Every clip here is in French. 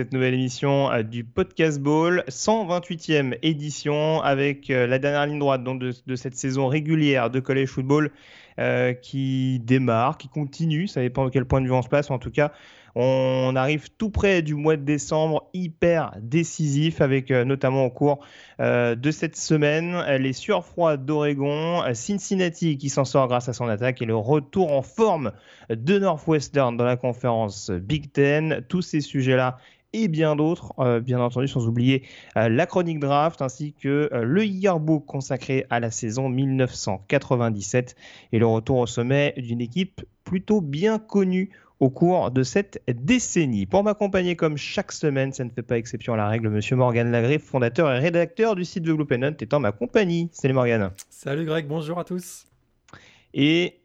cette nouvelle émission euh, du Podcast Ball, 128e édition, avec euh, la dernière ligne droite donc, de, cette saison régulière de College Football euh, qui démarre, qui continue. Ça dépend de quel point de vue on se place. En tout cas, on arrive tout près du mois de décembre, hyper décisif, avec notamment au cours de cette semaine les surfroids d'Oregon, Cincinnati qui s'en sort grâce à son attaque et le retour en forme de Northwestern dans la conférence Big Ten. Tous ces sujets-là et bien d'autres, euh, bien entendu, sans oublier euh, la chronique draft ainsi que euh, le yearbook consacré à la saison 1997 et le retour au sommet d'une équipe plutôt bien connue au cours de cette décennie. Pour m'accompagner comme chaque semaine, ça ne fait pas exception à la règle, monsieur Morgan Lagré, fondateur et rédacteur du site The Gloop Hunt, est en ma compagnie. Salut Morgan. Salut Greg, bonjour à tous. Et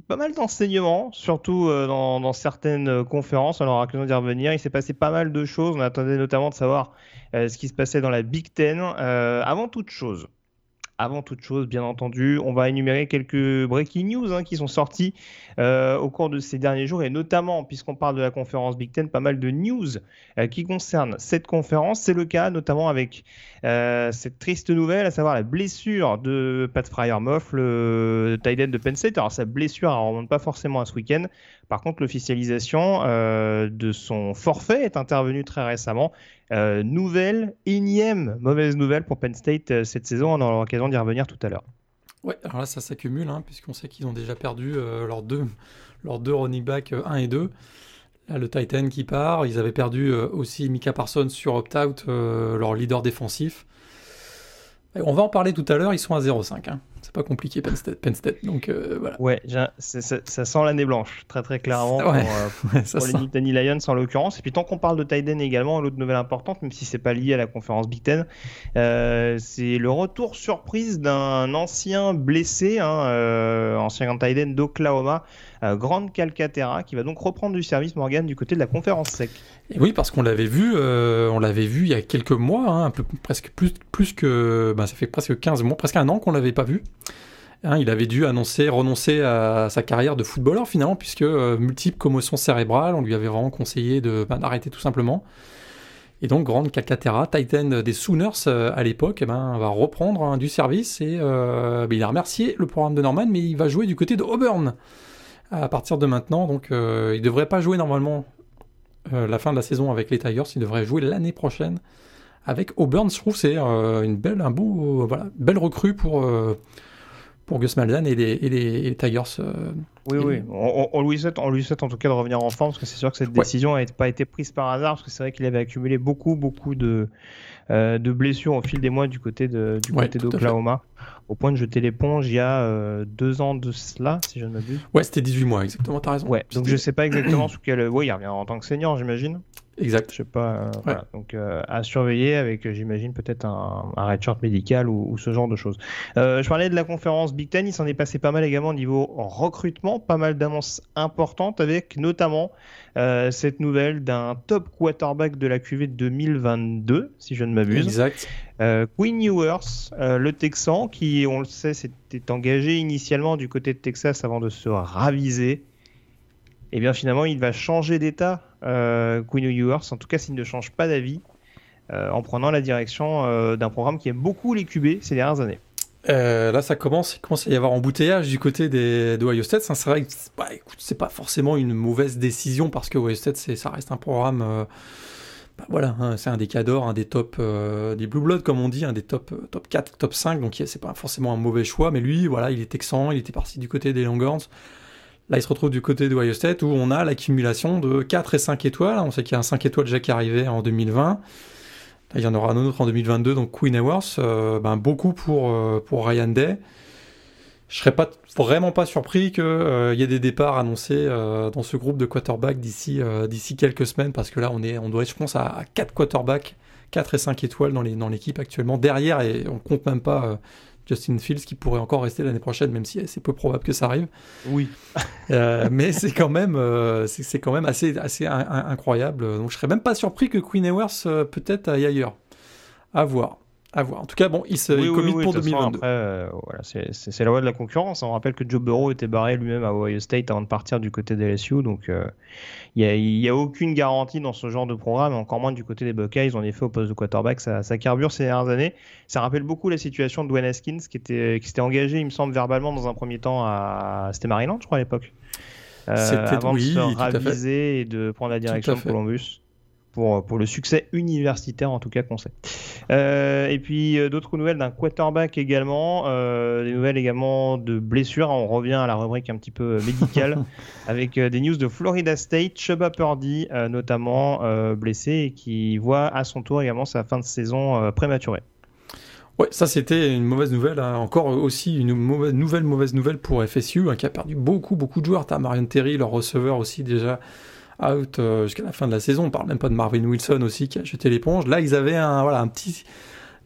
pas mal d'enseignements, surtout euh, dans, certaines euh, conférences. On aura l'occasion d'y revenir. Il s'est passé pas mal de choses. On attendait notamment de savoir euh, ce qui se passait dans la Big Ten. Avant toute chose, avant toute chose, bien entendu, on va énumérer quelques breaking news hein, qui sont sortis euh, au cours de ces derniers jours et notamment, puisqu'on parle de la conférence Big Ten, pas mal de news euh, qui concernent cette conférence. C'est le cas notamment avec euh, cette triste nouvelle, à savoir la blessure de Pat Fryermuth, le tight de Penn State. Alors sa blessure, elle remonte pas forcément à ce week-end. Par contre, l'officialisation euh, de son forfait est intervenue très récemment. Euh, nouvelle, énième mauvaise nouvelle pour Penn State euh, cette saison. On aura l'occasion d'y revenir tout à l'heure. Ouais, alors là, ça s'accumule, hein, puisqu'on sait qu'ils ont déjà perdu leurs deux, leurs deux running backs 1 et 2. Là, le Titan qui part. Ils avaient perdu aussi Mika Parsons sur opt-out, leur leader défensif. On va en parler tout à l'heure, ils sont à 0,5. Hein. C'est pas compliqué, Penn State. Penn State donc euh, voilà. Ouais, ça, ça, sent l'année blanche, très très clairement, ouais. pour, euh, pour les Nittany Lions en l'occurrence. Et puis tant qu'on parle de Tiden également, l'autre nouvelle importante, même si c'est pas lié à la conférence Big Ten, euh, c'est le retour surprise d'un ancien blessé, hein, ancien Tiden d'Oklahoma, Grande Calcaterra, qui va donc reprendre du service Morgan du côté de la conférence sec. Oui, parce qu'on l'avait vu, euh, on l'avait vu il y a quelques mois, hein, un peu presque plus, plus que, ben, ça fait presque 15 mois, presque un an qu'on l'avait pas vu. Hein, il avait dû annoncer, renoncer à sa carrière de footballeur finalement, puisque euh, multiples commotions cérébrales, on lui avait vraiment conseillé de, ben, d'arrêter tout simplement. Et donc, Grande Calcaterra, Titan des Sooners euh, à l'époque, eh ben, va reprendre hein, du service et ben, il a remercié le programme de Norman, mais il va jouer du côté de Auburn à partir de maintenant. Donc, euh, il ne devrait pas jouer normalement euh, la fin de la saison avec les Tigers. Il devrait jouer l'année prochaine avec Auburn. Je trouve c'est euh, une belle, un beau, voilà, belle recrue pour pour Gus Malzahn et les, et les, et les Tigers. oui, oui. On, on, lui souhaite, on lui souhaite en tout cas de revenir en forme parce que c'est sûr que cette décision n'a ouais. pas été prise par hasard parce que c'est vrai qu'il avait accumulé beaucoup, beaucoup de euh, de blessures au fil des mois du côté de du ouais, côté d'Oklahoma, au point de jeter l'éponge il y a euh, deux ans de cela, si je ne m'abuse. Ouais, c'était 18 mois, exactement, t'as raison. Ouais, donc je sais pas exactement sous quel. Oui, il revient en tant que senior, j'imagine. Exact. Je sais pas. Euh, ouais. voilà. Donc euh, à surveiller avec, j'imagine, peut-être un, un redshirt médical ou, ou, ce genre de choses. Euh, je parlais de la conférence Big Ten, il s'en est passé pas mal également au niveau recrutement, pas mal d'annonces importantes avec notamment euh, cette nouvelle d'un top quarterback de la QV de 2022, si je ne m'abuse. Exact. Euh, Quinn Ewers, euh, le Texan, qui, on le sait, s'était engagé initialement du côté de Texas avant de se raviser. Et bien finalement, il va changer d'état, euh, Quinn Ewers, en tout cas s'il ne change pas d'avis, euh, en prenant la direction d'un programme qui aime beaucoup les QB ces dernières années. Euh, là, ça commence, il commence à y avoir embouteillage du côté des, de Ohio State. C'est vrai que c'est pas forcément une mauvaise décision parce que Ohio State, ça reste un programme. Euh, bah, voilà, hein, c'est un des cadors, un des top, euh, des Blue Blood comme on dit, un des top, top 4, top 5. Donc c'est pas forcément un mauvais choix. Mais lui, voilà, il est texan, il était parti du côté des Longhorns. Là, il se retrouve du côté de Ohio State où on a l'accumulation de 4 et 5 étoiles. On sait qu'il y a un 5 étoiles déjà qui est arrivé en 2020. Il y en aura un autre en 2022, donc Queen Ewers, euh, ben beaucoup pour, euh, pour Ryan Day. Je serais pas vraiment pas surpris qu'il euh, y ait des départs annoncés dans ce groupe de quarterbacks d'ici quelques semaines, parce que là, on, est, on doit être, je pense, à, à 4 quarterbacks, 4 et 5 étoiles dans l'équipe actuellement. Derrière, et on compte même pas Justin Fields qui pourrait encore rester l'année prochaine, même si c'est peu probable que ça arrive. Oui. Euh, mais c'est quand même, euh, c'est quand même assez, assez incroyable. Donc je serais même pas surpris que Queen Ewers peut-être aille ailleurs. À voir à voir. En tout cas, bon, il se oui, oui, pour 2022. Euh, voilà, c'est la loi de la concurrence. On rappelle que Joe Burrow était barré lui-même à Ohio State avant de partir du côté des LSU. Donc, euh, il n'y a, a, aucune garantie dans ce genre de programme, encore moins du côté des Buckeyes. En effet, au poste de quarterback, ça, ça carbure ces dernières années. Ça rappelle beaucoup la situation de Dwayne Haskins, qui, était, qui s'était engagé, il me semble, verbalement dans un premier temps à. C'était Maryland, je crois, à l'époque. Euh, avant de se raviser et de prendre la direction de Columbus pour, pour le succès universitaire en tout cas qu'on sait. Euh, et puis euh, d'autres nouvelles d'un quarterback également, euh, des nouvelles également de blessures. On revient à la rubrique un petit peu médicale avec des news de Florida State, Chuba Purdy notamment blessé et qui voit à son tour également sa fin de saison prématurée. Ouais, ça c'était une mauvaise nouvelle. Hein. Encore aussi une mauvaise, nouvelle mauvaise nouvelle pour FSU, hein, qui a perdu beaucoup beaucoup de joueurs. T'as Marion Terry, leur receveur aussi déjà out euh, jusqu'à la fin de la saison. On parle même pas de Marvin Wilson aussi qui a jeté l'éponge. Là, ils avaient un, voilà, un petit,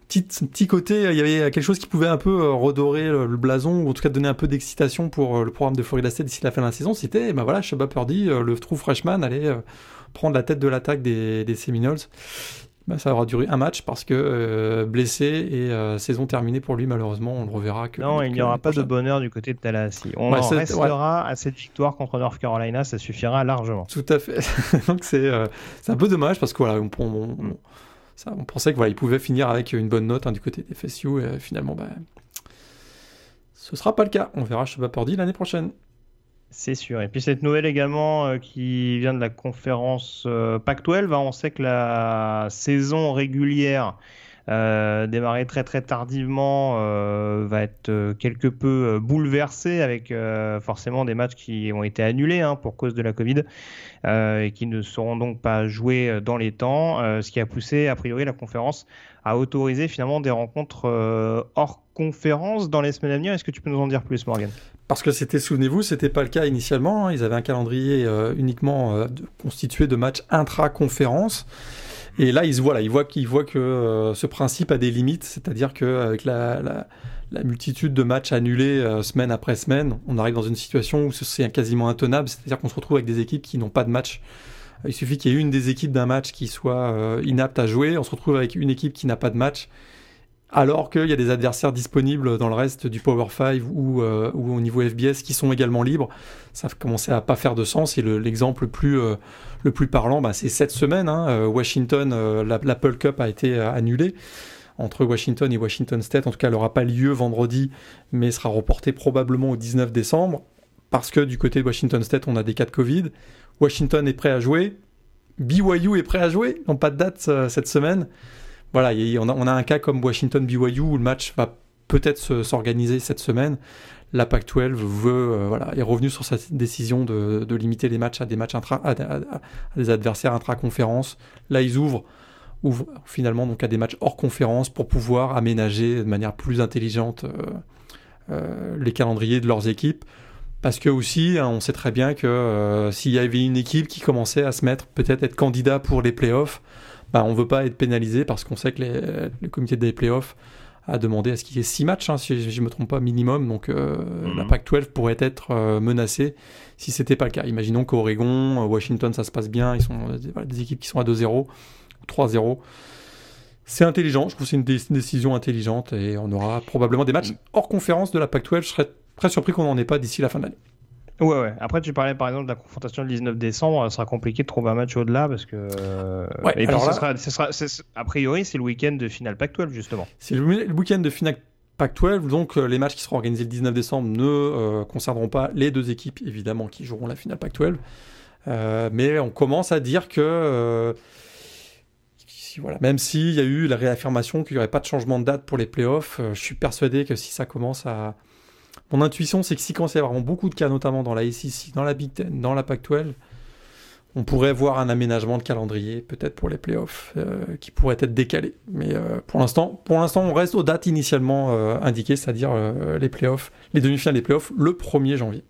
petit, petit côté, il y avait quelque chose qui pouvait un peu euh, redorer le, blason, ou en tout cas donner un peu d'excitation pour euh, le programme de Florida State d'ici la fin de la saison. C'était, ben voilà, Shabba Purdy, le true freshman, allait prendre la tête de l'attaque des, des Seminoles. Bah, ça aura duré un match parce que euh, blessé et euh, saison terminée pour lui malheureusement on le reverra que non il n'y aura pas de bonheur du côté de Tallahassee. On en restera à cette victoire contre North Carolina ça suffira largement. Tout à fait. Donc euh, c'est un peu dommage parce que voilà on, on, ça, on pensait qu'il voilà, pouvait finir avec une bonne note hein, du côté des FSU et finalement bah, ce sera pas le cas. On verra Purdy l'année prochaine c'est sûr. Et puis cette nouvelle également euh, qui vient de la conférence euh, Pac-12, hein, on sait que la saison régulière euh, démarrée très très tardivement va être quelque peu bouleversée avec forcément des matchs qui ont été annulés hein, pour cause de la Covid et qui ne seront donc pas joués dans les temps, ce qui a poussé a priori la conférence à autoriser finalement des rencontres hors conférence dans les semaines à venir. Est-ce que tu peux nous en dire plus, Morgan parce que c'était, souvenez-vous, c'était pas le cas initialement. Hein. Ils avaient un calendrier euh, uniquement euh, constitué de matchs intra-conférence. Et là, ils voient, ils voient, qu'ils voient que euh, ce principe a des limites, c'est-à-dire qu'avec la, la, multitude de matchs annulés semaine après semaine, on arrive dans une situation où c'est quasiment intenable, c'est-à-dire qu'on se retrouve avec des équipes qui n'ont pas de match. Il suffit qu'il y ait une des équipes d'un match qui soit inapte à jouer, on se retrouve avec une équipe qui n'a pas de match alors qu'il y a des adversaires disponibles dans le reste du Power 5 ou, euh, ou au niveau FBS qui sont également libres. Ça commençait à pas faire de sens et l'exemple le, plus, euh, parlant, bah, c'est cette semaine. Hein, euh, Washington, l'Apple Cup a été annulée entre Washington et Washington State. En tout cas, elle n'aura pas lieu vendredi, mais sera reportée probablement au 19 décembre parce que du côté de Washington State, on a des cas de Covid. Washington est prêt à jouer. BYU est prêt à jouer. Ils n'ont pas de date cette semaine voilà, on a, un cas comme Washington BYU où le match va peut-être s'organiser cette semaine. La Pac-12 veut, euh, voilà, est revenu sur sa décision de, limiter les matchs à des matchs intra, à, des adversaires intra-conférence. Là, ils ouvrent, ouvrent, finalement donc à des matchs hors conférence pour pouvoir aménager de manière plus intelligente euh, euh, les calendriers de leurs équipes. Parce que aussi, hein, on sait très bien que s'il y avait une équipe qui commençait à se mettre peut-être être candidat pour les playoffs, bah, on ne veut pas être pénalisé parce qu'on sait que le comité des playoffs a demandé à ce qu'il y ait 6 matchs, hein, si je ne me trompe pas, minimum. Donc euh, mhm. la PAC-12 pourrait être euh, menacée si ce n'était pas le cas. Imaginons qu'Oregon, euh, Washington, ça se passe bien, ils sont des, équipes qui sont à 2-0 ou 3-0. C'est intelligent, je trouve que c'est une, décision intelligente et on aura probablement des matchs hors conférence de la PAC-12. Je serais très surpris qu'on n'en ait pas d'ici la fin de l'année. Ouais, ouais. Après, tu parlais par exemple de la confrontation le 19 décembre. Ça sera compliqué de trouver un match au-delà parce que. Ouais, et puis, sera, a priori, c'est le week-end de finale Pac-12, justement. C'est le, week-end de finale Pac-12, donc euh, les matchs qui seront organisés le 19 décembre ne euh, concerneront pas les deux équipes, évidemment, qui joueront la finale Pac-12. Euh, mais on commence à dire que. voilà, même s'il y a eu la réaffirmation qu'il n'y aurait pas de changement de date pour les playoffs, je suis persuadé que si ça commence à mon intuition, c'est que si commence à y avoir beaucoup de cas, notamment dans la SEC, dans la Big Ten, dans la Pac-12, on pourrait voir un aménagement de calendrier, peut-être pour les playoffs, euh, qui pourrait être décalé. Mais euh, pour l'instant, pour l'instant, on reste aux dates initialement euh, indiquées, c'est-à-dire les playoffs, les demi-finales des playoffs, le 1er janvier.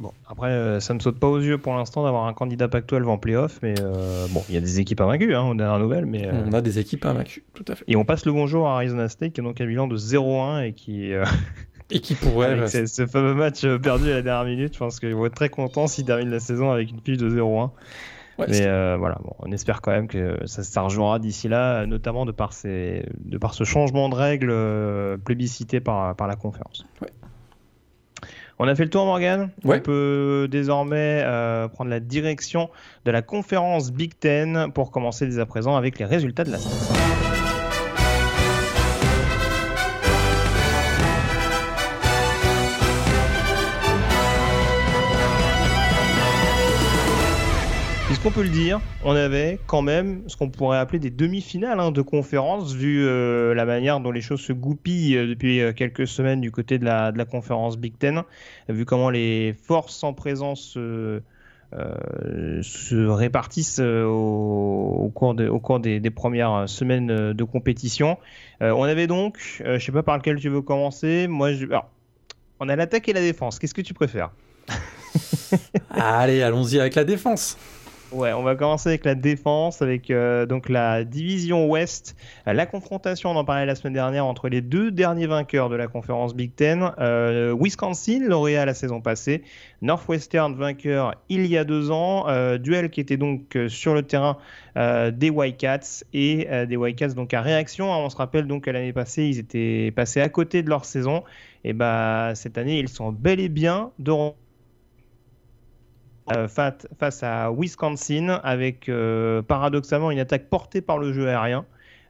Bon, après, euh, ça ne saute pas aux yeux pour l'instant d'avoir un candidat Pac-12 en playoff, mais euh, bon, il y a des équipes invaincues, hein, aux dernières nouvelles. Mais, On a des équipes invaincues, tout à fait. Et on passe le bonjour à Arizona State, qui est donc un bilan de 0-1 et qui. Et qui pourrait. Avec ce, ce, fameux match perdu à la dernière minute, je pense qu'ils vont être très contents s'ils terminent la saison avec une fiche de 0-1. Ouais, mais euh, voilà, bon, on espère quand même que ça, ça rejoindra d'ici là, notamment de par, ces, de par ce changement de règles euh, plébiscité par, par la conférence. Ouais. On a fait le tour, Morgan? Ouais. On peut désormais euh, prendre la direction de la conférence Big Ten pour commencer dès à présent avec les résultats de la semaine. Puisqu'on peut le dire, on avait quand même ce qu'on pourrait appeler des demi-finales hein, de conférence, vu euh, la manière dont les choses se goupillent euh, depuis euh, quelques semaines du côté de la, conférence Big Ten, vu comment les forces en présence se répartissent au, cours, des, premières semaines de compétition. on avait donc, je ne sais pas par lequel tu veux commencer, moi je... Alors, on a l'attaque et la défense, qu'est-ce que tu préfères? Allez, allons-y avec la défense. Ouais, on va commencer avec la défense, avec euh, donc la division Ouest, la confrontation, on en parlait la semaine dernière, entre les deux derniers vainqueurs de la conférence Big Ten, euh, Wisconsin, lauréat la saison passée, Northwestern, vainqueur il y a deux ans, euh, duel qui était donc sur le terrain des Wildcats et des Wildcats donc à réaction. On se rappelle donc l'année passée, ils étaient passés à côté de leur saison, et bah cette année, ils sont bel et bien de euh, face à Wisconsin avec euh, paradoxalement une attaque portée par le jeu aérien,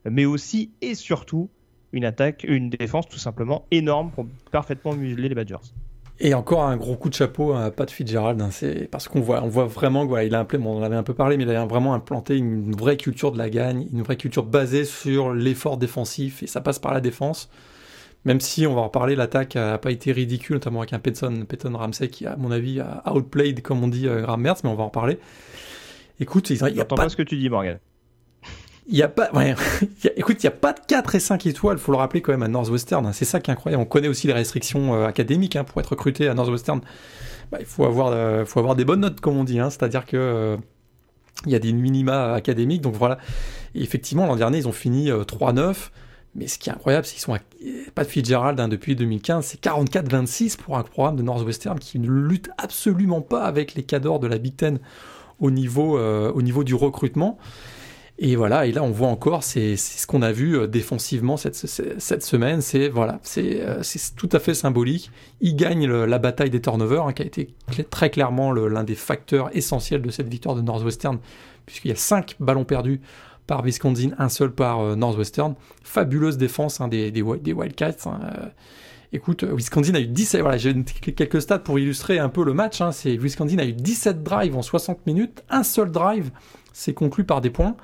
mais aussi et surtout une attaque, une défense tout simplement énorme pour parfaitement museler les Badgers. Et encore un gros coup de chapeau à Pat Fitzgerald, hein, parce qu'on voit, on voit vraiment qu'il a implémenté, on en avait un peu parlé, mais il a vraiment implanté une vraie culture de la gagne, une vraie culture basée sur l'effort défensif, et ça passe par la défense. Même si, on va en reparler, l'attaque n'a pas été ridicule, notamment avec un Peyton Ramsey qui, à mon avis, a outplayed, comme on dit, euh, Graham Mertz, mais on va en reparler. Écoute, il n'y a pas... pas ce que tu dis, Morgan. Il y a pas, ouais, il y a, écoute, il n'y a pas de 4 et 5 étoiles, il faut le rappeler quand même à Northwestern. Hein. C'est ça qui est incroyable. On connaît aussi les restrictions euh, académiques hein, pour être recruté à Northwestern. Bah, il faut avoir, euh, faut avoir des bonnes notes, comme on dit. Hein. C'est-à-dire que euh, il y a des minima académiques. Donc voilà. Et effectivement, l'an dernier, ils ont fini 3-9. Mais ce qui est incroyable, c'est qu'ils sont à... pas de Fitzgerald hein, depuis 2015, c'est 44-26 pour un programme de Northwestern qui ne lutte absolument pas avec les cadors de la Big Ten au niveau, euh, au niveau du recrutement. Et voilà, et là on voit encore, c'est ce qu'on a vu euh, défensivement cette, semaine, c'est voilà, euh, tout à fait symbolique. Il gagne la bataille des turnovers, hein, qui a été très clairement l'un des facteurs essentiels de cette victoire de Northwestern, puisqu'il y a 5 ballons perdus par Wisconsin, un seul par euh, Northwestern. Fabuleuse défense hein, des, des, des, Wildcats. Hein. Euh, écoute, Wisconsin a eu 17, voilà, j'ai quelques stats pour illustrer un peu le match. Hein, c'est Wisconsin a eu 17 drives en 60 minutes, un seul drive, c'est conclu par des points.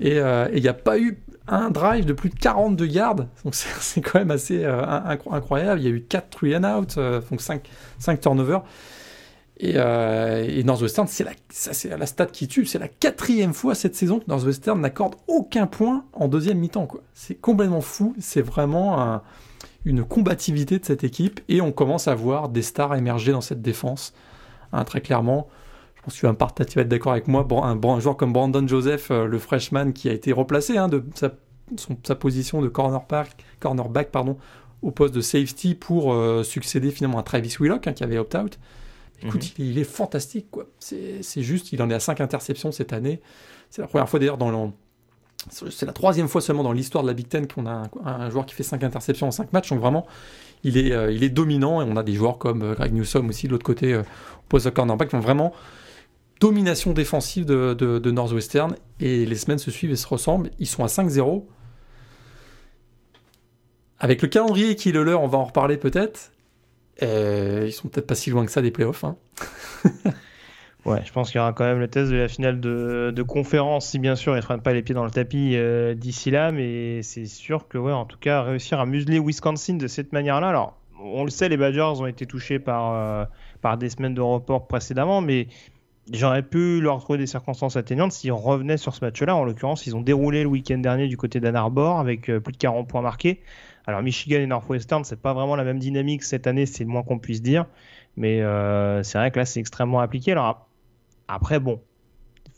Et euh, il n'y a pas eu un drive de plus de 42 yards, donc c'est quand même assez euh, incroyable. Il y a eu 4 three and out, euh, donc 5, 5 turnovers. Et, euh, et Northwestern, c'est la, la stat qui tue. C'est la quatrième fois cette saison que Northwestern n'accorde aucun point en deuxième mi-temps. C'est complètement fou. C'est vraiment un, une combativité de cette équipe. Et on commence à voir des stars émerger dans cette défense. Hein, très clairement, je pense que tu vas, être d'accord avec moi. Un, un, joueur comme Brandon Joseph, euh, le freshman qui a été replacé hein, de sa, position de cornerback, cornerback pardon, au poste de safety pour euh, succéder finalement à Travis Willock hein, qui avait opt-out. Écoute, -hmm. il, il, est fantastique, quoi. C'est juste, il en est à 5 interceptions cette année. C'est la première fois d'ailleurs dans le. C'est la troisième fois seulement dans l'histoire de la Big Ten qu'on a un, un, joueur qui fait 5 interceptions en 5 matchs. Donc vraiment, il est, euh, il est dominant. Et on a des joueurs comme euh, Greg Newsom aussi de l'autre côté, euh, au poste de cornerback. Donc vraiment, domination défensive de, de, de, Northwestern. Et les semaines se suivent et se ressemblent. Ils sont à 5-0. Avec le calendrier qui est le leur, on va en reparler peut-être. Euh, ils sont peut-être pas si loin que ça des playoffs. Hein. ouais, je pense qu'il y aura quand même le test de la finale de, conférence, si bien sûr ils ne prennent pas les pieds dans le tapis euh, d'ici là, mais c'est sûr que, ouais, en tout cas, réussir à museler Wisconsin de cette manière-là. Alors, on le sait, les Badgers ont été touchés par, euh, des semaines de report précédemment, mais j'aurais pu leur trouver des circonstances atteignantes s'ils revenaient sur ce match-là. En l'occurrence, ils ont déroulé le week-end dernier du côté d'Ann Arbor avec plus de 40 points marqués. Alors Michigan et Northwestern, c'est pas vraiment la même dynamique cette année, c'est le moins qu'on puisse dire. Mais c'est vrai que là, c'est extrêmement appliqué. Alors après, bon,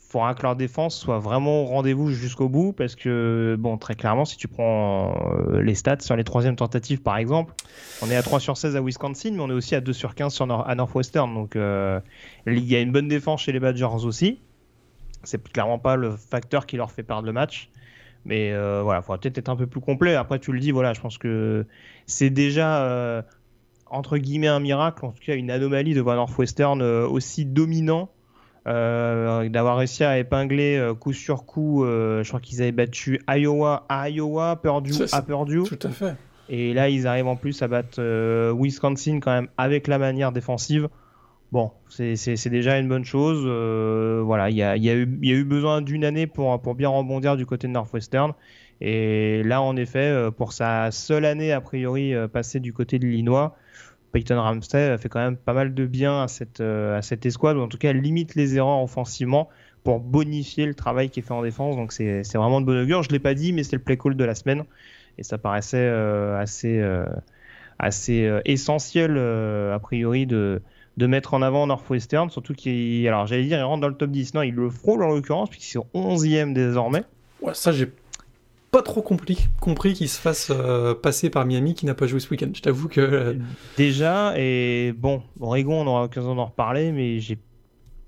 faudra que leur défense soit vraiment au rendez-vous jusqu'au bout parce que, bon, très clairement, si tu prends euh, les stats sur les troisièmes tentatives par exemple, on est à 3 sur 16 à Wisconsin, mais on est aussi à 2 sur 15 sur à Northwestern. Donc euh, il y a une bonne défense chez les Badgers aussi. C'est clairement pas le facteur qui leur fait perdre le match. Mais euh, voilà, il faudra peut-être être un peu plus complet. Après, tu le dis, voilà, je pense que c'est déjà, entre guillemets, un miracle, en tout cas une anomalie de voir Northwestern aussi dominant euh, d'avoir réussi à épingler euh, coup sur coup. Euh, je crois qu'ils avaient battu Iowa à Iowa, Purdue à Purdue. Tout à fait. Et là, ils arrivent en plus à battre Wisconsin quand même avec la manière défensive. Bon, c'est déjà une bonne chose. voilà, il y a, eu besoin d'une année pour, bien rebondir du côté de Northwestern. Et là, en effet, pour sa seule année, a priori, passée du côté de l'Illinois, Peyton Ramsey fait quand même pas mal de bien à cette, euh, escouade, ou en tout cas elle limite les erreurs offensivement pour bonifier le travail qui est fait en défense. Donc c'est vraiment de bon augure. Je ne l'ai pas dit, mais c'est le play call de la semaine. Et ça paraissait euh, euh, assez essentiel, a priori, de, de mettre en avant Northwestern. Surtout qu'il, alors j'allais dire, il rentre dans le top 10. Non, il le frôle en l'occurrence, puisqu'ils sont 11e désormais. Ouais, ça j'ai pas trop compris, compris qu'il se fasse euh, passer par Miami qui n'a pas joué ce week-end. Je t'avoue que. Euh, Déjà, et bon, Oregon, on aura l'occasion d'en reparler, mais j'ai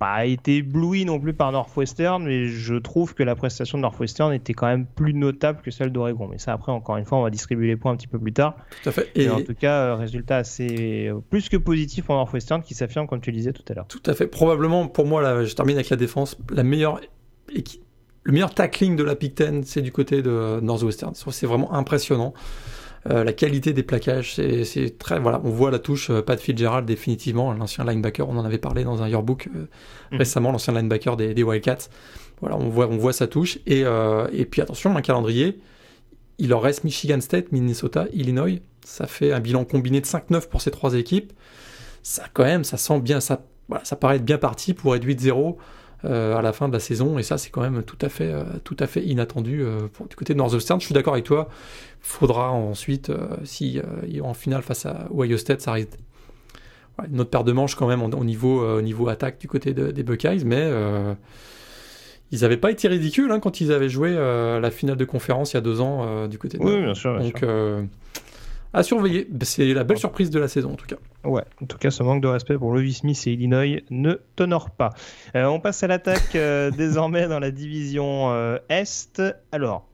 pas été ébloui non plus par Northwestern, mais je trouve que la prestation de Northwestern était quand même plus notable que celle d'Oregon. Mais ça, après, encore une fois, on va distribuer les points un petit peu plus tard. Tout à fait. Et, en tout cas, euh, résultat assez plus que positif pour Northwestern qui s'affirme, comme tu disais tout à l'heure. Tout à fait. Probablement, pour moi, là, je termine avec la défense, la meilleure équipe le meilleur tackling de la Big Ten, c'est du côté de Northwestern. C'est vraiment impressionnant. Euh, la qualité des plaquages, c'est très. Voilà, on voit la touche euh, Pat Fitzgerald définitivement, l'ancien linebacker. On en avait parlé dans un yearbook euh, mm. récemment, l'ancien linebacker des, Wildcats. Voilà, on voit, on voit sa touche. Et, et puis attention, un calendrier. Il leur reste Michigan State, Minnesota, Illinois. Ça fait un bilan combiné de 5-9 pour ces trois équipes. Ça, quand même, ça sent bien. Ça, voilà, ça paraît être bien parti pour être 8-0. Euh, à la fin de la saison. Et ça, c'est quand même tout à fait, euh, tout à fait inattendu euh, du côté de Northwestern. Je suis d'accord avec toi. Faudra ensuite, si en finale face à Ohio State, ça risque une autre paire de manches quand même au niveau, niveau attaque du côté des Buckeyes, mais ils n'avaient pas été ridicules hein, quand ils avaient joué la finale de conférence il y a deux ans du côté de Oui, bien sûr. Donc, à surveiller. C'est la belle surprise de la saison en tout cas. Ouais, en tout cas, ce manque de respect pour Louis Smith et Illinois ne t'honore pas. Euh, on passe à l'attaque euh, désormais dans la division euh, Est. Alors,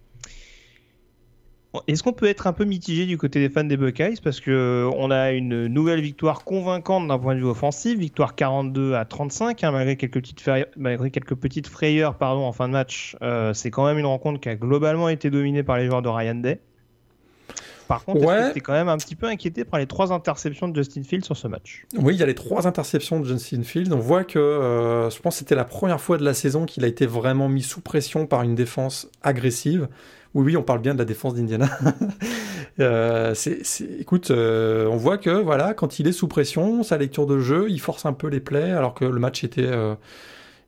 est-ce qu'on peut être un peu mitigé du côté des fans des Buckeyes? Parce qu'on a une nouvelle victoire convaincante d'un point de vue offensif, victoire 42 à 35, hein, malgré, quelques petites frayeurs, malgré quelques petites frayeurs pardon, en fin de match. c'est quand même une rencontre qui a globalement été dominée par les joueurs de Ryan Day. Par contre, ouais. tu es quand même un petit peu inquiété par les trois interceptions de Justin Fields sur ce match? Oui, il y a les trois interceptions de Justin Fields. On voit que euh, je pense que c'était la première fois de la saison qu'il a été vraiment mis sous pression par une défense agressive. Oui, oui, on parle bien de la défense d'Indiana. euh, écoute, euh, on voit que voilà, quand il est sous pression, sa lecture de jeu, il force un peu les plays, alors que le match était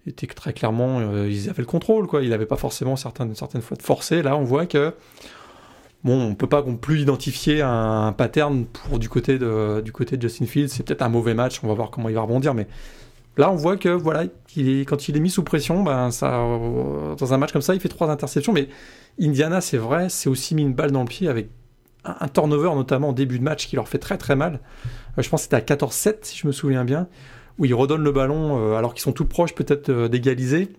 était très clairement, ils avaient le contrôle, quoi. Il n'avait pas forcément certaines, certaines fois de forcer. Là, on voit que Bon, on peut pas plus identifier un, pattern pour du côté de, Justin Fields. C'est peut-être un mauvais match, on va voir comment il va rebondir. Mais là, on voit que voilà, quand il est mis sous pression, ben, ça, dans un match comme ça, il fait trois interceptions. Mais Indiana, c'est vrai, c'est aussi mis une balle dans le pied avec un, turnover, notamment en début de match, qui leur fait très très mal. Euh, je pense que c'était à 14-7, si je me souviens bien, où ils redonnent le ballon euh, alors qu'ils sont tout proches peut-être euh, d'égaliser.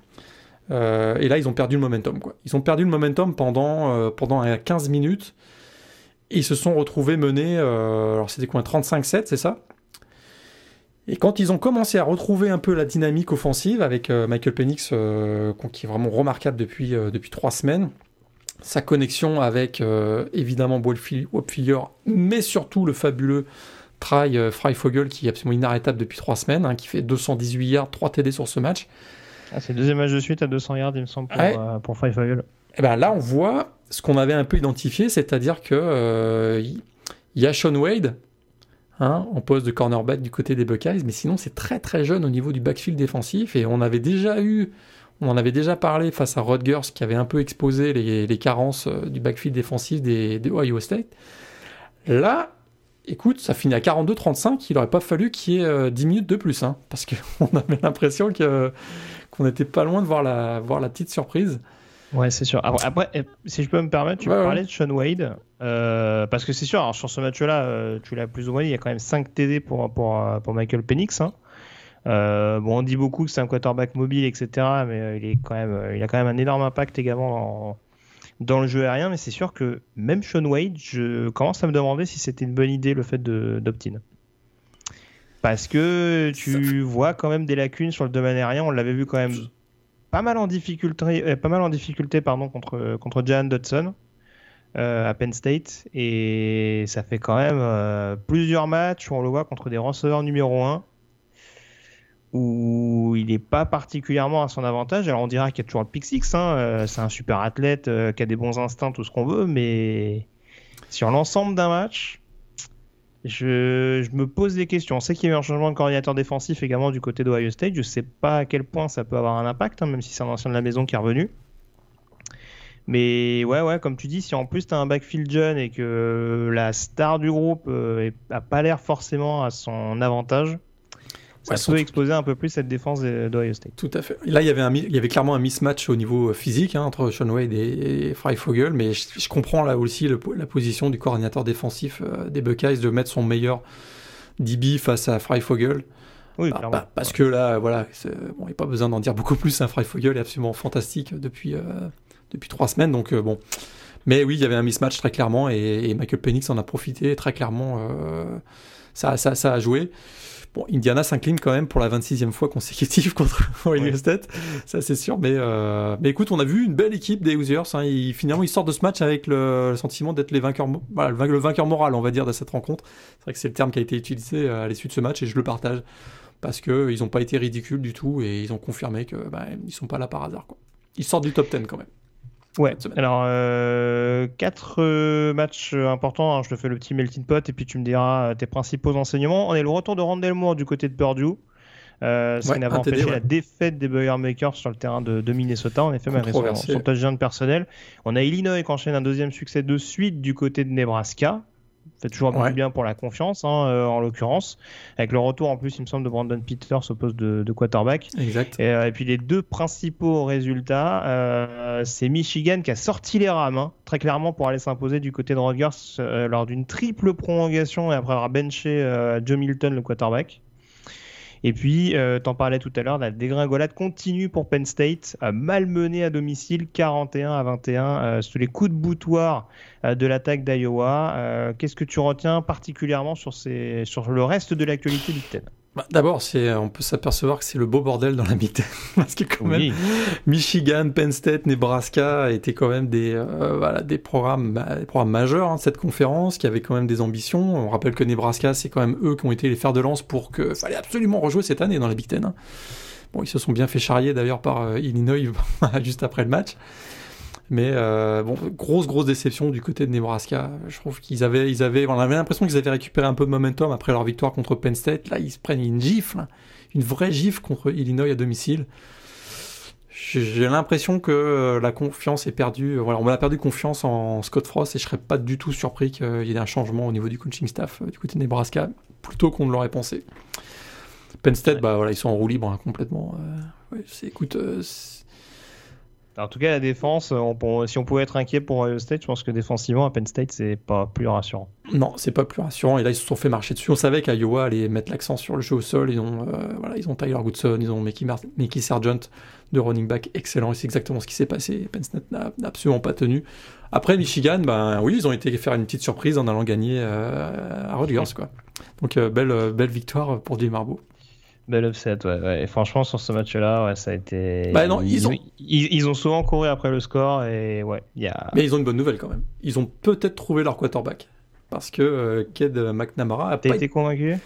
Euh, et là, ils ont perdu le momentum. Quoi. Ils ont perdu le momentum pendant, euh, pendant 15 minutes. Ils se sont retrouvés menés, euh, alors c'était quoi, 35-7, c'est ça? Et quand ils ont commencé à retrouver un peu la dynamique offensive avec Michael Penix, qui est vraiment remarquable depuis, depuis trois semaines, sa connexion avec évidemment Wopfiller, mais surtout le fabuleux Try Freifogel qui est absolument inarrêtable depuis trois semaines, hein, qui fait 218 yards, 3 TD sur ce match. Ah, c'est le deuxième match de suite à 200 yards, il me semble, pour, euh, pour Five Et eh ben là, on voit ce qu'on avait un peu identifié, c'est-à-dire que euh, y a Sean Wade hein, en poste de cornerback du côté des Buckeyes, mais sinon c'est très très jeune au niveau du backfield défensif et on avait déjà eu, on en avait déjà parlé face à Rutgers qui avait un peu exposé les, carences euh, du backfield défensif des, des Ohio State. Là, écoute, ça finit à 42-35. Il aurait pas fallu qu'il y ait euh, 10 minutes de plus, hein, parce qu'on avait l'impression que qu'on n'était pas loin de voir la, voir la petite surprise. Ouais, c'est sûr. Après, après, eh, si je peux me permettre, tu Ouais, peux ouais. parler de Sean Wade. euh, parce que c'est sûr, alors, sur ce match-là, euh, tu l'as plus ou moins dit, il y a quand même 5 TD pour, pour, pour Michael Penix. hein. Euh, bon, on dit beaucoup que c'est un quarterback mobile, etc. Mais il, est quand même, il a quand même un énorme impact également dans, dans le jeu aérien. Mais c'est sûr que même Sean Wade, je commence à me demander si c'était une bonne idée le fait d'opt-in. Parce que tu vois quand même des lacunes sur le domaine aérien. On l'avait vu quand même pas mal en difficulté, euh, pas mal en difficulté pardon, contre, contre Jahan Dodson euh, à Penn State. Et ça fait quand même euh, plusieurs matchs où on le voit contre des receveurs numéro 1 où il n'est pas particulièrement à son avantage. Alors on dira qu'il y a toujours le pick six, hein, c'est un super athlète qui a des bons instincts, tout ce qu'on veut, mais sur l'ensemble d'un match, je, me pose des questions. On sait qu'il y a eu un changement de coordinateur défensif également du côté d'Ohio State. Je ne sais pas à quel point ça peut avoir un impact, hein, même si c'est un ancien de la maison qui est revenu. Mais ouais, ouais, comme tu dis, si en plus tu as un backfield jeune et que la star du groupe euh, est- a pas l'air forcément à son avantage, ça Ouais, peut exposer un peu plus cette défense de- d'Ohio State. Tout à fait. Là, il y avait, un, mi- il y avait clairement un mismatch au niveau physique hein, entre Sean Wade et, et Freifogel, mais je, je comprends là aussi le- la position du coordinateur défensif euh, des Buckeyes de mettre son meilleur DB face à Freifogel. Oui, Bah, bah, parce que là, voilà, c'est- bon, il n'y a pas besoin d'en dire beaucoup plus. Un Freifogel est absolument fantastique depuis, euh, depuis trois semaines. Donc, euh, bon. Mais oui, il y avait un mismatch très clairement et, et Michael Penix en a profité très clairement. euh, ça, ça, ça a joué. Bon, Indiana s'incline quand même pour la 26e fois consécutive contre Ohio Ouais. State, ça c'est sûr. Mais, euh, mais écoute, on a vu une belle équipe des Hoosiers. hein. Ils- finalement, ils sortent de ce match avec le, le sentiment d'être les vainqueurs, voilà, le vain- le vainqueur moral, on va dire, de cette rencontre. C'est vrai que c'est le terme qui a été utilisé euh, à l'issue de ce match et je le partage parce qu'ils n'ont pas été ridicules du tout et ils ont confirmé que bah, ils sont pas là par hasard. Quoi. Ils sortent du top 10 quand même. Ouais, alors euh, quatre euh, matchs euh, importants, hein, je te fais le petit melting pot et puis tu me diras euh, tes principaux enseignements. On est le retour de Randall Moore du côté de Purdue, euh, ce Ouais, qui n'avait TD, empêché ouais. la défaite des Boilermakers sur le terrain de, de Minnesota, en effet, malgré son, son touchdown personnel. On a Illinois qui enchaîne un deuxième succès de suite du côté de Nebraska. Fait toujours un peu Ouais. bien pour la confiance, hein, euh, en l'occurrence. Avec le retour en plus, il me semble, de Brandon Peters au poste de, de quarterback. Exact. Et, euh, et puis les deux principaux résultats, euh, c'est Michigan qui a sorti les rames, hein, très clairement, pour aller s'imposer du côté de Rutgers euh, lors d'une triple prolongation et après avoir benché Joe Milton, le quarterback. Et puis, euh, t'en parlais tout à l'heure, la dégringolade continue pour Penn State, euh, malmené à domicile, 41 à 21, euh, sous les coups de boutoir euh, de l'attaque d'Iowa. Euh, Qu'est-ce que tu retiens particulièrement sur, ces, sur le reste de l'actualité Big Ten? Bah, D'abord, on peut s'apercevoir que c'est le beau bordel dans la Big Ten. Parce que quand même, Michigan, Penn State, Nebraska étaient quand même des, euh, voilà, des, programmes, bah, des programmes majeurs hein, de cette conférence qui avaient quand même des ambitions. On rappelle que Nebraska, c'est quand même eux qui ont été les fers de lance pour que fallait absolument rejouer cette année dans la Big Ten. hein. Bon, ils se sont bien fait charrier d'ailleurs par euh, Illinois juste après le match. Mais euh, bon, grosse grosse déception du côté de Nebraska. Je trouve qu'ils avaient, ils avaient, on avait l'impression qu'ils avaient récupéré un peu de momentum après leur victoire contre Penn State. Là, ils se prennent une gifle, une vraie gifle contre Illinois à domicile. J'ai l'impression que euh, la confiance est perdue. Voilà, on a perdu confiance en Scott Frost et je serais pas du tout surpris qu'il y ait un changement au niveau du coaching staff euh, du côté de Nebraska, plutôt qu'on ne l'aurait pensé. Penn State, Ouais. bah voilà, ils sont en roue libre hein, complètement. Euh, ouais, écoute, euh, En tout cas, la défense, peut- si on pouvait être inquiet pour Ohio State, je pense que défensivement, à Penn State, c'est pas plus rassurant. non, c'est pas plus rassurant. Et là, ils se sont fait marcher dessus. On savait qu'Iowa allait mettre l'accent sur le jeu au sol. Ils ont, euh, voilà, ils ont Tyler Goodson, ils ont Mickey, Mar- Sargent de running back excellent. Et c'est exactement ce qui s'est passé. Penn State n'a absolument pas tenu. Après, Michigan, ben oui, ils ont été faire une petite surprise en allant gagner euh, à Rutgers, quoi. Donc, euh, belle, euh, belle victoire pour Jim Marbeau. Bel upset, ouais, ouais. Et franchement, sur ce match-là, ouais, ça a été. Bah non, ils ont- ils, ils ont souvent couru après le score et ouais, il y a. Mais ils ont une bonne nouvelle quand même. Ils ont peut-être trouvé leur quarterback. Parce que euh, Ked McNamara a T'as pas été convaincu?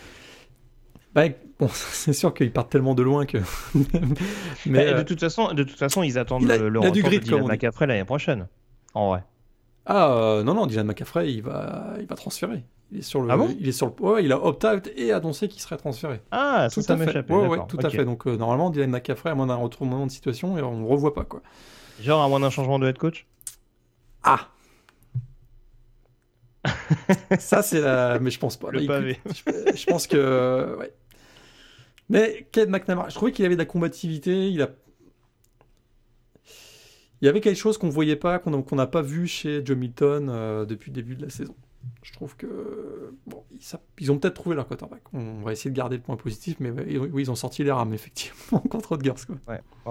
Bah, bon, c'est sûr qu'ils partent tellement de loin que. mais Bah, euh, de toute façon, de toute façon, ils attendent il a- le, le il a du retour de comme Dylan on dit. McCaffrey l'année prochaine. En vrai. Ah euh, non non, Dylan McCaffrey, il va, il va transférer. Il est sur le, Ah bon? il est sur le, ouais, il a opt-out et annoncé qu'il serait transféré. Ah, Tout ça à fait. Ouais, ouais, tout à fait. Donc euh, normalement, Dylan McCaffrey, à moins d'un retournement de situation, et on ne revoit pas quoi. Genre à moins d'un changement de head coach? Ah. ça, c'est la. Mais je pense pas. Le Bah, pavé. écoute, je, je pense que. Ouais. Mais Ked McNamara, je trouvais qu'il avait de la combativité. Il a. Il y avait quelque chose qu'on ne voyait pas, qu'on n'a pas vu chez Joe Milton euh, depuis le début de la saison. Je trouve que. Bon, ils, ont peut-être trouvé leur quarterback. On va essayer de garder le point positif, mais ouais, oui, ils ont sorti les rames, effectivement, contre Rutgers. Quoi. Ouais. On,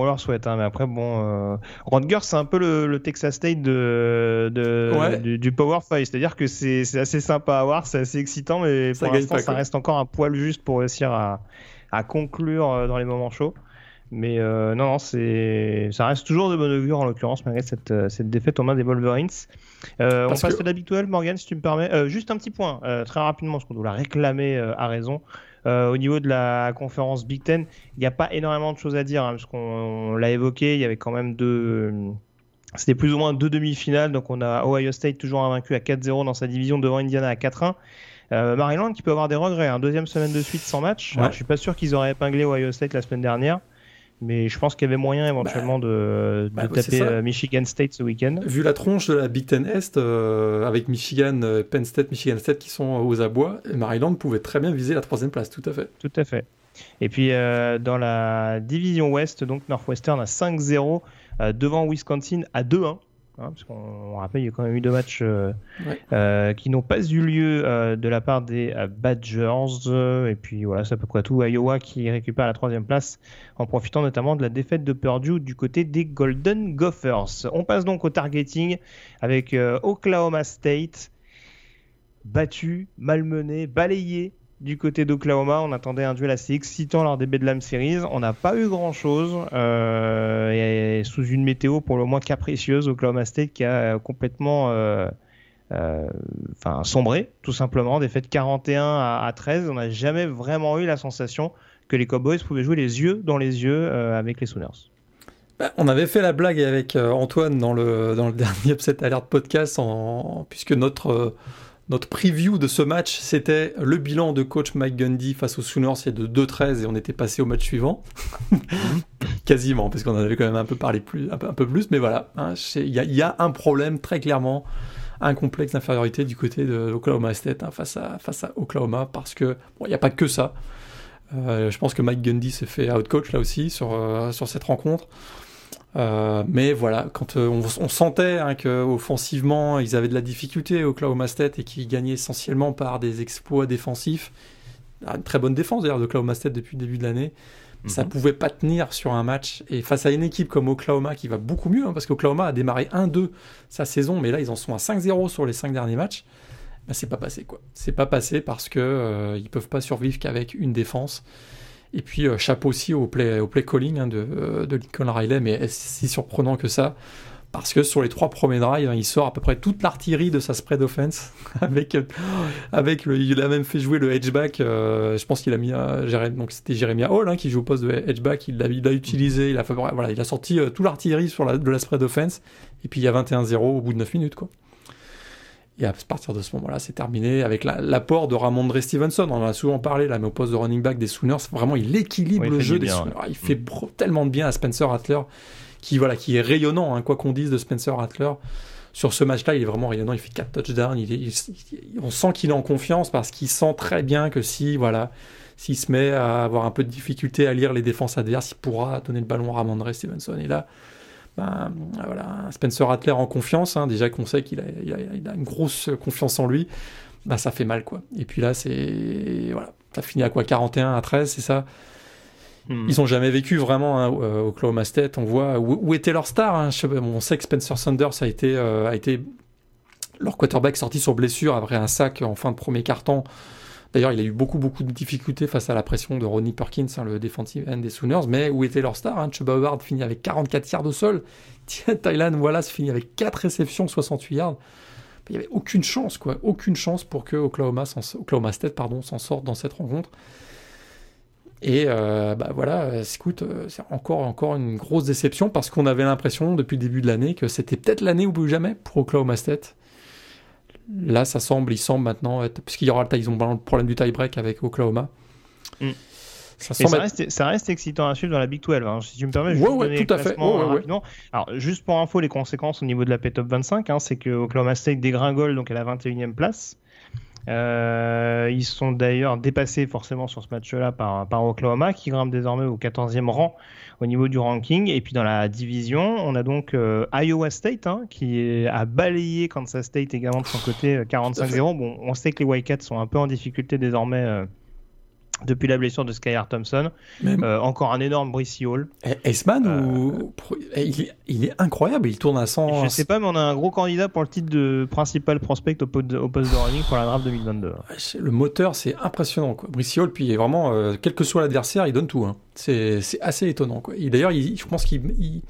on leur souhaite, hein, mais après, bon. Euh... Rutgers, c'est un peu le, le Texas State de, de- Ouais. du, du Power 5. C'est-à-dire que c'est assez sympa à voir, c'est assez excitant, mais Ça pour l'instant, ça reste encore un poil juste pour réussir à, à conclure euh, dans les moments chauds. Mais euh, non, non, c'est ça reste toujours de bonne augure en l'occurrence, malgré cette, euh, cette défaite aux mains des Wolverines. Euh, on passe que- à l'habituel, Morgan, si tu me permets. Euh, juste un petit point, très rapidement, parce qu'on doit la réclamer euh, à raison. Au niveau de la conférence Big Ten, il n'y a pas énormément de choses à dire, hein, parce qu'on on l'a évoqué, il y avait quand même deux. C'était plus ou moins deux demi-finales, donc on a Ohio State toujours invaincu à 4-0 dans sa division devant Indiana à 4-1. Euh, Maryland qui peut avoir des regrets, un deuxième semaine de suite sans match. Alors, Ouais. je suis pas sûr qu'ils auraient épinglé Ohio State la semaine dernière, mais je pense qu'il y avait moyen éventuellement de, de bah, taper euh, Michigan State ce week-end. Vu la tronche de la Big Ten Est, euh, avec Michigan, euh, Penn State, Michigan State qui sont aux abois, Maryland pouvait très bien viser la troisième place, tout à fait. Tout à fait. Et puis euh, dans la division Ouest, donc Northwestern à 5-0 euh, devant Wisconsin à 2-1. Hein, parce qu'on on rappelle, il y a quand même eu deux matchs euh, Ouais. euh, qui n'ont pas eu lieu euh, de la part des Badgers. et puis voilà, ça peut quoi tout. Iowa qui récupère la troisième place en profitant notamment de la défaite de Purdue du côté des Golden Gophers. On passe donc au targeting avec Oklahoma State battu, malmené, balayé du côté d'Oklahoma. On attendait un duel assez excitant lors des Bedlam Series. On n'a pas eu grand-chose. euh, et sous une météo pour le moins capricieuse, Oklahoma State qui a euh, complètement euh, sombré, tout simplement. Défaite 41 à, à 13. On n'a jamais vraiment eu la sensation que les Cowboys pouvaient jouer les yeux dans les yeux avec les Sooners. Bah, on avait fait la blague avec Antoine dans le, dernier Upset Alert podcast, puisque notre, notre preview de ce match, c'était le bilan de coach Mike Gundy face aux Sooners, c'est de 2-13 et on était passé au match suivant. Quasiment, parce qu'on en avait quand même un peu parlé plus, un peu, plus, mais voilà, hein, il y, a- un problème très clairement, un complexe d'infériorité du côté de l'Oklahoma State hein, face, à, Oklahoma, parce que bon, il n'y a pas que ça. Euh, je pense que Mike Gundy s'est fait outcoach là aussi sur, euh, sur cette rencontre. Euh, mais voilà, quand euh, on, on sentait hein, qu'offensivement, ils avaient de la difficulté au Oklahoma State et qu'ils gagnaient essentiellement par des exploits défensifs. Ah, Une très bonne défense d'ailleurs d'Oklahoma State depuis le début de l'année. Ça Mhm. pouvait pas tenir sur un match. Et face à une équipe comme Oklahoma qui va beaucoup mieux, hein, parce qu'Oklahoma a démarré 1-2 sa saison, mais là ils en sont à 5-0 sur les 5 derniers matchs. Bah, c'est pas passé quoi. C'est pas passé parce que euh, ils peuvent pas survivre qu'avec une défense. Et puis euh, chapeau aussi au play, au play calling hein, de, euh, de Lincoln Riley, mais est-ce si surprenant que ça? Parce que sur les trois premiers drives, hein, il sort à peu près toute l'artillerie de sa spread offense. avec, euh, avec il a même fait jouer le edgeback. euh, je pense qu'il a mis donc c'était Jeremiah Hall hein, qui joue au poste de edgeback. Il l'a il utilisé. Il a voilà, il a sorti euh, tout l'artillerie de la spread offense. Et puis il y a 21-0 au bout de 9 minutes quoi. Et à partir de ce moment-là, c'est terminé avec la- l'apport de Ramondre Stevenson. On en a souvent parlé là, mais au poste de running back des Sooners, vraiment il équilibre il le jeu des bien, Sooners. Il fait pro- tellement de bien à Spencer Rattler, qui voilà, qui est rayonnant, hein, quoi qu'on dise de Spencer Rattler. Sur ce match-là, il est vraiment rayonnant. Il fait 4 touchdowns. Il est- il- il- on sent qu'il est en confiance parce qu'il sent très bien que si voilà, s'il se met à avoir un peu de difficulté à lire les défenses adverses, il pourra donner le ballon à Ramondre Stevenson. Et là, ben, voilà, Spencer Rattler en confiance, hein, déjà qu'on sait qu'il a, il a- il a une grosse confiance en lui, ben, ça fait mal quoi. Et puis là, c'est voilà, ça finit à quoi 41 à 13, c'est ça? Hmm. Ils ont jamais vécu vraiment hein, au- euh, Oklahoma State. On voit où, où était leur star. hein. Je on sait que Spencer Sanders a été, euh, a été leur quarterback sorti sur blessure après un sac en fin de premier quart-temps. D'ailleurs, il a eu beaucoup, beaucoup de difficultés face à la pression de Ronnie Perkins, hein, le defensive end des Sooners. Mais où était leur star hein Chuba Hubbard finit avec 44 yards au sol. Thailand Wallace finit avec 4 réceptions, 68 yards. Il n'y avait aucune chance, quoi. Aucune chance pour que Oklahoma, Oklahoma State s'en sorte dans cette rencontre. Et euh, bah voilà, écoute, euh, c'est encore, encore une grosse déception parce qu'on avait l'impression depuis le début de l'année que c'était peut-être l'année ou jamais pour Oklahoma State. Là, ça semble, il semble maintenant, être, puisqu'il y aura le, tie- ils ont le problème du tie-break avec Oklahoma. Mm. Ça, ça, reste, ça, reste, excitant à suivre dans la Big 12. Hein. Si tu me permets, je ouais, ouais, tout à fait. rapidement. Alors, juste pour info, les conséquences au niveau de la P-Top 25, hein, c'est que Oklahoma State dégringole donc à la 21e place. Euh, ils sont d'ailleurs dépassés forcément sur ce match-là par, par Oklahoma, qui grimpe désormais au 14e rang au niveau du ranking. Et puis dans la division, on a donc euh, Iowa State hein, qui a balayé Kansas State également de son côté 45-0. Euh, bon, on sait que les Wildcats sont un peu en difficulté désormais depuis la blessure de Skylar Thompson. Euh, encore un énorme Brice Hall. Eisman, ou... Euh, il, est, incroyable, il tourne à 100. Je sais pas, mais on a un gros candidat pour le titre de principal prospect au, poste de running pour la draft 2022. Le moteur, c'est impressionnant. Quoi. Brice Hall, puis vraiment, euh, quel que soit l'adversaire, il donne tout. Hein. C'est assez étonnant. D'ailleurs, je pense qu'il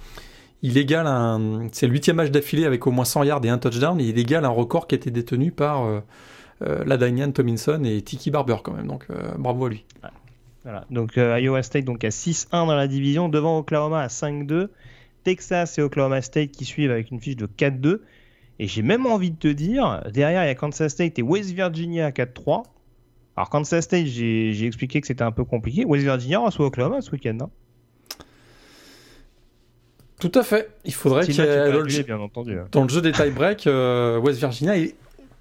il, égale un. C'est le huitième match d'affilée avec au moins 100 yards et un touchdown. Et il égale un record qui a été détenu par Ladanian Tomlinson et Tiki Barber quand même. Donc euh, bravo à lui. Voilà. Donc euh, Iowa State donc à 6-1 dans la division, devant Oklahoma à 5-2. Texas et Oklahoma State qui suivent avec une fiche de 4-2. Et j'ai même envie de te dire, derrière il y a Kansas State et West Virginia à 4-3. Alors Kansas State, j'ai expliqué que c'était un peu compliqué. West Virginia reçoit Oklahoma ce week-end, Tout à fait. Il faudrait qu'il y ait entendu. Dans le jeu des tie-break, West Virginia est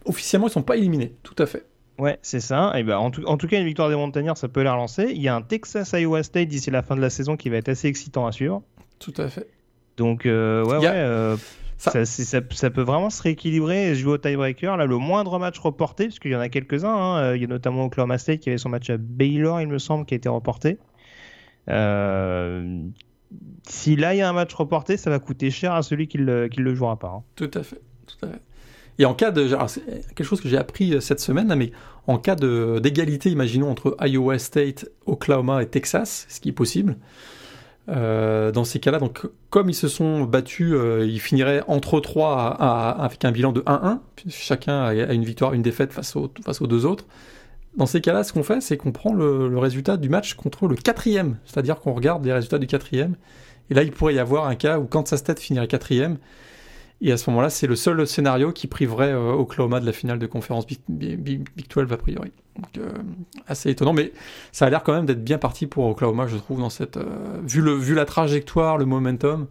officiellement, ils sont pas éliminés. Tout à fait. Ouais, c'est ça. Et ben, en, tout, en, tout, cas, une victoire des Montagnards, ça peut les relancer. Il y a un Texas Iowa State d'ici la fin de la saison qui va être assez excitant à suivre. Tout à fait. Donc, euh, ouais, ouais. Euh, ça... Ça, peut vraiment se rééquilibrer et jouer au tiebreaker. Là, le moindre match reporté, parce qu'il y en a quelques-uns. Hein. Euh, il y a notamment Oklahoma State qui avait son match à Baylor, il me semble, qui a été reporté. si là, il y a un match reporté, ça va coûter cher à celui qui le, qui le jouera pas. Hein. Tout à fait. Tout à fait. Et en cas de. Quelque chose que j'ai appris euh, cette semaine, mais en cas d'égalité, imaginons, entre Iowa State, Oklahoma et Texas, ce qui est possible. Euh, dans ces cas-là, donc comme ils se sont battus, euh, ils finiraient entre trois avec un bilan de 1-1. Chacun a une victoire, une défaite face, face aux deux autres. Dans ces cas-là, ce qu'on fait, c'est qu'on prend le, le, résultat du match contre le quatrième, c'est-à-dire qu'on regarde les résultats du quatrième. Et là, il pourrait y avoir un cas où Kansas State finirait quatrième et à ce moment-là, c'est le seul scénario qui priverait euh, Oklahoma de la finale de conférence Big, 12 a priori. Donc, euh, assez étonnant, mais ça a l'air quand même d'être bien parti pour Oklahoma, je trouve, dans cette euh, vu la trajectoire, le momentum.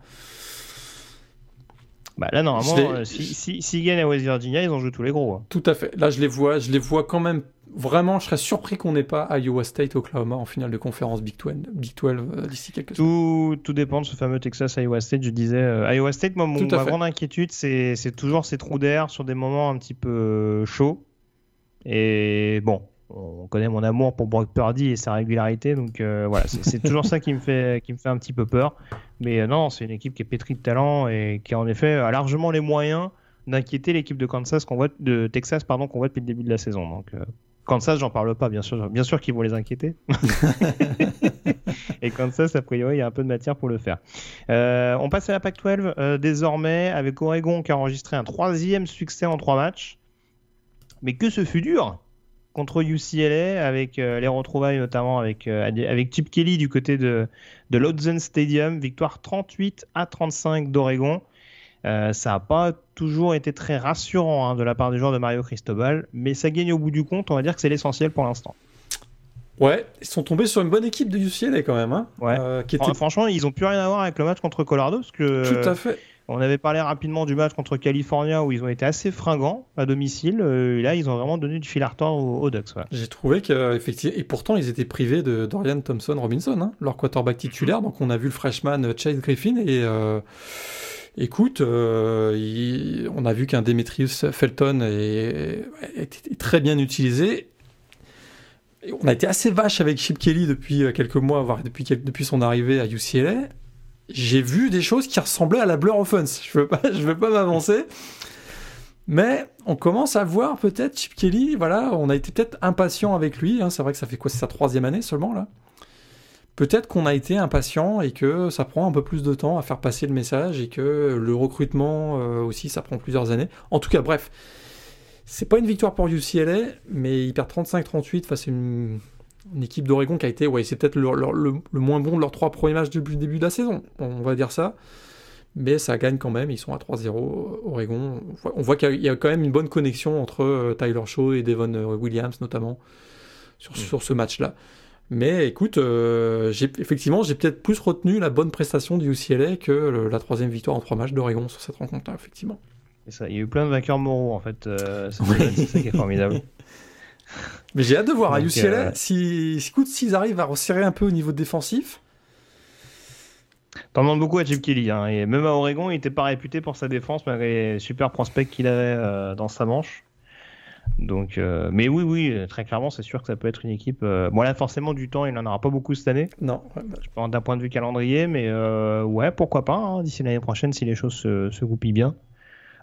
Bah là, normalement, s'ils si, si, gagnent à West Virginia, ils ont joué tous les gros. Hein. Tout à fait. Là, je les vois, je les vois quand même vraiment, je serais surpris qu'on n'ait pas Iowa State, Oklahoma en finale de conférence Big 12, Big 12 euh, d'ici quelques tout, tout dépend de ce fameux Texas Iowa State. Je disais, euh, Iowa State, moi, mon, ma grande inquiétude, c'est toujours ces trous d'air sur des moments un petit peu euh, chauds. Et bon, on connaît mon amour pour Brock Purdy et sa régularité, donc voilà, c'est toujours ça qui me fait qui me fait un petit peu peur. Mais non, c'est une équipe qui est pétrie de talent et qui en effet a largement les moyens d'inquiéter l'équipe de Kansas qu'on voit de Texas pardon qu'on voit depuis le début de la saison. Donc Kansas, j'en parle pas, bien sûr. Bien sûr qu'ils vont les inquiéter. et Kansas, a priori, il y a un peu de matière pour le faire. Euh, on passe à la Pac-12 euh, désormais avec Oregon qui a enregistré un troisième succès en trois matchs. Mais que ce fut dur contre UCLA avec euh, les retrouvailles notamment avec, avec Chip Kelly du côté de, de Stadium. Victoire 38 à 35 d'Oregon. Euh, ça n'a pas toujours été très rassurant hein, de la part des joueurs de Mario Cristobal, mais ça gagne au bout du compte. On va dire que c'est l'essentiel pour l'instant. Ouais, ils sont tombés sur une bonne équipe de UCLA quand même. Hein, ouais. Euh, franchement, ils n'ont plus rien à voir avec le match contre Colorado. Parce que, Tout à fait. On avait parlé rapidement du match contre California où ils ont été assez fringants à domicile. Euh, là, ils ont vraiment donné du fil à retordre aux, Ducks. J'ai trouvé qu'effectivement, et pourtant, ils étaient privés de Dorian Thompson Robinson, hein, leur quarterback titulaire. Donc, on a vu le freshman Chase Griffin et. Écoute, euh, on a vu qu'un Demetrius Felton est, très bien utilisé. on a été assez vache avec Chip Kelly depuis euh, quelques mois, voire depuis, depuis son arrivée à UCLA. J'ai vu des choses qui ressemblaient à la Blur Offense. Je veux pas, je veux pas m'avancer. Mais on commence à voir peut-être Chip Kelly, voilà, on a été peut-être impatient avec lui. Hein. c'est vrai que ça fait quoi C'est sa troisième année seulement là peut-être qu'on a été impatient et que ça prend un peu plus de temps à faire passer le message et que le recrutement euh, aussi, ça prend plusieurs années. En tout cas, bref, c'est pas une victoire pour UCLA, mais il perd 35-38 face à une, équipe d'Oregon qui a été, ouais, c'est peut-être le, moins bon de leurs trois premiers matchs depuis le début de la saison, on va dire ça. Mais ça gagne quand même, ils sont à 3-0 Oregon. On voit qu'il y a quand même une bonne connexion entre euh, Tyler Shaw et Devon euh, Williams notamment sur, mm. sur ce match-là. Mais écoute, euh, effectivement, j'ai peut-être plus retenu la bonne prestation du UCLA que le- la troisième victoire en trois matchs d'Oregon sur cette rencontre-là, effectivement. Ça. Il y a eu plein de vainqueurs moraux, en fait. euh, Oui. C'est ça qui est formidable. Mais j'ai hâte de voir à UCLA euh, si, s'ils arrivent à resserrer un peu au niveau défensif. T'en demandes beaucoup à Chip Kelly. Hein, et même à Oregon, il n'était pas réputé pour sa défense, malgré les super prospects qu'il avait euh, dans sa manche. Donc, euh, mais oui, oui, très clairement, c'est sûr que ça peut être une équipe. euh, Bon, là, forcément, du temps, il n'en aura pas beaucoup cette année. Non, Je pense d'un point de vue calendrier, mais euh, ouais, pourquoi pas, hein, d'ici l'année prochaine, si les choses se, se goupillent bien.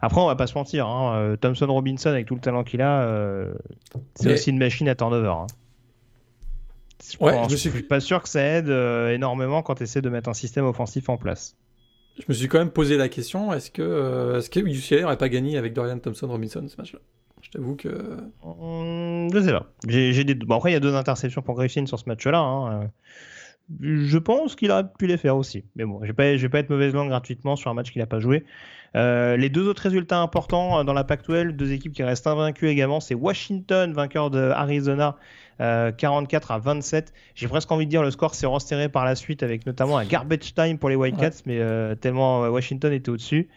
Après, on va pas se mentir, hein, euh, Thompson Robinson, avec tout le talent qu'il a, euh, c'est Mais- aussi une machine à turnover. hein. Je, Ouais, pense- je me suis- suis pas sûr que ça aide euh, énormément quand tu essaies de mettre un système offensif en place. je me suis quand même posé la question est-ce que, euh, est-ce que UCLA n'aurait pas gagné avec Dorian Thompson-Robinson ce match-là? Je t'avoue que. Hum, je sais pas. J'ai, j'ai des... bon, après, il y a deux interceptions pour Griffin sur ce match-là. hein. Je pense qu'il aurait pu les faire aussi. Mais bon, je vais pas, je vais pas être mauvaise langue gratuitement sur un match qu'il n'a pas joué. Euh, les deux autres résultats importants euh, dans la Pac-12, deux équipes qui restent invaincues également, c'est Washington, vainqueur de Arizona, euh, 44 à 27. J'ai presque envie de dire le score s'est resserré par la suite avec notamment un garbage time pour les Wildcats, mais euh, tellement euh, Washington était au-dessus.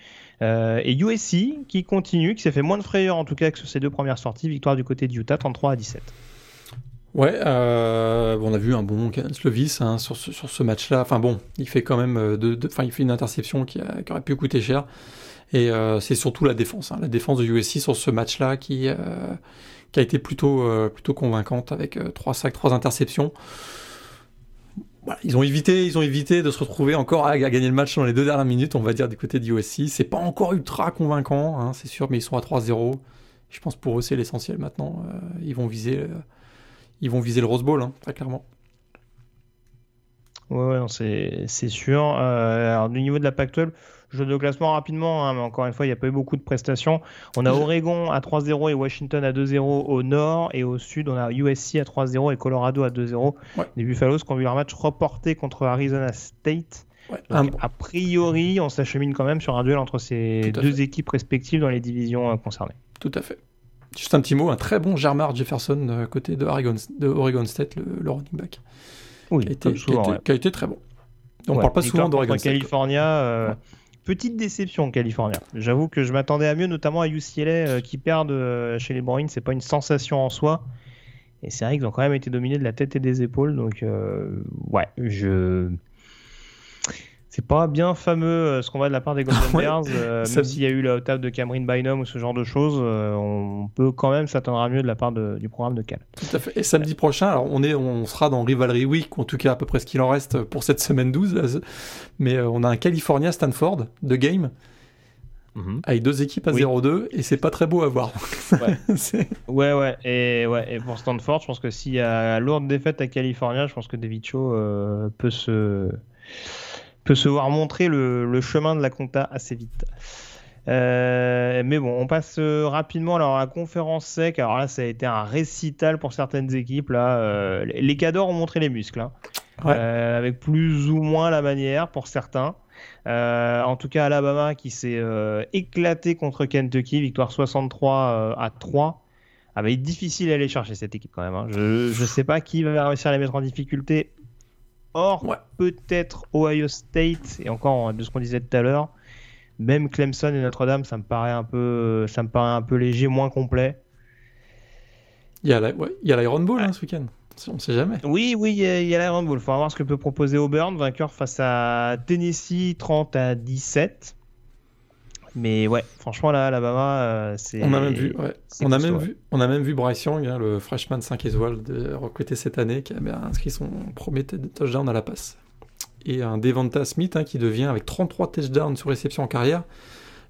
Euh, et USC qui continue, qui s'est fait moins de frayeur en tout cas que sur ses deux premières sorties, victoire du côté de Utah 33 à 17. Ouais, euh, on a vu un bon Slovis hein, sur ce, sur ce match-là. Enfin bon, il fait quand même euh, de, de- enfin, il fait une interception qui, a- qui aurait pu coûter cher. Et euh, c'est surtout la défense, hein, la défense de USC sur ce match-là qui, euh, a été plutôt, euh, convaincante avec trois sacs, trois interceptions. Ils ont évité, ils ont évité de se retrouver encore à, gagner le match dans les deux dernières minutes, on va dire du côté de USC. C'est pas encore ultra convaincant, hein, c'est sûr, mais ils sont à 3-0. Je pense pour eux c'est l'essentiel maintenant. Ils vont viser. ils vont viser le Rose Bowl, hein, très clairement. Ouais, c'est sûr. Alors, du niveau de la Pac-12, jeu de classement rapidement, hein, mais encore une fois, il n'y a pas eu beaucoup de prestations. On a Oregon à 3-0 et Washington à 2-0 au nord, et au sud, on a USC à 3-0 et Colorado à 2-0. Ouais. Les Buffaloes qui ont vu leur match reporté contre Arizona State. Ouais, Donc, un- a priori, on s'achemine quand même sur un duel entre ces deux fait. équipes respectives dans les divisions euh, concernées. tout à fait. Juste un petit mot, un très bon Jermar Jefferson euh, côté de Oregon, de Oregon State, le, le running back, Oui, qui a été, comme qui a souvent. été- ouais. qui a été très bon. On Ouais, parle pas souvent d'Oregon State. California. euh. Petite déception, California. J'avoue que je m'attendais à mieux, notamment à UCLA euh, qui perdent euh, chez les Bruins. C'est pas une sensation en soi. Et c'est vrai qu'ils ont quand même été dominés de la tête et des épaules. Donc, euh, ouais, je. C'est pas bien fameux euh, ce qu'on voit de la part des Golden Ouais, Bears. euh, ça- même s'il y a eu la table de Cameron Bynum ou ce genre de choses, euh, on peut quand même s'attendre à mieux de la part de- du programme de Cal. Tout à fait. Et samedi prochain, alors on, est, on sera dans Rivalry Week, ou en tout cas à peu près ce qu'il en reste pour cette semaine 12. là, mais euh, on a un California-Stanford de game avec deux équipes à Oui. 0-2 et c'est pas très beau à voir. Ouais. Ouais, ouais. Et, ouais. et pour Stanford, je pense que s'il y a lourde défaite à California, je pense que David Cho euh, peut, se... peut se voir montrer le, le chemin de la compta assez vite. Euh, mais bon, on passe euh, rapidement alors à la conférence sec. Alors là, ça a été un récital pour certaines équipes. Là, Euh, les cadors ont montré les muscles, hein. Ouais. Euh, avec plus ou moins la manière pour certains. En tout cas, Alabama qui s'est éclaté contre Kentucky, victoire 63 euh, à 3. Ah il est difficile à aller chercher cette équipe quand même. hein. Je ne sais pas qui va réussir à les mettre en difficulté. Or, Ouais. peut-être Ohio State, et encore de ce qu'on disait tout à l'heure, même Clemson et Notre-Dame, ça me paraît un peu, ça me paraît un peu léger, moins complet. Il y a ouais, l'Iron Bowl hein, ce week-end. On sait jamais. Oui, oui, il y a, l'Iron Bowl. Il faut voir ce que peut proposer Auburn, vainqueur face à Tennessee 30 à 17. Mais ouais, franchement, là, Alabama, euh, c'est. On a même vu, ouais. on a même ouais. vu, on a même vu Bryce Young, hein, le freshman 5 étoiles de, recruté cette année, qui a bien inscrit son premier touchdown à la passe. Et un Devonta Smith hein, qui devient, avec 33 touchdowns sur réception en carrière,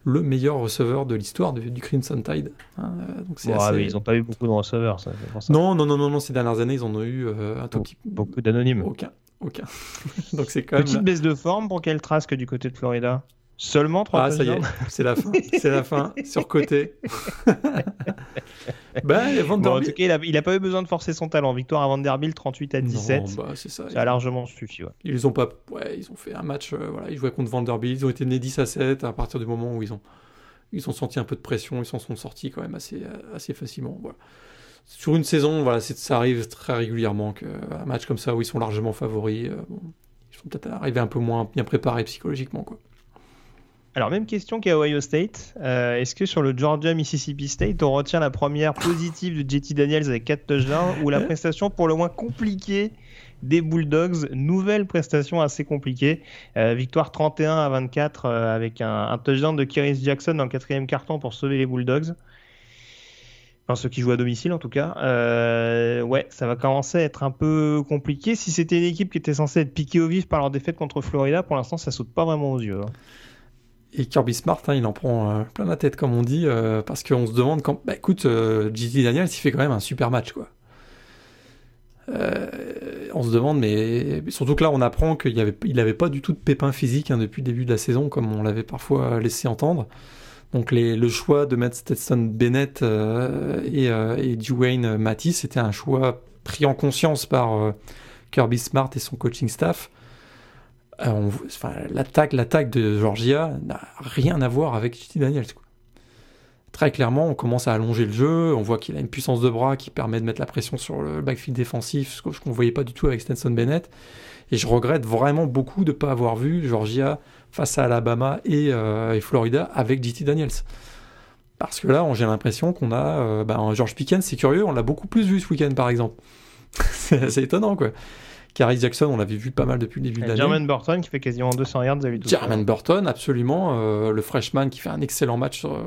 le meilleur receveur de l'histoire du, du Crimson Tide. hein, euh, donc c'est ah assez- ils n'ont pas eu beaucoup de receveurs, ça, ça. Non, non, non, non, non, ces dernières années, ils en ont eu euh, un tout petit Beaucoup d'anonymes. Aucun, aucun. donc c'est quand même. Petite baisse de forme pour quel trace que du côté de Florida Seulement 3 Ah, ça y est, c'est la fin. C'est la fin. Surcoté. ben, Bon, en tout cas, il a, il a pas eu besoin de forcer son talent. Victoire à Vanderbilt 38 à 17. Non, bah, c'est ça. ça a largement suffi. Ouais. Ils ont pas, ouais, ils ont fait un match, euh, voilà, ils jouaient contre Vanderbilt, ils ont été menés 10 à 7 à partir du moment où ils ont, ils ont senti un peu de pression, ils s'en sont sortis quand même assez, euh, assez facilement. Voilà. sur une saison, voilà, ça arrive très régulièrement qu'un match comme ça où ils sont largement favoris, ils sont peut-être arrivés un peu moins bien préparés psychologiquement. Quoi. Alors, même question qu'à Ohio State. Est-ce que sur le Georgia-Mississippi State, on retient la première positive de JT Daniels avec 4 touchdowns ou la prestation pour le moins compliquée des Bulldogs? Nouvelle prestation assez compliquée. Euh, victoire 31 à 24 euh, avec un, touchdown de Kiris Jackson dans le quatrième carton pour sauver les Bulldogs. Enfin, ceux qui jouent à domicile en tout cas. Euh, ouais, ça va commencer à être un peu compliqué. Si c'était une équipe qui était censée être piquée au vif par leur défaite contre Florida, pour l'instant, ça saute pas vraiment aux yeux. Hein. Et Kirby Smart, hein, il en prend plein la tête, comme on dit, parce qu'on se demande quand. Bah écoute, JT Daniels, il fait quand même un super match, quoi. Euh, on se demande, mais surtout que là, on apprend qu'il n'avait il pas du tout de pépin physique hein, depuis le début de la saison, comme on l'avait parfois laissé entendre. Donc le choix de mettre Stetson Bennett euh, et, euh, et, Dwayne Matisse, c'était un choix pris en conscience par Kirby Smart et son coaching staff. L'attaque, l'attaque de Georgia n'a rien à voir avec JT Daniels très clairement, on commence à allonger le jeu. On voit qu'il a une puissance de bras qui permet de mettre la pression sur le backfield défensif, ce qu'on ne voyait pas du tout avec Stenson Bennett. Et je regrette vraiment beaucoup de ne pas avoir vu Georgia face à Alabama et, euh, Florida avec JT Daniels. Parce que là, j'ai l'impression qu'on a. Euh, ben, George Pickens, c'est curieux, on l'a beaucoup plus vu ce week-end par exemple. c'est étonnant quoi. Caris Jackson, on l'avait vu pas mal depuis le début de l'année. Jermaine Burton qui fait quasiment 200 yards à lui Jermaine Burton, absolument. Euh, le freshman qui fait un excellent match sur,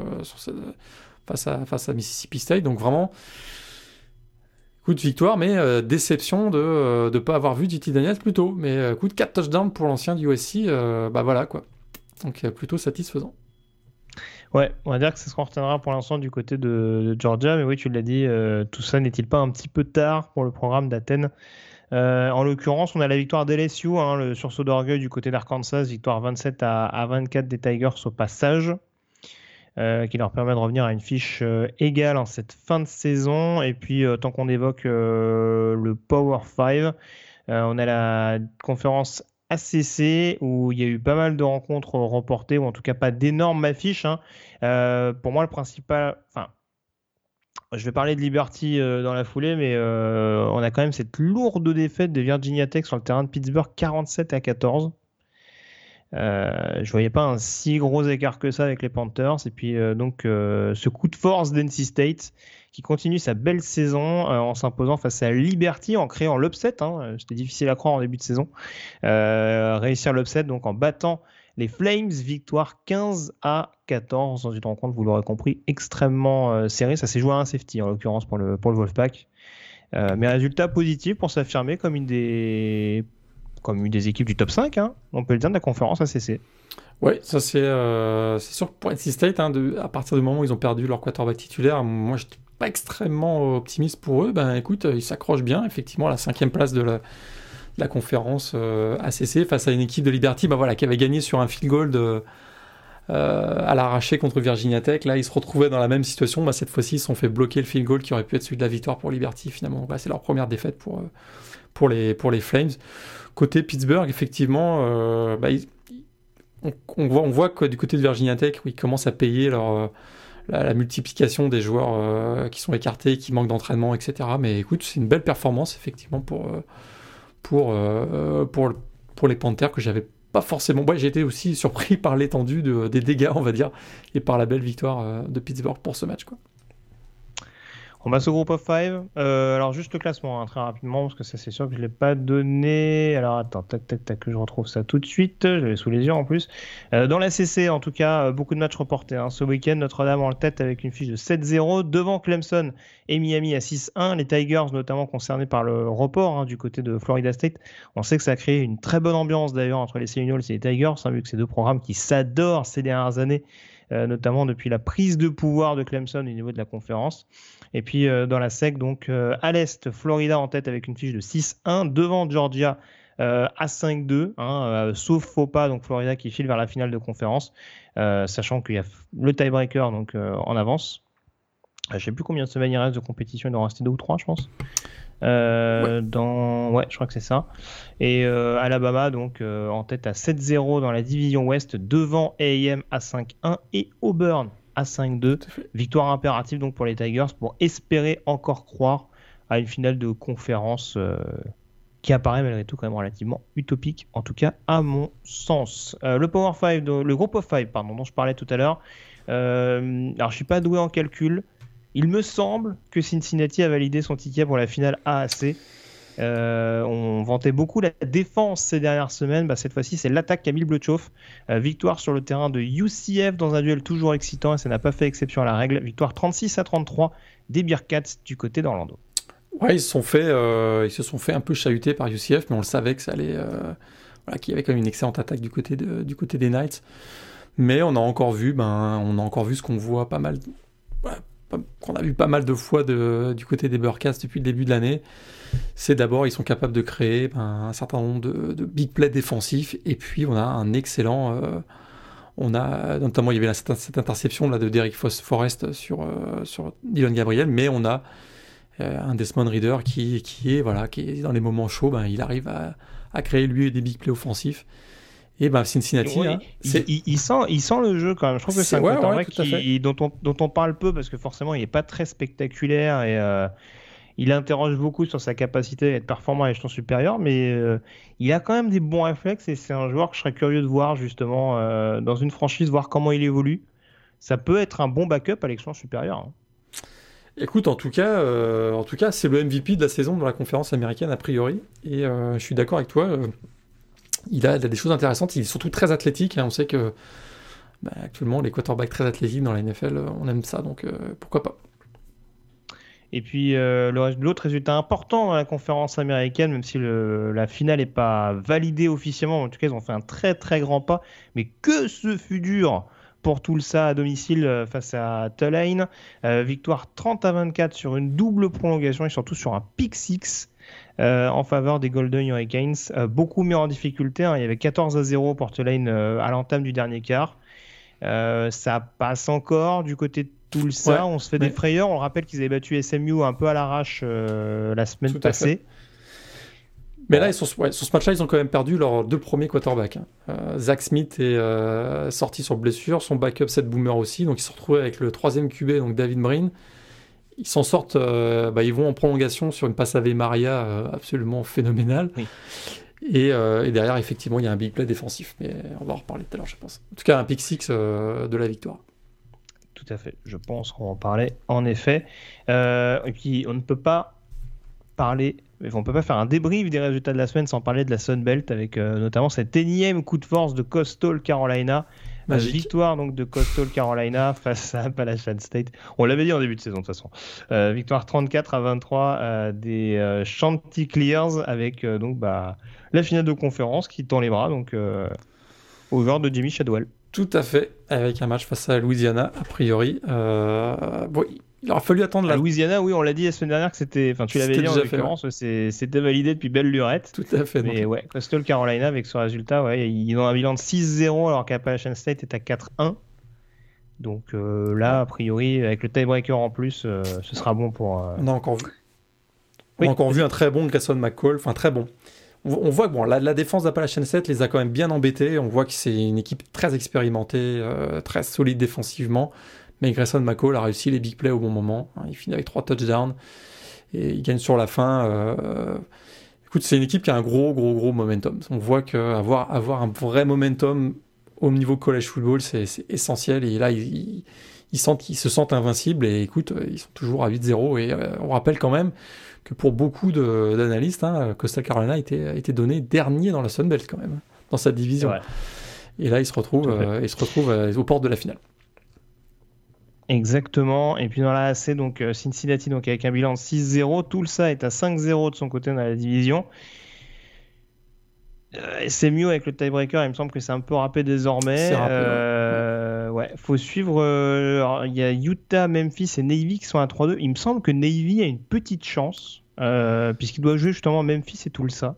face, à, face à Mississippi State. Donc vraiment, coup de victoire, mais euh, déception de ne euh, pas avoir vu JT Daniels plus tôt. Mais coup de 4 touchdowns pour l'ancien du USC, bah voilà quoi. Donc plutôt satisfaisant. Ouais, on va dire que c'est ce qu'on retiendra pour l'instant du côté de, Georgia. Mais oui, tu l'as dit, tout ça n'est-il pas un petit peu tard pour le programme d'Athènes? Euh, en l'occurrence, on a la victoire d'LSU, hein, le sursaut d'orgueil du côté d'Arkansas, victoire 27 à, 24 des Tigers au passage, euh, qui leur permet de revenir à une fiche euh, égale en cette fin de saison. Et puis, tant qu'on évoque le Power 5, on a la conférence ACC où il y a eu pas mal de rencontres remportées, ou en tout cas pas d'énormes affiches. Hein. pour moi, le principal, je vais parler de Liberty euh, dans la foulée, mais euh, on a quand même cette lourde défaite de Virginia Tech sur le terrain de Pittsburgh, 47 à 14. Euh, je voyais pas un si gros écart que ça avec les Panthers. Et puis euh, donc ce coup de force d'NC State qui continue sa belle saison en s'imposant face à Liberty en créant l'upset. Hein. C'était difficile à croire en début de saison. réussir l'upset donc en battant les Flames, victoire 15 à 14 dans une rencontre, vous l'aurez compris, extrêmement euh, serrée. Ça s'est joué à un safety en l'occurrence pour le, pour le Wolfpack. Euh, mais résultat positif pour s'affirmer comme une des comme une des équipes du top 5, hein, on peut le dire, de la conférence ACC. Oui, ça c'est euh, sûr pour NC State, hein, de, à partir du moment où ils ont perdu leur quarterback titulaire, moi je n'étais pas extrêmement optimiste pour eux. Ben écoute, ils s'accrochent bien, effectivement, à la cinquième place de la, la conférence euh, ACC face à une équipe de Liberty bah voilà, qui avait gagné sur un field goal de, euh, à l'arraché contre Virginia Tech. Là, ils se retrouvaient dans la même situation. Bah, cette fois-ci, ils se sont fait bloquer le field goal qui aurait pu être celui de la victoire pour Liberty finalement. Bah, c'est leur première défaite pour, euh, pour, les, pour les Flames. Côté Pittsburgh, effectivement, bah, on, voit, on voit que du côté de Virginia Tech, ils commencent à payer leur, la, multiplication des joueurs qui sont écartés, qui manquent d'entraînement, etc. Mais écoute, c'est une belle performance effectivement pour pour, euh, pour, les Panthers que j'avais pas forcément. J'ai été aussi surpris par l'étendue de, des dégâts, on va dire, et par la belle victoire euh, de Pittsburgh pour ce match. Quoi. On passe au groupe of five. Euh, alors juste le classement hein, très rapidement parce que ça c'est sûr que je l'ai pas donné. Alors attends, tac tac tac que je retrouve ça tout de suite. Je l'ai sous les yeux en plus. Euh, dans la CC en tout cas, euh, beaucoup de matchs reportés. Hein. Ce week-end, Notre-Dame en tête avec une fiche de 7-0 devant Clemson et Miami à 6-1. Les Tigers notamment concernés par le report hein, du côté de Florida State. On sait que ça a créé une très bonne ambiance d'ailleurs entre les Seminoles et les Tigers, vu que ces deux programmes qui s'adorent ces dernières années. notamment depuis la prise de pouvoir de Clemson au niveau de la conférence. Et puis euh, dans la SEC, donc euh, à l'Est, Florida en tête avec une fiche de 6-1 devant Georgia euh, à 5-2, hein, sauf faux pas, donc Florida qui file vers la finale de conférence, sachant qu'il y a le tiebreaker donc en avance. Je ne sais plus combien de semaines il reste de compétition, il doit en rester deux ou trois, je pense. ouais. Dans... ouais, je crois que c'est ça. Et Alabama, donc en tête à 7-0 dans la division Ouest, devant AM à 5-1 et Auburn à 5-2. Victoire impérative donc pour les Tigers pour espérer encore croire à une finale de conférence euh, qui apparaît malgré tout quand même relativement utopique, en tout cas à mon sens. Euh, le Power 5, le groupe of 5 pardon, dont je parlais tout à l'heure. Euh, alors je suis pas doué en calcul. Il me semble que Cincinnati a validé son ticket pour la finale AAC. Euh, on vantait beaucoup la défense ces dernières semaines. Bah, cette fois-ci, c'est l'attaque Camille Bleuchoff. Euh, victoire sur le terrain de UCF dans un duel toujours excitant et ça n'a pas fait exception à la règle. Victoire 36 à 33 des Bearcats du côté d'Orlando. Ouais, ils se sont fait, euh, ils se sont un peu chahuter par UCF, mais on le savait que ça allait, voilà, qu'il y avait quand même une excellente attaque du côté, du côté des Knights. Mais on a encore vu, ben, on a encore vu ce qu'on voit pas mal, qu'on a vu pas mal de fois du côté des Bearcats depuis le début de l'année c'est d'abord ils sont capables de créer ben, un certain nombre de, big plays défensifs. Et puis on a un excellent euh, on a notamment il y avait cette, interception là de Derek Forrest sur euh, sur Dylan Gabriel. Mais on a euh, un Desmond Reader qui, qui est voilà qui est dans les moments chauds. Ben, il arrive à, à, créer lui des big plays offensifs. Et ben Cincinnati, hein, il, il, sent, il sent le jeu quand même. Je trouve que c'est un ouais, dont, on, dont on parle peu parce que forcément il n'est pas très spectaculaire et il interroge beaucoup sur sa capacité à être performant à l'échelon supérieur, mais euh, il a quand même des bons réflexes et c'est un joueur que je serais curieux de voir justement euh, dans une franchise, voir comment il évolue. Ça peut être un bon backup à l'échelon supérieur. Hein. Écoute, en tout cas, euh, en tout cas, c'est le MVP de la saison dans la conférence américaine a priori, et je suis d'accord avec toi. Il a, des choses intéressantes. Il est surtout très athlétique. Hein. On sait que bah, actuellement, les quarterbacks très athlétiques dans la NFL, on aime ça, donc pourquoi pas. Et puis euh, l'autre résultat important dans la conférence américaine, même si la finale n'est pas validée officiellement, en tout cas ils ont fait un très très grand pas. Mais que ce fut dur pour tout ça à domicile euh, face à Tulane. Euh, victoire 30 à 24 sur une double prolongation et surtout sur un pick 6 en faveur des Golden Hurricanes. beaucoup mis en difficulté. Hein. Il y avait 14 à 0 pour Tulane à l'entame du dernier quart. ça passe encore du côté de tout ça. on se fait des frayeurs. On rappelle qu'ils avaient battu SMU un peu à l'arrache euh, la semaine passée. Mais là, sur, sur ce match-là, ils ont quand même perdu leurs deux premiers quarterbacks. Hein. Euh, Zach Smith est euh, sorti sur blessure, son backup Seth Boomer aussi, donc ils se retrouvent avec le troisième QB, donc David Breen. Ils s'en sortent, bah, ils vont en prolongation sur une passe à Maria absolument phénoménale. Et, et, derrière, effectivement, il y a un big play défensif, mais on va en reparler tout à l'heure, je pense. En tout cas, un pick six de la victoire tout à fait. Je pense qu'on en parlait en effet. Euh, et puis, on ne peut pas parler, on peut pas faire un débrief des résultats de la semaine sans parler de la Sun Belt avec euh, notamment cet énième coup de force de Coastal Carolina. La victoire donc de Coastal Carolina face à Appalachian State. On l'avait dit en début de saison de toute façon. Euh, victoire 34 à 23 des Chanticleers avec donc bah, la finale de conférence qui tend les bras donc au de Jimmy Shadwell. Tout à fait, avec un match face à Louisiana, a priori. Euh, bon, il aura fallu attendre la. Louisiana, oui, on l'a dit la semaine dernière que c'était. Enfin, tu l'avais dit en l'occurrence, c'était validé depuis belle lurette. Tout à fait. Mais ouais, Coastal Carolina, avec ce résultat, ouais, ils ont un bilan de 6-0 alors qu'Appalachian State est à 4-1. Donc euh, là, a priori, avec le tiebreaker en plus, euh, ce sera bon pour. On a encore vu. On a encore vu un très bon Grayson McCall, enfin très bon on voit que bon, la, défense d'Appalachian 7 les a quand même bien embêtés. On voit que c'est une équipe très expérimentée, euh, très solide défensivement. Mais Grayson McCall a réussi les big plays au bon moment. Hein. il finit avec trois touchdowns et il gagne sur la fin. Euh, écoute, c'est une équipe qui a un gros, gros, gros momentum. On voit qu'avoir avoir un vrai momentum au niveau college football, c'est essentiel. Et là, ils, sentent, ils se sentent invincibles. Et écoute, ils sont toujours à 8-0. Et euh, on rappelle quand même que pour beaucoup d'analystes, hein, Costa Carolina a été, donné dernier dans la Sun Belt quand même, dans cette division. Et là, il se retrouve, euh, il se retrouve euh, aux portes de la finale. Exactement. Et puis dans la AC, donc euh, Cincinnati, donc avec un bilan de 6-0, Tulsa est à 5-0 de son côté dans la division. C'est mieux avec le tiebreaker, il me semble que c'est un peu râpé désormais. ouais. faut suivre. Il y a Utah, Memphis et Navy qui sont à 3-2. Il me semble que Navy a une petite chance euh, puisqu'il doit jouer justement Memphis et tout ça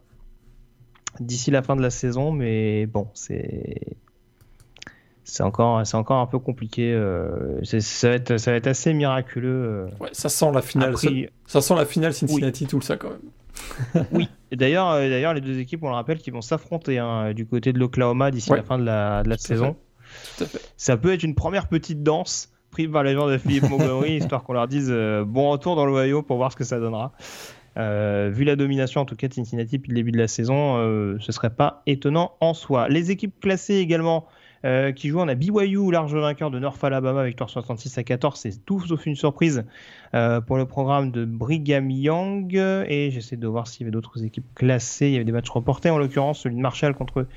d'ici la fin de la saison, mais bon, c'est c'est encore, encore un peu compliqué. Euh, ça, va être, ça va être assez miraculeux. Euh. Ouais, ça sent la finale. Ça, sent la finale Cincinnati, tout ça quand même. oui. D'ailleurs, d'ailleurs, les deux équipes, on le rappelle, qui vont s'affronter hein, du côté de l'Oklahoma d'ici la fin de la, de la saison. Ça peut être une première petite danse pris par les gens de Philippe Montgomery, histoire qu'on leur dise bon retour dans l'Ohio pour voir ce que ça donnera. vu la domination en tout cas de Cincinnati depuis le début de la saison, ce serait pas étonnant en soi. Les équipes classées également euh, qui joue. On a BYU, large vainqueur de North Alabama, victoire 66 à 14. C'est tout sauf une surprise euh, pour le programme de Brigham Young. Et j'essaie de voir s'il y avait d'autres équipes classées. Il y avait des matchs reportés, en l'occurrence celui de Marshall contre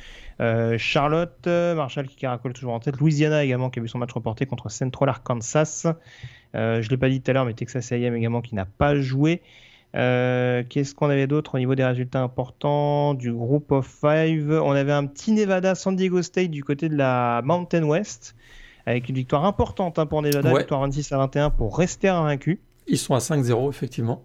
euh, Charlotte. Marshall qui caracole toujours en tête. Louisiana également qui a vu son match reporté contre Central Arkansas. je ne l'ai pas dit tout à l'heure, mais Texas A&M également qui n'a pas joué. Euh, qu'est-ce qu'on avait d'autre au niveau des résultats importants du groupe of five? On avait un petit Nevada San Diego State du côté de la Mountain West avec une victoire importante hein, pour Nevada, victoire 26 à 21 pour rester invaincu. Ils sont à 5-0 effectivement.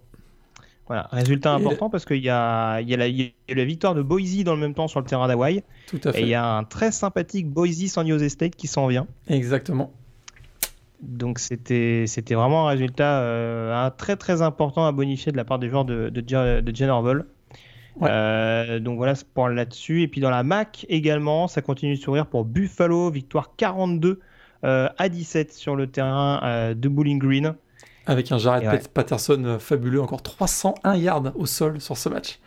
Voilà, résultat important parce qu'il y, y, a la victoire de Boise dans le même temps sur le terrain d'Hawaï. Tout à fait. Et il y a un très sympathique Boise San Jose State qui s'en vient. Exactement. Donc c'était c'était vraiment un résultat euh, très très important à bonifier de la part des joueurs de, de, de euh, donc voilà pour là-dessus. Et puis dans la MAC également, ça continue de sourire pour Buffalo, victoire 42 euh, à 17 sur le terrain de Bowling Green. Avec un Jared Patterson fabuleux, encore 301 yards au sol sur ce match.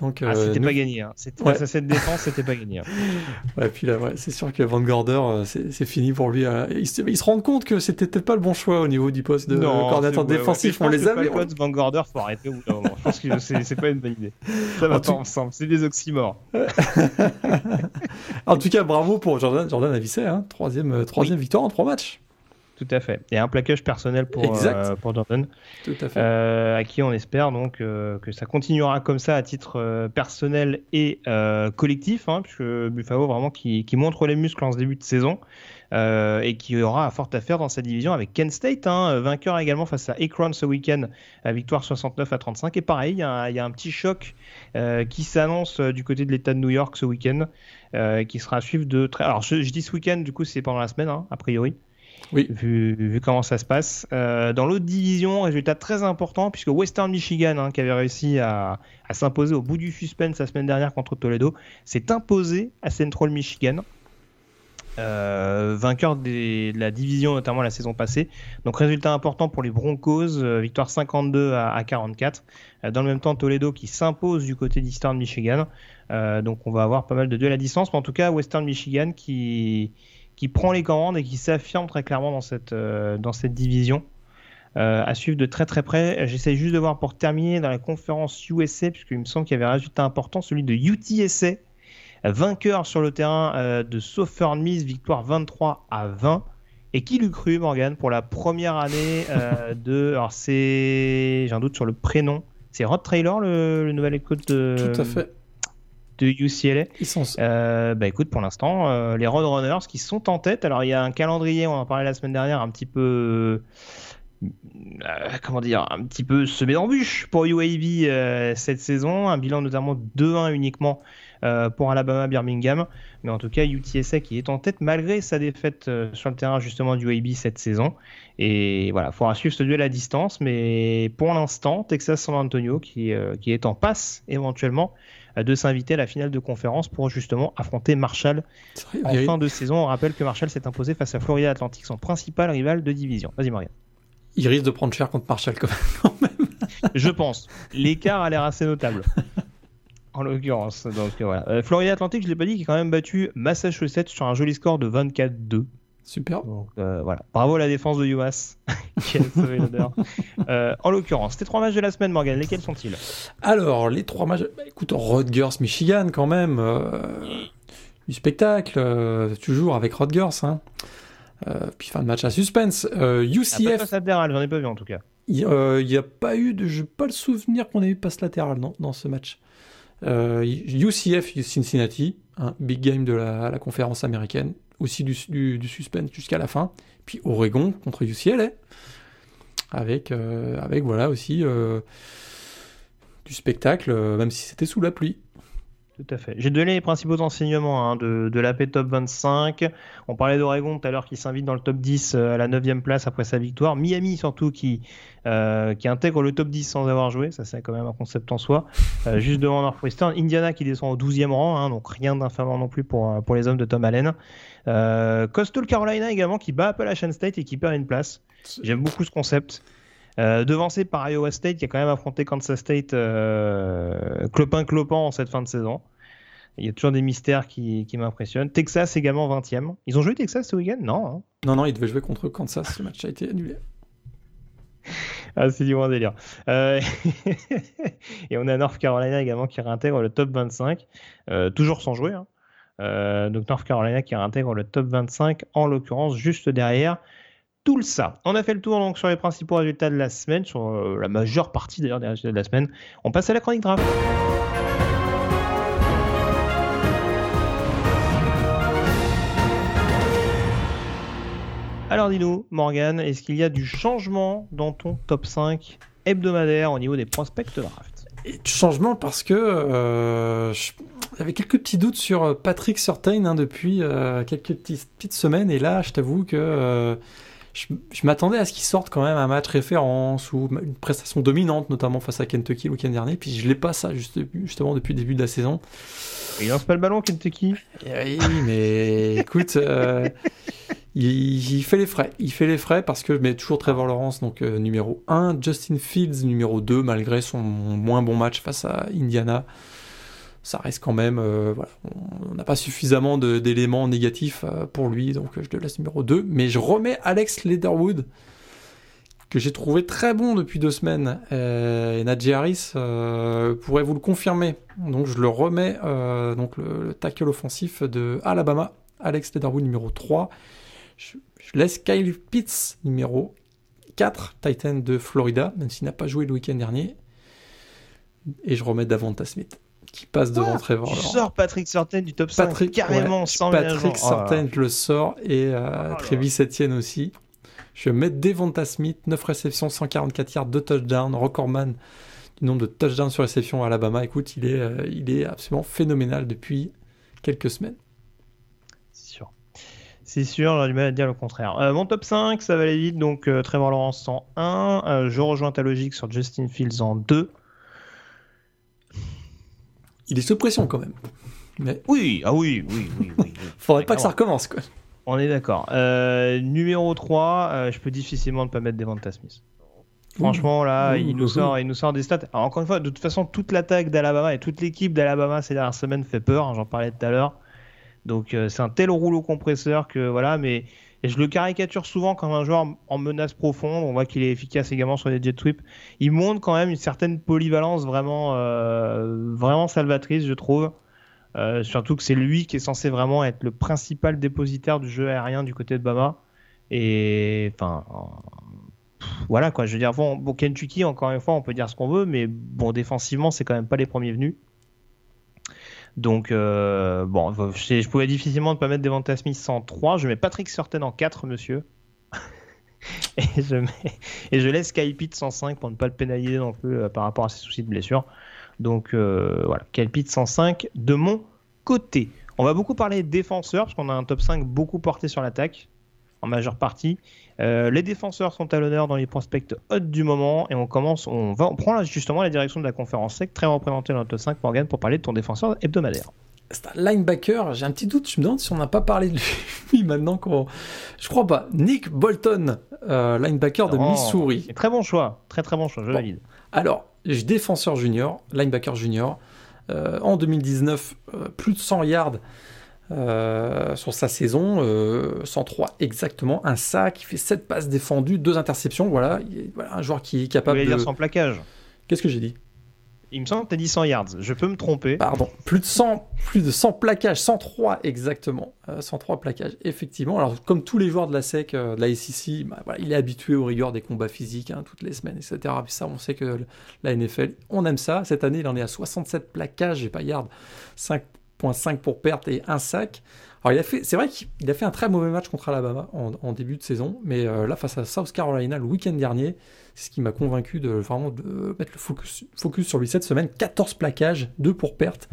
Donc, ah, c'était pas gagné. Hein. cette défense, c'était pas gagné. Hein. Ouais, puis là, c'est sûr que Van Gorder, euh, c'est fini pour lui. Euh, il, se, rend compte que c'était peut-être pas le bon choix au niveau du poste de coordinateur défensif. on les avait. Le Van Gorder, faut arrêter au bout d'un moment. Je pense que c'est pas une bonne idée. Ça va pas ensemble. C'est des oxymores. en tout cas, bravo pour Jordan, Jordan Avicet. Hein. Troisième, euh, troisième victoire en trois matchs. Tout à fait. Et un plaquage personnel pour, euh, pour Jordan. Tout à fait. Euh, à qui on espère donc euh, que ça continuera comme ça à titre personnel et collectif, hein, puisque Buffalo vraiment qui, qui, montre les muscles en ce début de saison et qui aura à forte affaire dans sa division avec Kent State, hein, vainqueur également face à Akron ce week-end, à victoire 69 à 35. Et pareil, il y, y, a un petit choc qui s'annonce du côté de l'État de New York ce week-end, qui sera à suivre de très. Alors je, dis ce week-end, du coup c'est pendant la semaine, hein, a priori. Oui. Vu, comment ça se passe. Euh, dans l'autre division, résultat très important, puisque Western Michigan, hein, qui avait réussi à, s'imposer au bout du suspense la semaine dernière contre Toledo, s'est imposé à Central Michigan. Euh, vainqueur de la division notamment la saison passée. Donc résultat important pour les Broncos, euh, victoire 52 à, 44. dans le même temps, Toledo qui s'impose du côté d'Eastern Michigan. donc on va avoir pas mal de duels à distance, mais en tout cas Western Michigan qui, qui prend les commandes et qui s'affirme très clairement dans cette, euh, dans cette division. Euh, à suivre de très très près. J'essaie juste de voir pour terminer dans la conférence USA, puisqu'il me semble qu'il y avait un résultat important, celui de UTSA, vainqueur sur le terrain euh, de Southern Miss, victoire 23 à 20. Et qui l'eût cru, Morgan, pour la première année de. Alors, c'est. J'ai un doute sur le prénom. C'est Rod Traylor, le, le nouvel écoute de. Tout à fait de UCLA. Ils sont... Euh, bah écoute, pour l'instant, euh, les Roadrunners qui sont en tête. Alors il y a un calendrier, on en parlait la semaine dernière, un petit peu, euh, comment dire, un petit peu semé d'embûches pour UAB cette saison. Un bilan notamment 2-1 uniquement pour Alabama Birmingham. Mais en tout cas, UTSA qui est en tête malgré sa défaite sur le terrain justement du UAB cette saison. Et voilà, il faudra suivre ce duel à distance. Mais pour l'instant, Texas San Antonio qui, qui est en passe éventuellement de s'inviter à la finale de conférence pour justement affronter Marshall en fin de saison. On rappelle que Marshall s'est imposé face à Florida Atlantic, son principal rival de division. Vas-y, Morgan. Il risque de prendre cher contre Marshall quand même. Je pense. L'écart a l'air assez notable. en l'occurrence. Donc voilà. Euh, Florida Atlantic, je ne l'ai pas dit, qui a quand même battu Massachusetts sur un joli score de 24-2. Super. Euh, voilà. Bravo à la défense de UMass qui a sauvé l'honneur. Euh, en l'occurrence, tes trois matchs de la semaine, Morgan, lesquels sont-ils? Alors, les trois matchs. Bah, écoute, Rutgers, Michigan, quand même. Euh, du spectacle, toujours avec Rutgers. Hein. puis fin de match à suspense. UCF. passe latéral, j'en ai pas vu en tout cas. Il n'y a pas eu de. Je n'ai pas le souvenir qu'on ait eu passe latéral non, dans ce match. UCF Cincinnati, un big game de la conférence américaine aussi du, suspense jusqu'à la fin. Puis Oregon contre UCLA, avec, euh, avec voilà aussi euh, du spectacle, euh, même si c'était sous la pluie. Tout à fait. J'ai donné les principaux enseignements hein, de, de l'AP Top 25. On parlait d'Oregon tout à l'heure qui s'invite dans le top 10 euh, à la 9 place après sa victoire. Miami surtout qui, euh, qui intègre le top 10 sans avoir joué. Ça, c'est quand même un concept en soi. Euh, juste devant Northwestern. Indiana qui descend au 12e rang. Hein, donc rien d'infamant non plus pour, pour les hommes de Tom Allen. Coastal Carolina également qui bat Appalachian State et qui perd une place. J'aime beaucoup ce concept. Devancé par Iowa State qui a quand même affronté Kansas State clopin-clopin en cette fin de saison. Il y a toujours des mystères qui, qui m'impressionnent. Texas également 20e. Ils ont joué Texas ce week-end? Non. Hein. non, non, ils devaient jouer contre Kansas. Le match a été annulé. ah, c'est du bon délire. Euh, et on a North Carolina également qui réintègre le top 25, euh, toujours sans jouer. Hein. Euh, donc North Carolina qui réintègre le top 25, en l'occurrence juste derrière tout ça. On a fait le tour donc sur les principaux résultats de la semaine, sur la majeure partie d'ailleurs des résultats de la semaine. On passe à la chronique draft. Alors dis-nous, Morgan, est-ce qu'il y a du changement dans ton top 5 hebdomadaire au niveau des prospects draft? Du changement parce que euh, j'avais quelques petits doutes sur euh, Patrick Surtain hein, depuis euh, quelques petites semaines et là je t'avoue que je, m'attendais à ce qu'il sorte quand même un match référence ou une prestation dominante, notamment face à Kentucky le week-end dernier. Puis je l'ai pas ça justement depuis le début de la saison. Il lance pas le ballon Kentucky. Oui, mais écoute, il, fait les frais. Il fait les frais parce que je mets toujours Trevor Lawrence, donc euh, numéro 1, Justin Fields numéro 2, malgré son moins bon match face à Indiana. Ça reste quand même. Euh, on n'a pas suffisamment d'éléments négatifs euh, pour lui, donc je le laisse numéro 2. Mais je remets Alex Leatherwood, que j'ai trouvé très bon depuis deux semaines. et Najee Harris pourrait vous le confirmer. Donc je le remets, donc le, le tackle offensif de Alabama, Alex Leatherwood numéro 3. Je, laisse Kyle Pitts, numéro 4, Titan de Florida, même s'il n'a pas joué le week-end dernier. Et je remets Davanta Smith, qui passe devant Trevor. Tu sors Patrick Sorten du top 5 Patrick, carrément sans Patrick Sorten, je le sors, et euh, oh Travis Etienne aussi. Je mets Devonta Smith, 9 réceptions, 144 yards, 2 touchdowns, recordman du nombre de touchdowns sur réception à Alabama. Écoute, il est, euh, il est absolument phénoménal depuis quelques semaines. C'est sûr, j'aurais du mal à dire le contraire. Euh, mon top 5, ça va aller vite. Donc, euh, Trevor Lawrence en 1. Euh, je rejoins ta logique sur Justin Fields en 2. Il est sous pression quand même. Mais... Oui, ah oui, oui, oui. oui, Faudrait pas que ça recommence, quoi. On est d'accord. numéro 3, je peux difficilement ne pas mettre Devonta Smith. Franchement, là, il, nous sort, il nous sort des stats. encore une fois, de toute façon, toute l'attaque d'Alabama et toute l'équipe d'Alabama ces dernières semaines fait peur. Hein, j'en parlais tout à l'heure. Donc euh, c'est un tel rouleau compresseur que voilà, mais je le caricature souvent comme un joueur en menace profonde. On voit qu'il est efficace également sur les jet sweeps. Il montre quand même une certaine polyvalence vraiment, euh, vraiment salvatrice, je trouve. Euh, surtout que c'est lui qui est censé vraiment être le principal dépositaire du jeu aérien du côté de Bama. Et enfin, voilà quoi. Je veux dire, bon, bon, Kentucky, encore une fois, on peut dire ce qu'on veut, mais bon, défensivement, c'est quand même pas les premiers venus. Donc, euh, bon, je, pouvais difficilement ne pas mettre Devonta Smith en 3. Je mets Patrick Surtain en 4, monsieur. et, je laisse Kyle Pitts en 5 pour ne pas le pénaliser non plus euh, par rapport à ses soucis de blessure. Donc, euh, voilà, Kyle Pitts en 5 de mon côté. On va beaucoup parler défenseurs, parce qu'on a un top 5 beaucoup porté sur l'attaque en majeure partie. Euh, les défenseurs sont à l'honneur dans les prospects hot du moment et on commence, on va, on prend justement la direction de la conférence sec, très représentée dans notre 5 Morgan pour parler de ton défenseur hebdomadaire. C'est un linebacker, j'ai un petit doute, je me demande si on n'a pas parlé de lui maintenant qu'on... Je crois pas. Nick Bolton, euh, linebacker de Missouri. Très bon choix, très très bon choix, je valide. Alors, défenseur junior, linebacker junior, euh, en 2019, plus de 100 yards euh, sur sa saison, 103 euh, exactement, un sac, il fait 7 passes défendues, 2 interceptions, voilà, voilà un joueur qui est capable de... dire sans plaquage? Qu'est-ce que j'ai dit? Il me semble que tu as dit 100 yards, je peux me tromper. Pardon, plus de 100, plus de 100 plaquages, 103 exactement, 103 euh, plaquages, effectivement. Alors comme tous les joueurs de la SEC, de la SEC, bah, voilà, il est habitué aux rigueurs des combats physiques, hein, toutes les semaines, etc. Puis ça, on sait que la NFL, on aime ça. Cette année, il en est à 67 plaquages, j'ai pas yards, 5 5 pour perte et un sac. Alors il a fait, c'est vrai qu'il a fait un très mauvais match contre Alabama en, début de saison, mais euh, là face à South Carolina le week-end dernier, c'est ce qui m'a convaincu de vraiment mettre le focus, focus sur lui cette semaine. 14 plaquages, 2 pour perte.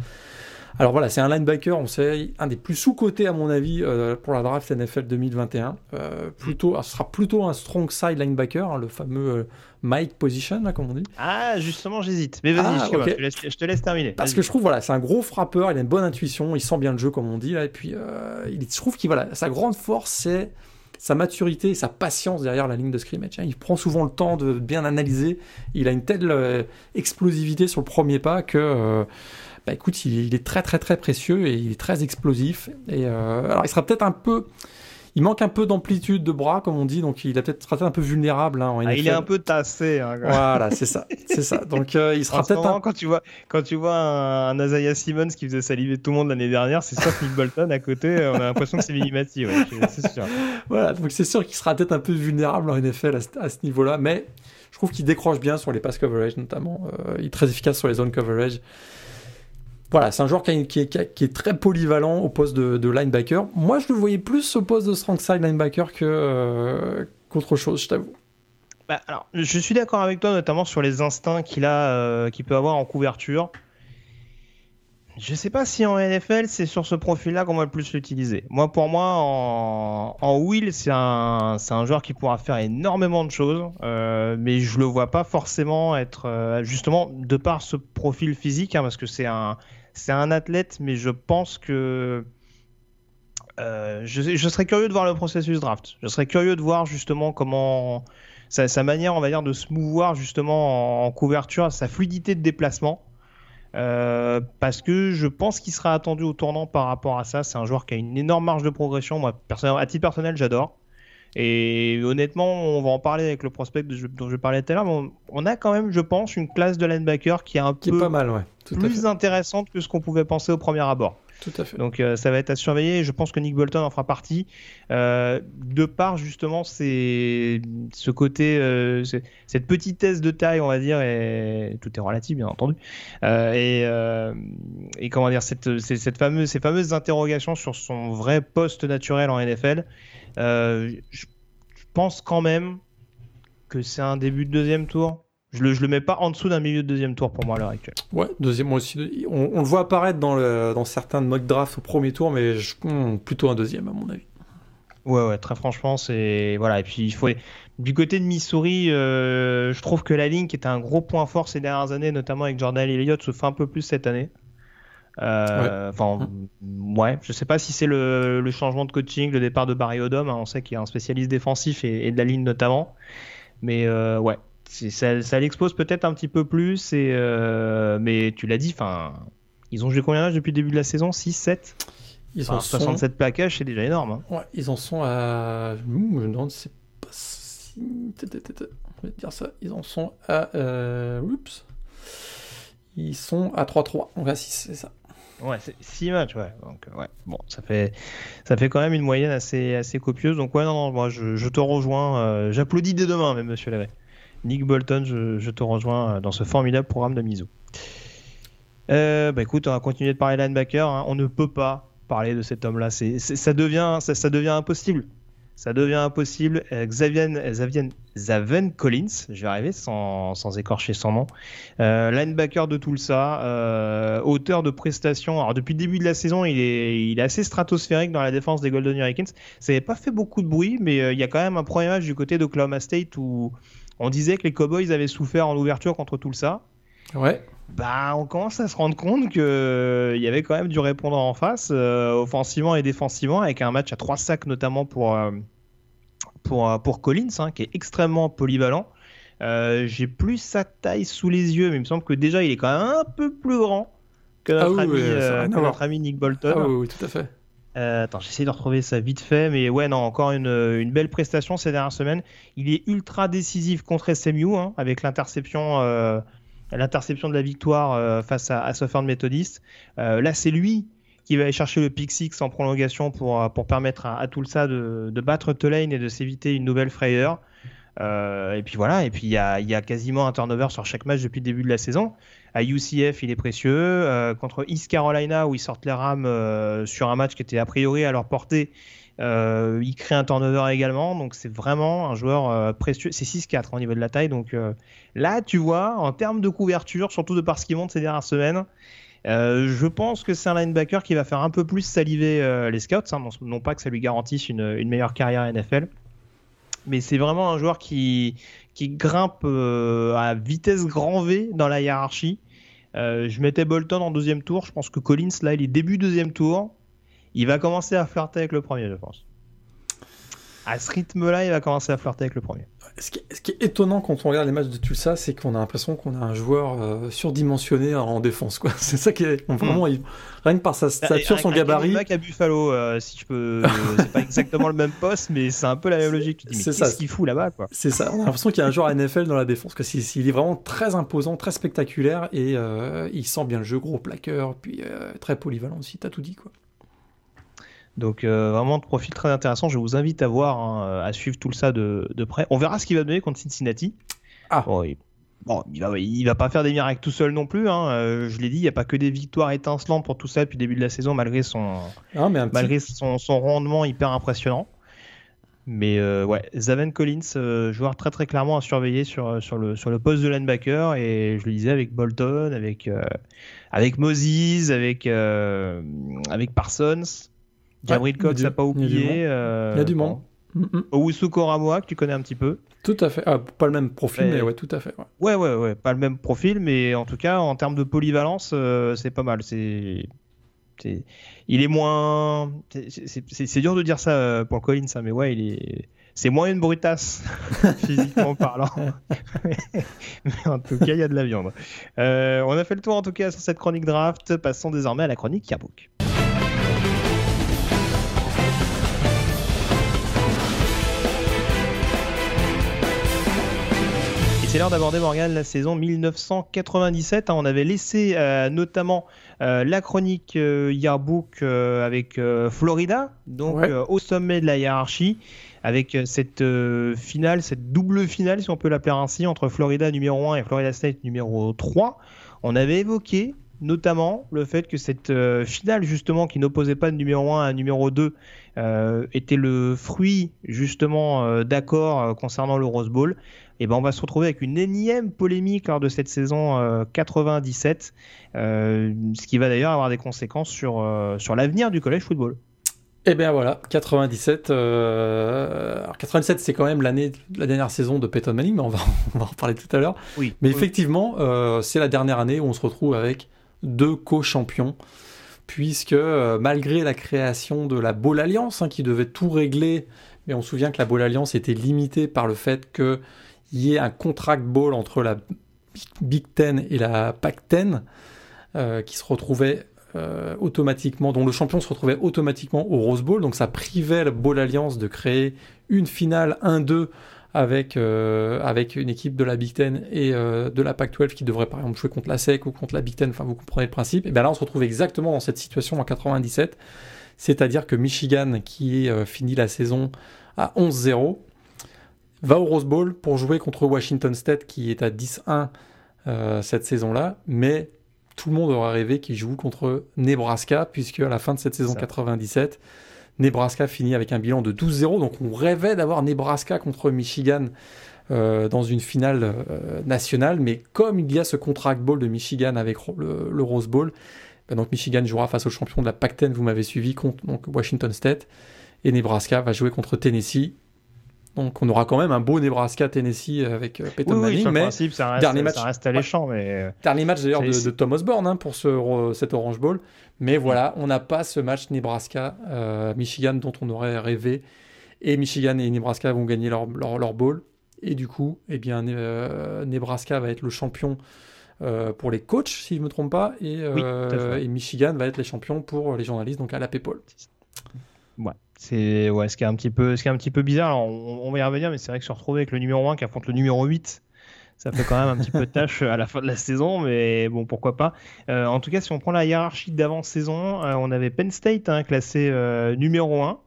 Alors voilà, c'est un linebacker, on sait, un des plus sous-cotés à mon avis euh, pour la draft NFL 2021. Euh, plutôt, ce sera plutôt un strong side linebacker, hein, le fameux euh, Mike position, là, comme on dit. Ah, justement, j'hésite. Mais vas-y, Ah, je, te laisse, je te laisse terminer. Parce que je trouve, voilà, c'est un gros frappeur, il a une bonne intuition, il sent bien le jeu, comme on dit, là, et puis euh, il, je trouve qu'il, voilà, sa grande force, c'est sa maturité et sa patience derrière la ligne de scrimmage. hein. Il prend souvent le temps de bien analyser, il a une telle euh, explosivité sur le premier pas que, bah, écoute, il, il est très très très précieux et il est très explosif. Et euh, alors, il sera peut-être un peu... Il manque un peu d'amplitude de bras, comme on dit, donc il a peut-être sera peut-être un peu vulnérable hein, en Ah, il est un peu tassé. hein. Voilà, c'est ça, c'est ça. Donc euh, il sera peut-être un quand tu vois quand tu vois un, un Isaiah Simmons qui faisait saliver tout le monde l'année dernière, c'est sûr que Nick Bolton à côté, on a l'impression que c'est Minimati, ouais, c'est sûr. Voilà, donc c'est sûr qu'il sera peut-être un peu vulnérable en NFL à ce, à ce niveau-là, mais je trouve qu'il décroche bien sur les pass coverage notamment. Euh, il est très efficace sur les zone coverage. Voilà, c'est un joueur qui, est, très polyvalent au poste de, linebacker. Moi, je le voyais plus au poste de strong side linebacker euh, qu'autre chose, je t'avoue. Bah, alors, je suis d'accord avec toi, notamment sur les instincts qu'il a, euh, qu'il peut avoir en couverture. Je sais pas si en NFL, c'est sur ce profil-là qu'on va le plus l'utiliser. Moi, pour moi, en, en Will, c'est un, un joueur qui pourra faire énormément de choses, euh, mais je le vois pas forcément être, justement, de par ce profil physique, hein, parce que c'est un, c'est un athlète, mais je pense que euh, je, je serais curieux de voir le processus draft. Je serais curieux de voir justement comment sa, sa manière, on va dire, de se mouvoir justement en, en couverture, sa fluidité de déplacement. Euh, parce que je pense qu'il sera attendu au tournant par rapport à ça. C'est un joueur qui a une énorme marge de progression. Moi, personnellement, à titre personnel, j'adore. Et honnêtement, on va en parler avec le prospect dont je parlais tout à l'heure. On, a quand même, je pense, une classe de linebacker qui est un Qui peu est pas mal, ouais. Tout plus intéressante que ce qu'on pouvait penser au premier abord. Tout à fait. Donc euh, ça va être à surveiller. et Je pense que Nick Bolton en fera partie. Euh, de par justement ce côté, euh, ce- cette petitesse de taille, on va dire, et tout est relatif bien entendu. Euh, et, et comment dire, cette, fameuse, ces fameuses interrogations sur son vrai poste naturel en NFL. je pense quand même que c'est un début de deuxième tour. Je le, je le mets pas en dessous d'un milieu de deuxième tour pour moi à l'heure actuelle. Ouais, deuxième, moi aussi. On, on le voit apparaître dans, le, dans certains mock drafts au premier tour, mais je- hmm, plutôt un deuxième, à mon avis. Ouais, ouais, très franchement, c'est voilà. Et puis il faut du côté de Missouri, euh, je trouve que la ligne qui était un gros point fort ces dernières années, notamment avec Jordan Elliott, se fait un peu plus cette année. Euh, Enfin, ouais, je sais pas si c'est le, le changement de coaching, le départ de Barry Odom. hein, on sait qu'il a un spécialiste défensif et, et de la ligne notamment. Mais euh, ouais, ça, ça l'expose peut-être un petit peu plus. Et, euh, mais tu l'as dit, enfin, ils ont joué combien d'âge depuis le début de la saison? 6, 7 Ils Enfin, en sont... 67 plaquages, c'est déjà énorme. hein. Ouais, ils en sont à. Ouh, je me demande c'est pas si. Vais te dire ça. Ils en sont à. Euh... Oups. Ils sont à 3-3. On va 6, c'est ça. Ouais, c'est 6 matchs, ouais. Donc, euh, ouais. Bon, ça fait, ça fait quand même une moyenne assez, assez copieuse. Donc, ouais, non, non, moi, je, je te rejoins. euh, J'applaudis dès demain, même, monsieur Lavet. Nick Bolton, je, te rejoins euh, dans ce formidable programme de Miso. Euh, bah, écoute, on va continuer de parler linebacker. hein. On ne peut pas parler de cet homme-là. C'est, ça, devient, ça, ça devient impossible. Ça devient impossible. Euh, Xavier, Collins, je vais arriver sans, sans écorcher son nom. Euh, linebacker de Tulsa, euh, auteur de prestations. Alors depuis le début de la saison, il est, il est assez stratosphérique dans la défense des Golden Hurricanes. Ça n'avait pas fait beaucoup de bruit, mais il y a quand même un premier match du côté d'Oklahoma State où on disait que les Cowboys avaient souffert en ouverture contre Tulsa. Ouais. Bah, on commence à se rendre compte qu'il y avait quand même du répondant en face, euh, offensivement et défensivement, avec un match à trois sacs notamment pour, euh, pour, euh, pour Collins, hein, qui est extrêmement polyvalent. Euh, J'ai plus sa taille sous les yeux, mais il me semble que déjà il est quand même un peu plus grand que notre, Ah oui, ami, ça euh, que notre ami Nick Bolton. Ah oui, oui, tout à fait. Euh, attends, j'essaie de retrouver ça vite fait, mais ouais, non, encore une, une belle prestation ces dernières semaines. Il est ultra décisif contre SMU, hein, avec l'interception, euh, l'interception de la victoire euh, face à, à Southern Methodist. Euh, là, c'est lui qui va aller chercher le pick six en prolongation pour, euh, permettre à, à de, battre Tulane et de s'éviter une nouvelle frayeur. Euh, et puis voilà, et puis il y a quasiment un turnover sur chaque match depuis le début de la saison. À UCF, il est précieux. Euh, contre East Carolina, où ils sortent les rames euh, sur un match qui était a priori à leur portée, euh, il crée un turnover également. Donc c'est vraiment un joueur précieux. C'est 6-4 au niveau de la taille. Donc là, tu vois, en termes de couverture, surtout de par ce qui monte ces dernières semaines, je pense que c'est un linebacker qui va faire un peu plus saliver les scouts, hein, non, pas que ça lui garantisse une, meilleure carrière NFL, mais c'est vraiment un joueur qui, qui grimpe à vitesse grand V dans la hiérarchie. je mettais Bolton en deuxième tour, je pense que Collins, là, il est début deuxième tour, il va commencer à flirter avec le premier, je pense à ce rythme-là, il va commencer à flirter avec le premier. Ce qui, est, étonnant quand on regarde les matchs de Tulsa, c'est qu'on a l'impression qu'on a un joueur euh, surdimensionné en défense. Quoi. C'est ça qui est vraiment rien que par sa stature, son gabarit. Un à Buffalo, euh, si je peux. c'est pas exactement le même poste, mais c'est un peu la même logique. C'est ça. ce qu'il fout là-bas, quoi? C'est ça. On a l'impression qu'il y a un joueur NFL dans la défense. Que il est vraiment très imposant, très spectaculaire et euh, il sent bien le jeu, gros plaqueur, puis très polyvalent aussi. T'as tout dit, quoi. Donc euh, vraiment de profil très intéressant. Je vous invite à voir, hein, à suivre tout ça de, près. On verra ce qu'il va donner contre Cincinnati. Ah. Bon, il, bon, va, il va pas faire des miracles tout seul non plus. Hein. Euh, je l'ai dit, il n'y a pas que des victoires étincelantes pour tout ça depuis le début de la saison, malgré son, ah, malgré son, rendement hyper impressionnant. Mais euh, ouais, Zaven Collins, joueur très très clairement à surveiller sur, sur, le, sur le poste de linebacker. Et je le disais avec Bolton, avec, avec Moses, avec, avec Parsons. Gabriel Cox n'a pas oublié. Il y a du monde. Euh, Owusu Koramoa, que tu connais un petit peu. Tout à fait. Ah, pas le même profil, mais, ouais, tout à fait. Ouais. ouais. ouais, Pas le même profil, mais en tout cas, en termes de polyvalence, euh, c'est pas mal. C'est. Il est moins. C'est dur de dire ça euh, pour Collins, mais ouais, il est. C'est moins une brutasse, physiquement parlant. mais en tout cas, il y a de la viande. on a fait le tour en tout cas sur cette chronique draft. Passons désormais à la chronique Yearbook. C'est l'heure d'aborder Morgan la saison 1997. Hein. on avait laissé euh, notamment euh, la chronique euh, Yearbook avec Florida, donc au sommet de la hiérarchie, avec cette finale, cette double finale, si on peut l'appeler ainsi, entre Florida numéro 1 et Florida State numéro 3. On avait évoqué notamment le fait que cette finale justement qui n'opposait pas de numéro 1 à numéro 2 était le fruit justement d'accords concernant le Rose Bowl et ben on va se retrouver avec une énième polémique lors de cette saison 97, euh, euh, ce qui va d'ailleurs avoir des conséquences sur, euh, sur l'avenir du collège football. Et eh bien voilà, 97. Alors 97, c'est quand même l'année, la dernière saison de Peyton Manning, mais on va, on va en parler tout à l'heure. Oui. Mais effectivement, c'est la dernière année où on se retrouve avec deux co-champions, puisque malgré la création de la Ball Alliance, hein, qui devait tout régler, mais on se souvient que la Ball Alliance était limitée par le fait que il y ait un contract ball entre la Big Ten et la Pac Ten euh, qui se retrouvait euh, automatiquement, dont le champion se retrouvait automatiquement au Rose Bowl. Donc ça privait la Ball Alliance de créer une finale 1-2 avec, euh, avec une équipe de la Big Ten et de la Pac-12 qui devrait par exemple jouer contre la SEC ou contre la Big Ten, enfin vous comprenez le principe. Et bien là on se retrouve exactement dans cette situation en 97, c'est-à-dire que Michigan qui finit la saison à 11-0 va au Rose Bowl pour jouer contre Washington State qui est à 10-1 euh, cette saison-là, mais tout le monde aura rêvé qu'il joue contre Nebraska, puisque à la fin de cette saison 97, Nebraska finit avec un bilan de 12-0, donc on rêvait d'avoir Nebraska contre Michigan euh, dans une finale euh, nationale, mais comme il y a ce contract ball de Michigan avec le, Rose Bowl, ben donc Michigan jouera face au champion de la Pac-10, vous m'avez suivi, contre Washington State, et Nebraska va jouer contre Tennessee. Donc on aura quand même un beau Nebraska-Tennessee avec euh, Peyton Manning, mais principe, ça reste, dernier match, ça reste alléchant. Mais... Euh, dernier match d'ailleurs de, Thomas Bourne hein, pour ce, cet Orange Bowl. Mais voilà, on n'a pas ce match Nebraska-Michigan euh, dont on aurait rêvé. Et Michigan et Nebraska vont gagner leur, leur, leur bowl. Et du coup, eh bien, Nebraska va être le champion pour les coachs, si je ne me trompe pas, et, et, Michigan va être les champions pour les journalistes, donc à la PayPal. Ouais. C'est ouais, ce qui est un petit peu, ce qui est un petit peu bizarre. on, va y revenir, mais c'est vrai que se retrouver avec le numéro 1 qui affronte le numéro 8, ça fait quand même un petit peu de tâche à la fin de la saison, mais bon, pourquoi pas. Euh, en tout cas, si on prend la hiérarchie d'avant-saison, euh, on avait Penn State hein, classé euh, numéro 1.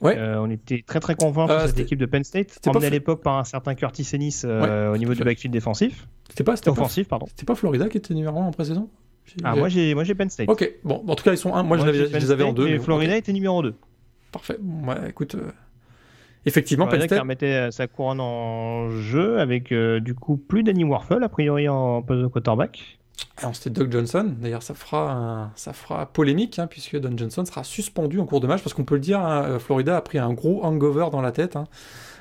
Ouais. on était très très convaincus de cette équipe de Penn State, emmenée à l'époque par un certain Curtis Ennis au niveau du backfield défensif. C'était pas, offensif, pardon. C'était pas Florida qui était numéro 1 en pré-saison? Ah, moi j'ai Penn State. Ok, bon, en tout cas ils sont 1. Moi, je, les avais en 2. Mais Florida était numéro 2. Parfait. Ouais, écoute. Euh, effectivement, Penn State. remettait euh, sa couronne en jeu avec euh, du coup plus Danny Warfel, a priori en poste de quarterback. Alors c'était Doug Johnson. D'ailleurs, ça fera, un- ça fera polémique, hein, puisque Don Johnson sera suspendu en cours de match, parce qu'on peut le dire, hein, euh, Florida a pris un gros hangover dans la tête hein,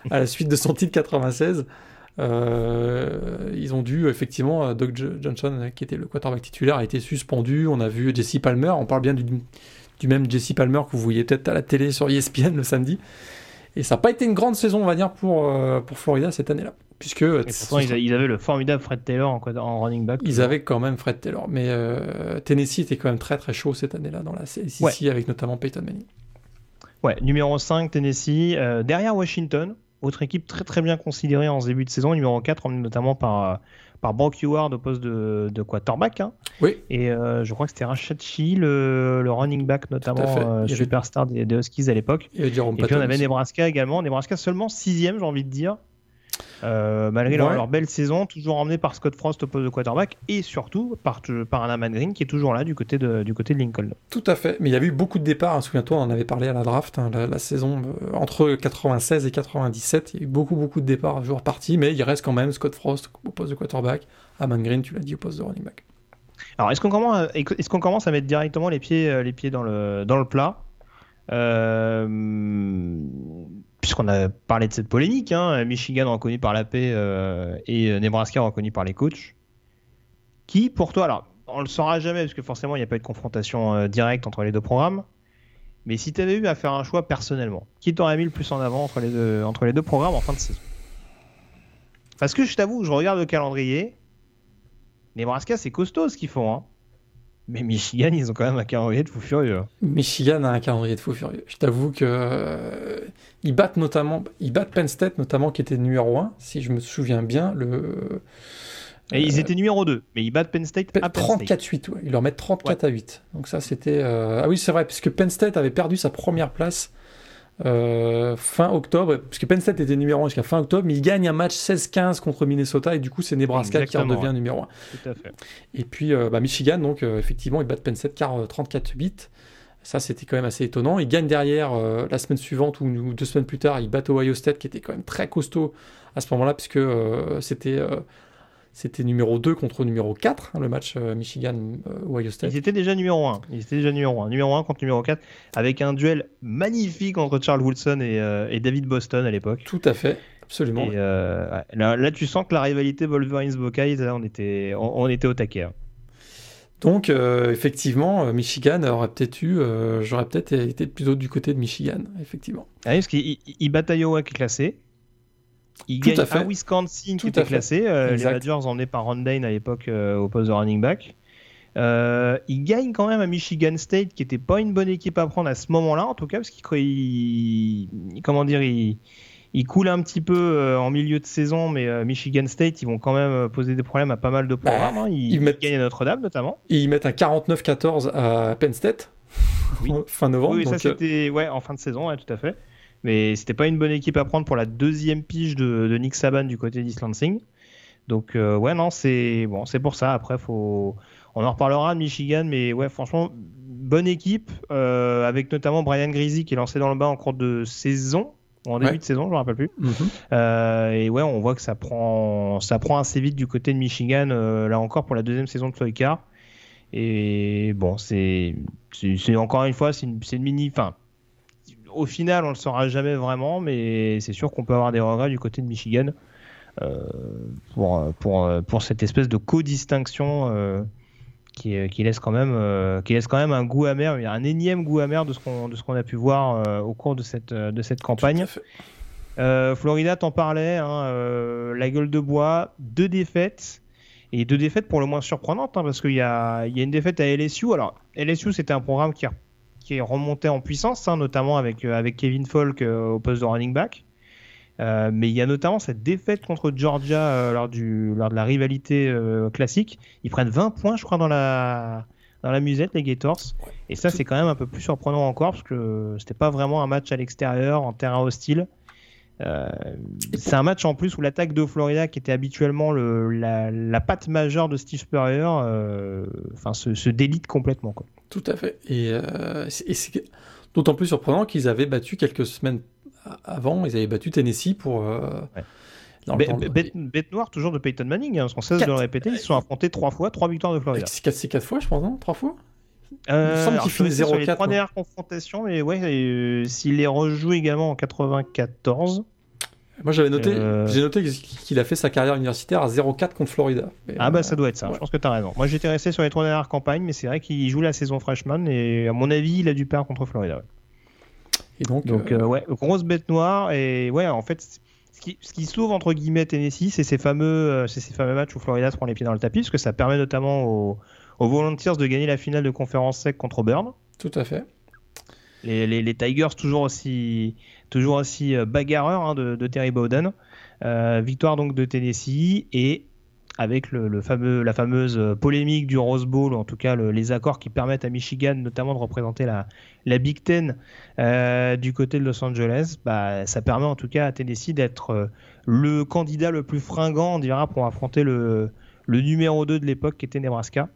à la suite de son titre 96. Euh, ils ont dû, effectivement, Doug Jo- Johnson, qui était le quarterback titulaire, a été suspendu. On a vu Jesse Palmer, on parle bien du, du même Jesse Palmer que vous voyez peut-être à la télé sur ESPN le samedi. Et ça n'a pas été une grande saison, on va dire, pour, euh, pour Florida cette année-là. Puisque Et pourtant, ils, avaient le formidable Fred Taylor en, running back. ils avaient quand même Fred Taylor. Mais euh, Tennessee était quand même très très chaud cette année-là dans la SEC, Ouais. avec notamment Peyton Manning. Ouais, numéro 5, Tennessee. euh, derrière Washington, autre équipe très très bien considérée en ce début de saison. Numéro 4, emmené notamment par, par Brock Howard au poste de, de quarterback. hein. Oui. Et euh, je crois que c'était Rashad Shee, le, le running back notamment, euh, avait- superstar des, des Huskies à l'époque. Et puis on avait. Nebraska également. Nebraska seulement sixième, j'ai envie de dire. Euh, malgré leur, Ouais. leur belle saison, toujours emmené par Scott Frost au poste de quarterback et surtout par, par un Aman Green qui est toujours là du côté de, du côté de Lincoln. Tout à fait. Mais il y avait eu beaucoup de départs. hein. Souviens-toi, on en avait parlé à la draft, hein, la, la saison euh, entre 96 et 97. Il y a eu beaucoup, beaucoup de départs, joueurs partis, mais il reste quand même Scott Frost au poste de quarterback. Aman Green, tu l'as dit, au poste de running back. Alors, est-ce qu'on commence, à- est-ce qu'on commence à mettre directement les pieds, euh, les pieds dans, le, dans le plat? Euh, Puisqu'on a parlé de cette polémique, hein, Michigan reconnu par la paix euh, et euh, Nebraska reconnu par les coachs. Qui, pour toi, alors, on le saura jamais parce que forcément, il n'y a pas eu de confrontation euh, directe entre les deux programmes. Mais si tu avais eu à faire un choix personnellement, qui t'aurait mis le plus en avant entre les deux, programmes en fin de saison? Parce que je t'avoue, je regarde le calendrier. Nebraska, c'est costaud ce qu'ils font. Hein. Mais Michigan, ils ont quand même un calendrier de fou furieux. Michigan a un calendrier de fou furieux. Je t'avoue que euh, ils battent notamment, ils battent Penn State notamment qui était numéro 1, si je me souviens bien, le Et ils étaient numéro 2, mais ils battent Penn State à Penn State. 34-8, ouais. ils leur mettent 34 à 8. Donc ça c'était euh, ah oui c'est vrai puisque Penn State avait perdu sa première place euh, fin octobre, puisque Penn State était numéro 1 jusqu'à fin octobre, mais il gagne un match 16-15 contre Minnesota et du coup c'est Nebraska Exactement, qui redevient ouais. numéro 1. Tout à fait. Et puis euh, bah, Michigan, donc euh, effectivement, ils battent Penn State car euh, 34-8. Ça, c'était quand même assez étonnant. Ils gagnent derrière la semaine suivante ou, ou deux semaines plus tard, ils battent Ohio State, qui était quand même très costaud à ce moment-là, puisque c'était c'était numéro 2 contre numéro 4, hein, le match euh, Michigan-Ohio State. Ils étaient déjà numéro 1. Ils étaient déjà numéro 1. Numéro 1 contre numéro 4, avec un duel magnifique entre Charles Woodson et, euh, et David Boston à l'époque. Tout à fait, absolument. Et euh, là, là, tu sens que la rivalité Wolverines-Buckeyes, on était, on, on était au taquet. hein. Donc, euh, effectivement, euh, Michigan aurait peut-être eu, euh, j'aurais peut-être été plutôt du côté de Michigan, effectivement. Ah oui, parce battent Iowa qui est classé. Ils Tout à fait. Wisconsin Tout qui à était fait. classé. euh, les. Badgers emmenés par Ron Dane à l'époque euh, au poste de running back. Euh, ils gagnent quand même à Michigan State, qui n'était pas une bonne équipe à prendre à ce moment-là, en tout cas, parce ils- comment dire, ils coulent un petit peu euh, en milieu de saison, mais Michigan State, ils vont quand même poser des problèmes à pas mal de programmes. hein. Ils, ils mettent- gagnent à Notre-Dame notamment. Ils mettent un 49-14 à Penn State, Oui. fin novembre. Oui, ça donc, c'était ouais, en fin de saison, ouais, tout à fait. Mais c'était pas une bonne équipe à prendre pour la deuxième pige de, de Nick Saban du côté d'East Lansing. Donc euh, ouais, non, c'est bon, c'est pour ça. Après, faut, on en reparlera de Michigan, mais ouais, franchement, bonne équipe euh, avec notamment Brian Greasy qui est lancé dans le bas en cours de saison. En début Ouais. de saison, je me rappelle plus. mhm. Euh, et ouais, on voit que ça prend, ça prend assez vite du côté de Michigan, là encore pour la deuxième saison de Floyd Carr. Et bon, c'est, encore une fois, c'est une, c'est une mini. Enfin, au final, on le saura jamais vraiment, mais c'est sûr qu'on peut avoir des regrets du côté de Michigan euh, pour, pour, pour cette espèce de co-distinction. euh, qui, qui laisse quand même euh, qui laisse quand même un goût amer un énième goût amer de ce qu'on qu'on a pu voir euh, au cours de cette de cette campagne euh, Florida, t'en parlais, hein, euh, la gueule de bois, deux défaites. Et deux défaites pour le moins surprenantes, hein, parce qu'il y a, y a une défaite à LSU. Alors, LSU, c'était un programme qui, a- qui est remonté en puissance, hein, notamment avec, euh, avec Kevin Falk euh, au poste de running back. Euh, mais il y a notamment cette défaite contre Georgia euh, lors, du, lors de la rivalité euh, classique. Ils prennent 20 points, je crois, dans la, dans la musette, les Gators. Et ça, c'est quand même un peu plus surprenant encore, parce que c'était pas vraiment un match à l'extérieur, en terrain hostile. Euh, c'est un match en plus où l'attaque de Florida, qui était habituellement le, la, la patte majeure de Steve Spurrier, euh, enfin se, se délite complètement. Quoi. Tout à fait. Et, euh, c'est- et c'est d'autant plus surprenant qu'ils avaient battu quelques semaines avant, ils avaient battu Tennessee pour Ouais. bête, noire toujours de Peyton Manning, hein, sans cesse de le répéter. Ils se sont affrontés trois fois, trois victoires de Florida. C'est quatre, fois, je pense, non? Trois fois? Euh, Il me semble qu'il finit 0-4. les trois dernières confrontations, mais ouais, euh, s'il les rejoue également en 94. Moi j'avais noté, euh, j'ai noté qu'il a fait sa carrière universitaire à 0-4 contre Florida. ah bah ça doit être ça, je pense que tu as raison. Moi j'étais resté sur les trois dernières campagnes, mais c'est vrai qu'il joue la saison freshman et à mon avis il a dû perdre contre Florida. Et donc, donc ouais, grosse bête noire et ouais en fait ce qui, ce qui sauve entre guillemets Tennessee, c'est ces fameux, c'est ces fameux matchs où Florida se prend les pieds dans le tapis, parce que ça permet notamment aux, aux Volunteers de gagner la finale de conférence sec contre Auburn. Tout à fait. Les, les, Tigers toujours aussi, toujours aussi euh, bagarreurs hein, de, Terry Bowden. Euh, victoire donc de Tennessee et avec le, fameux, la fameuse euh, polémique du Rose Bowl, en tout cas les accords qui permettent à Michigan notamment de représenter la, la Big Ten du côté de Los Angeles, bah, ça permet en tout cas à Tennessee d'être le candidat le plus fringant, on dira, pour affronter le, le numéro 2 de l'époque qui était Nebraska.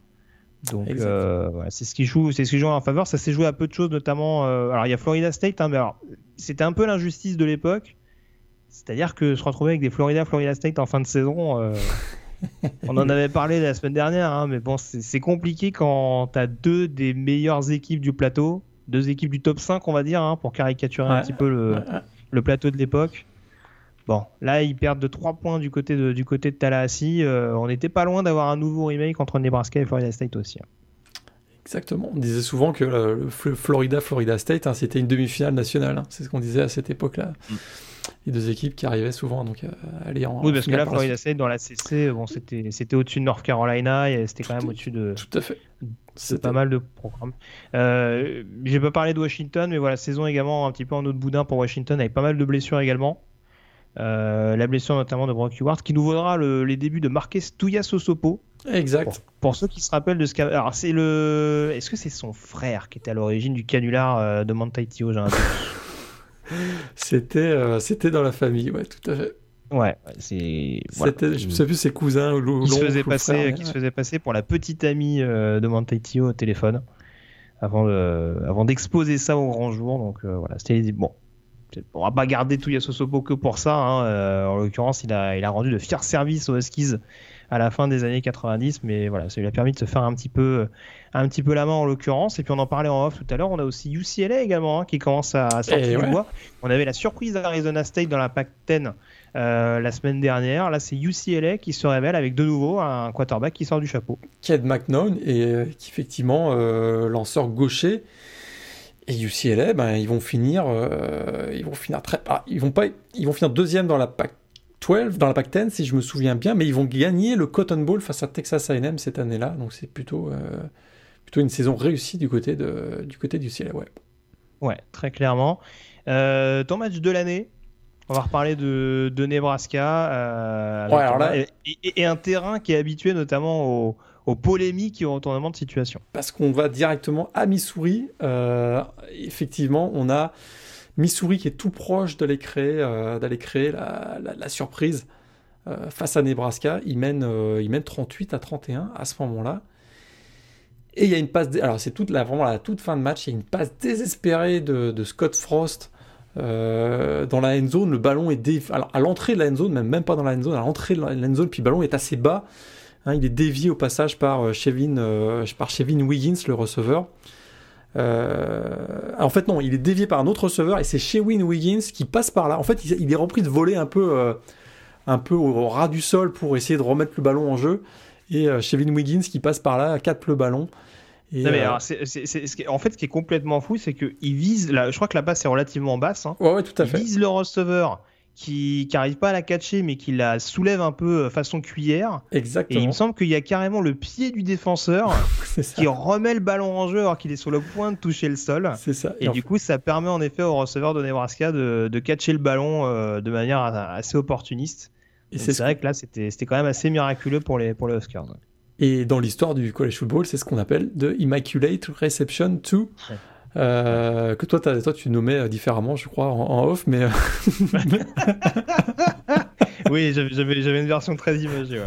Donc euh, c'est ce qui joue, c'est ce qui joue en faveur. Ça s'est joué à peu de choses, notamment. Euh, alors il y a Florida State, hein, mais alors c'était un peu l'injustice de l'époque. C'est-à-dire que se retrouver avec des Florida, Florida State en fin de saison, euh, on en avait parlé la semaine dernière, hein, mais bon, c'est compliqué quand tu as deux des meilleures équipes du plateau, deux équipes du top 5, on va dire, hein, pour caricaturer un petit peu le, le plateau de l'époque. Bon, là, ils perdent de 3 points du côté de, du côté de Tallahassee. Euh, on n'était pas loin d'avoir un nouveau remake entre Nebraska et Florida State aussi. Hein. Exactement. On disait souvent que le Florida, Florida State, hein, c'était une demi-finale nationale. Hein. C'est ce qu'on disait à cette époque-là. Mm. Les deux équipes qui arrivaient souvent donc, à euh, aller en. Oui, parce que là, Florida State, dans la CC, bon, c'était au-dessus de North Carolina et c'était quand même au-dessus de. Tout à fait. C'est pas mal de programmes. Euh, J'ai pas parlé de Washington, mais voilà, saison également un petit peu en autre boudin pour Washington, avec pas mal de blessures également. Euh, la blessure notamment de Brock Howard, qui nous vaudra les débuts de Marquez Sosopo. Exact. Pour, ceux qui se rappellent de ce qu'a. Alors, c'est le. Est-ce que c'est son frère qui était à l'origine du canular euh, de Mantaitio C'était euh, c'était dans la famille, ouais, tout à fait. Ouais, c'est. Je ne sais plus ses cousins ou qui se faisait passer, qui se faisait passer pour la petite amie de Mantaitio au téléphone avant avant d'exposer ça au grand jour. Donc voilà, c'était bon on va pas garder tout Sosopo que pour ça. Hein. Euh, en l'occurrence, il a, il a rendu de fiers services aux Huskies à la fin des années 90, mais voilà, ça lui a permis de se faire un petit peu, un petit peu la main en l'occurrence. Et puis on en parlait en off tout à l'heure. On a aussi UCLA également hein, qui commence à sortir du bois. On avait la surprise d'Arizona State dans la PAC 10 euh, la semaine dernière. Là, c'est UCLA qui se révèle avec de nouveau un quarterback qui sort du chapeau. Ked McNown et euh, qui effectivement lanceur gaucher. Et UCLA, ben, ils vont finir, euh, ils vont finir très, ah, ils vont pas, ils vont finir deuxième dans la PAC 12, dans la PAC 10 si je me souviens bien, mais ils vont gagner le Cotton Bowl face à Texas A&M cette année-là, donc c'est plutôt, euh, plutôt une saison réussie du côté de, du côté du ouais. Ouais, très clairement. Euh, ton match de l'année, on va reparler de, de Nebraska, ouais, alors là... et, un terrain qui est habitué notamment au aux polémiques et aux retournements de situation. Parce qu'on va directement à Missouri. Euh, effectivement, on a Missouri qui est tout proche d'aller créer, euh, d'aller créer la, surprise euh, face à Nebraska. Il mène, il mène 38 à 31 à ce moment-là. Et il y a une passe, alors c'est toute la, vraiment la toute fin de match, il y a une passe désespérée de, Scott Frost dans la end zone. Le ballon est dé... alors, à l'entrée de la end zone, même, même pas dans la end zone, à l'entrée de la end zone, puis le ballon est assez bas. Hein, il est dévié au passage par euh, Chevin, euh, par Chevin Wiggins, le receveur. Euh, en fait, non, il est dévié par un autre receveur et c'est Chevin Wiggins qui passe par là. En fait, il, est repris de voler un peu, un peu au, ras du sol pour essayer de remettre le ballon en jeu. Et Chevin Wiggins qui passe par là, capte le ballon. Et en fait, ce qui est complètement fou, c'est qu'il vise. je crois que la passe est relativement basse. Hein. Ouais, tout à il fait. vise le receveur qui n'arrive pas à la catcher mais qui la soulève un peu euh, façon cuillère. Exactement. Et il me semble qu'il y a carrément le pied du défenseur qui remet le ballon en jeu alors qu'il est sur le point de toucher le sol. C'est ça. Et, du coup, ça permet en effet au receveur de Nebraska de, de catcher le ballon euh, de manière assez opportuniste. Et c'est vrai que là, c'était quand même assez miraculeux pour les, pour les Oscars. Et dans l'histoire du college football, c'est ce qu'on appelle de Immaculate Reception 2. Euh, que toi, toi, tu nommais euh, différemment, je crois, en, off, mais. Euh, oui, j'avais une version très imagée.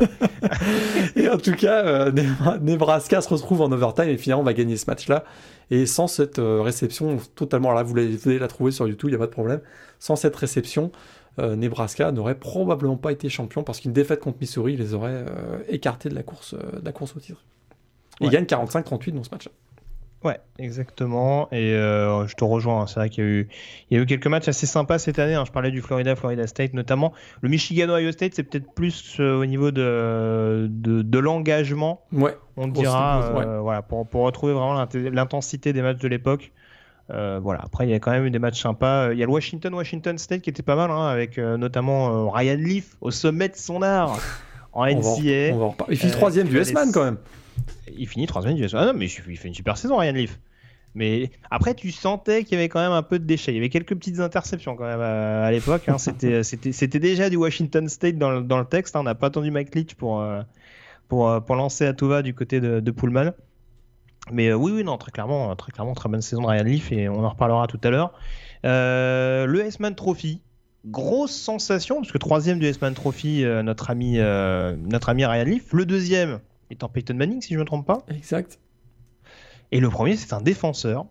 et en tout cas, Nebraska se retrouve en overtime et finalement, on va gagner ce match-là. Et sans cette réception, totalement, là, vous, vous allez la trouver sur YouTube, il n'y a pas de problème. Sans cette réception, Nebraska n'aurait probablement pas été champion parce qu'une défaite contre Missouri les aurait écartés de la course, de la course au titre. Ils gagnent 45-38 dans ce match-là. Ouais, exactement. Et euh, je te rejoins. Hein. C'est vrai qu'il y, a eu, il y a eu quelques matchs assez sympas cette année. Hein. Je parlais du Florida, Florida State notamment. Le Michigan, Ohio State, c'est peut-être plus euh, au niveau de, de, l'engagement. Ouais. On dira, euh, voilà, pour, pour, retrouver vraiment l'intensité des matchs de l'époque. voilà. Après, il y a quand même eu des matchs sympas. Il y a le Washington, Washington State qui était pas mal, hein, avec notamment Ryan Leaf au sommet de son art en NCA. il finit troisième du S-Man quand même il finit troisième du Ah non, mais il fait une super saison, Ryan Leaf. Mais après, tu sentais qu'il y avait quand même un peu de déchets. Il y avait quelques petites interceptions quand même à, l'époque. Hein. C'était déjà du Washington State dans le, texte. Hein. On n'a pas attendu Mike Leach pour, euh, euh, lancer à tout du côté de, Pullman. Mais euh, oui, oui, non, très clairement, très clairement, très bonne saison de Ryan Leaf et on en reparlera tout à l'heure. le S-Man Trophy, grosse sensation parce que troisième du S-Man Trophy, notre ami, notre ami Ryan Leaf. Le deuxième, étant Peyton Manning, si je ne me trompe pas. Exact. Et le premier, c'est un défenseur.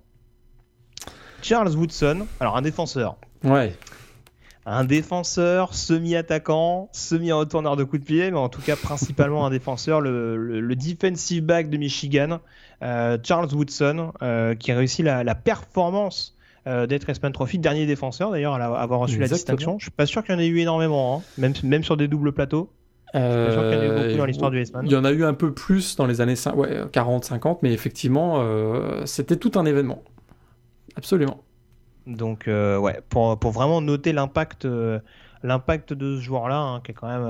Charles Woodson. Alors, un défenseur. Ouais. Un défenseur semi-attaquant, semi-retourneur de coup de pied, mais en tout cas principalement un défenseur, le, defensive back de Michigan, euh, Charles Woodson, euh, qui a réussi la, performance euh, d'être S-Man Trophy, dernier défenseur d'ailleurs à avoir reçu la distinction. Je suis pas sûr qu'il y en ait eu énormément, hein. même, même sur des doubles plateaux. Euh, il y en a eu un peu plus dans les années 40-50, mais effectivement, euh, c'était tout un événement. Absolument. Donc, euh, ouais, pour, pour, vraiment noter l'impact l'impact de ce joueur-là, hein, qui est quand même.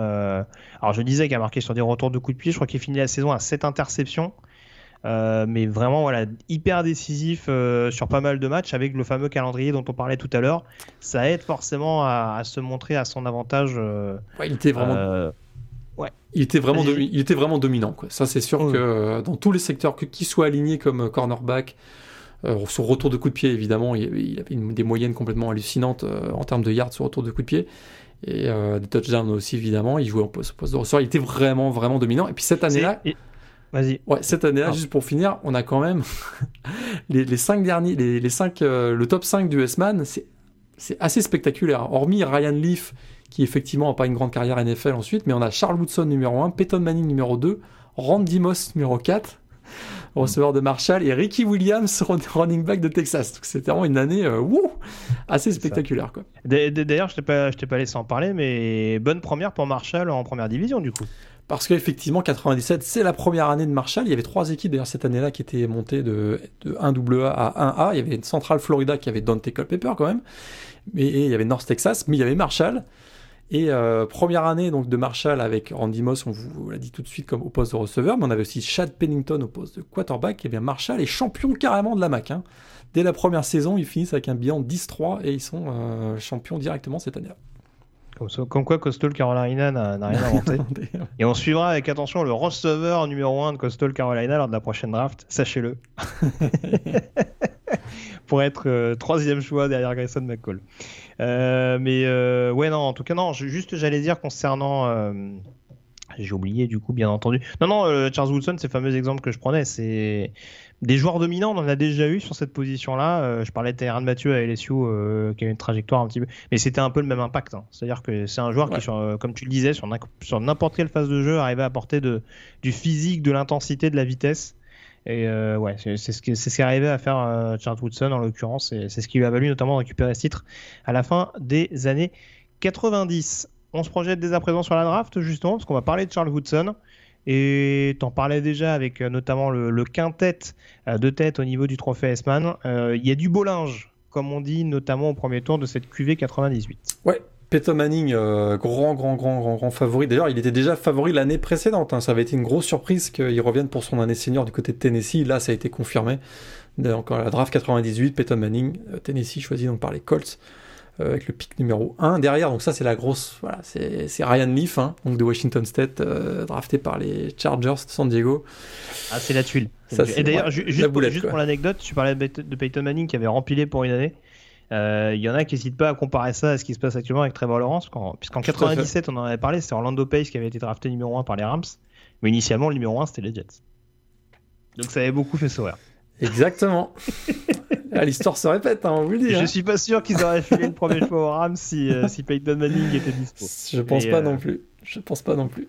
Alors, je disais qu'il a marqué sur des retours de coups de pied, je crois qu'il finit la saison à 7 interceptions. mais vraiment voilà hyper décisif sur pas mal de matchs avec le fameux calendrier dont on parlait tout à l'heure ça aide forcément à, se montrer à son avantage il était vraiment il était vraiment, il était vraiment dominant. Quoi. Ça, c'est sûr que euh, dans tous les secteurs, que qui soit aligné comme euh, cornerback, euh, sur retour de coup de pied, évidemment, il, avait des moyennes complètement hallucinantes en termes de yards sur retour de coup de pied. Et des touchdowns aussi, évidemment. Il jouait en poste, de ressort. Il était vraiment, vraiment dominant. Et puis cette année-là. Vas-y. Ouais, cette année-là, ah. juste pour finir, on a quand même les, les, cinq derniers, les, les cinq, le top 5 du S-Man, c'est assez spectaculaire. Hormis Ryan Leaf, qui effectivement n'a pas une grande carrière NFL ensuite, mais on a Charles Woodson numéro 1, Peyton Manning numéro 2, Randy Moss numéro 4, receveur de Marshall, et Ricky Williams, running back de Texas. C'était vraiment une année euh, assez spectaculaire. D'ailleurs, je ne t'ai pas laissé en parler, mais bonne première pour Marshall en première division du coup. Parce qu'effectivement, 97, c'est la première année de Marshall. Il y avait trois équipes d'ailleurs cette année-là qui étaient montées de, de 1AA à 1A. Il y avait une Central Florida qui avait Dante Culpepper quand même. Mais, et il y avait North Texas, mais il y avait Marshall. Et euh, première année donc de Marshall avec Randy Moss, on vous, l'a dit tout de suite comme au poste de receveur, mais on avait aussi Chad Pennington au poste de quarterback. Et bien Marshall est champion carrément de la MAC. Hein. Dès la première saison, ils finissent avec un bilan 10-3 et ils sont euh, champions directement cette année-là. Comme, quoi Coastal Carolina n'a rien inventé. et on suivra avec attention le receveur numéro 1 de Coastal Carolina lors de la prochaine draft, sachez-le. Pour être euh, troisième choix derrière Grayson McCall. Euh, mais euh, ouais, non, en tout cas, non, juste j'allais dire concernant. Euh, j'ai oublié du coup, bien entendu. Non, non, Charles Woodson, ces fameux exemples que je prenais, c'est des joueurs dominants, on en a déjà eu sur cette position-là. je parlais de Tyrann Mathieu à LSU, qui a une trajectoire un petit peu. Mais c'était un peu le même impact. Hein. C'est-à-dire que c'est un joueur qui, comme tu le disais, sur n'importe quelle phase de jeu, arrivait à apporter de, du physique, de l'intensité, de la vitesse. Et euh, ouais, c'est ce qui est arrivé à faire euh, Charles Woodson en l'occurrence. C'est ce qui lui a valu notamment de récupérer ce titre à la fin des années 90. On se projette dès à présent sur la draft justement parce qu'on va parler de Charles Woodson. Et t'en parlais déjà avec euh, notamment le, quintet de tête au niveau du trophée S-Man. Il y a du beau linge, comme on dit, notamment au premier tour de cette QV 98. Ouais, Peyton Manning, euh, grand, grand, grand, grand, grand favori. D'ailleurs, il était déjà favori l'année précédente. Hein. Ça avait été une grosse surprise qu'il revienne pour son année senior du côté de Tennessee. Là, ça a été confirmé. Encore la draft 98, Peyton Manning, euh, Tennessee choisi donc par les Colts euh, avec le pick numéro 1. Derrière, donc ça, c'est la grosse. Voilà, c'est Ryan Leaf, hein, donc de Washington State, drafté par les Chargers de San Diego. Ah, c'est la tuile. Et d'ailleurs, juste, pour, l'anecdote, tu parlais de Peyton Manning qui avait rempilé pour une année. Euh, il y en a qui n'hésitent pas à comparer ça à ce qui se passe actuellement avec Trevor Lawrence. Puisqu'en 97, on en avait parlé, c'était Orlando Pace qui avait été drafté numéro 1 par les Rams. Mais initialement, le numéro 1, c'était les Jets. Donc ça avait beaucoup fait sourire. Exactement. Ah, L'histoire se répète, hein, on vous le dit. Je hein. suis pas sûr qu'ils auraient filé le premier choix au Rams si, euh, si Peyton Manning était dispo. Je pense Et, pas euh, non plus. Je pense pas non plus.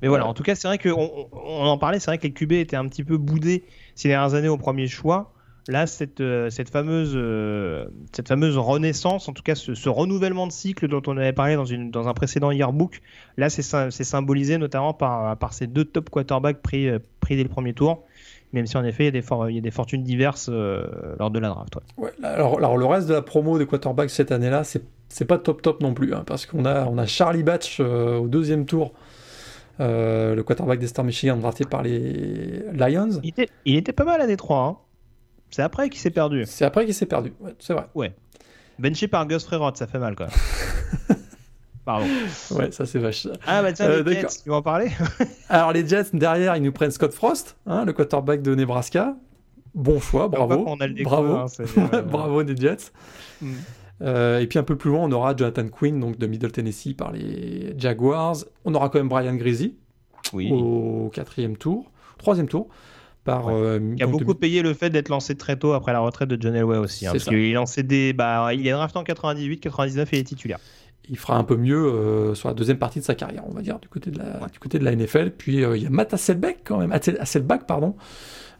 Mais voilà, en tout cas, c'est vrai qu'on on, on en parlait, c'est vrai que les QB étaient un petit peu boudés ces dernières années au premier choix. Là, cette, euh, cette, fameuse, euh, cette fameuse renaissance, en tout cas ce, ce renouvellement de cycle dont on avait parlé dans, une, dans un précédent yearbook, là, c'est sy- c'est symbolisé notamment par, par ces deux top quarterbacks pris, euh, pris dès le premier tour, même si en effet, il y a des, for- il y a des fortunes diverses euh, lors de la draft. ouais. Ouais, alors, alors, le reste de la promo des quarterbacks cette année-là, c'est pas top top non plus, hein, parce qu'on a, on a Charlie Batch euh, au deuxième tour, euh, le quarterback d'Eastern Michigan drafté par les Lions. Il, était, il était pas mal à Détroit. Hein. C'est après qu'il s'est perdu. C'est après qu'il s'est perdu, ouais, c'est vrai. Benché par Gus Freerot, ça fait mal quand même. Pardon. Ouais, ça c'est vache. Ah bah tiens, Euh, les. Jets, tu veux en parler? Alors les Jets, derrière, ils nous prennent Scott Frost, hein, le quarterback de Nebraska. Bon choix, bravo. on a le déco, bravo. hein, euh, bravo des Jets. Mm. Euh, et puis un peu plus loin, on aura Jonathan Quinn, donc de Middle Tennessee par les Jaguars. On aura quand même Brian Greasy Oui. au quatrième tour, troisième tour, par. Ouais. euh, Qui a beaucoup de- payé le fait d'être lancé très tôt après la retraite de John Elway aussi. Hein, parce qu'il est lancé des. Bah, il est drafté en 98, 99 et il est titulaire. Il fera un peu mieux euh, sur la deuxième partie de sa carrière, on va dire, du côté de la, du côté de la NFL. Puis euh, il y a Matt Hasselbeck quand même, Hassel- Hasselbeck, pardon,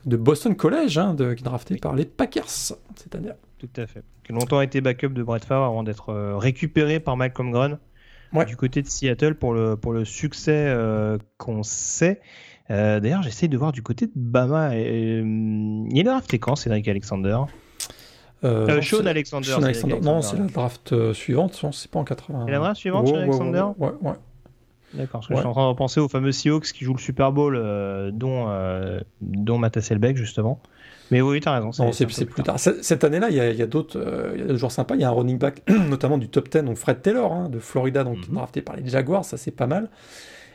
de Boston College, hein, de, qui est drafté par les Packers cette année. Tout à fait. Qui a longtemps été backup de Brett Favre avant d'être euh, récupéré par Malcolm Grun Ouais. du côté de Seattle pour le, pour le succès euh, qu'on sait. Euh, D'ailleurs, j'essaye de voir du côté de Bama. et, euh, il est drafté quand, Cédric Alexander? Euh, Euh, Sean Alexander. Sean Cédric Alexander. Non, c'est Alexander. la draft euh, suivante, c'est pas en 80. C'est la draft suivante, Ouais, Sean Alexander ouais, ouais, ouais. D'accord, parce que Ouais. je suis en train de repenser aux fameux Seahawks qui jouent le Super Bowl, euh, dont, euh, dont justement. Mais oui, t'as raison. Non, un c'est plus tard. Cette année-là, il y a, a d'autres euh, joueurs sympas. Il y a un running back, notamment du top 10, donc Fred Taylor, hein, de Florida, donc Mhm. drafté par les Jaguars, ça c'est pas mal.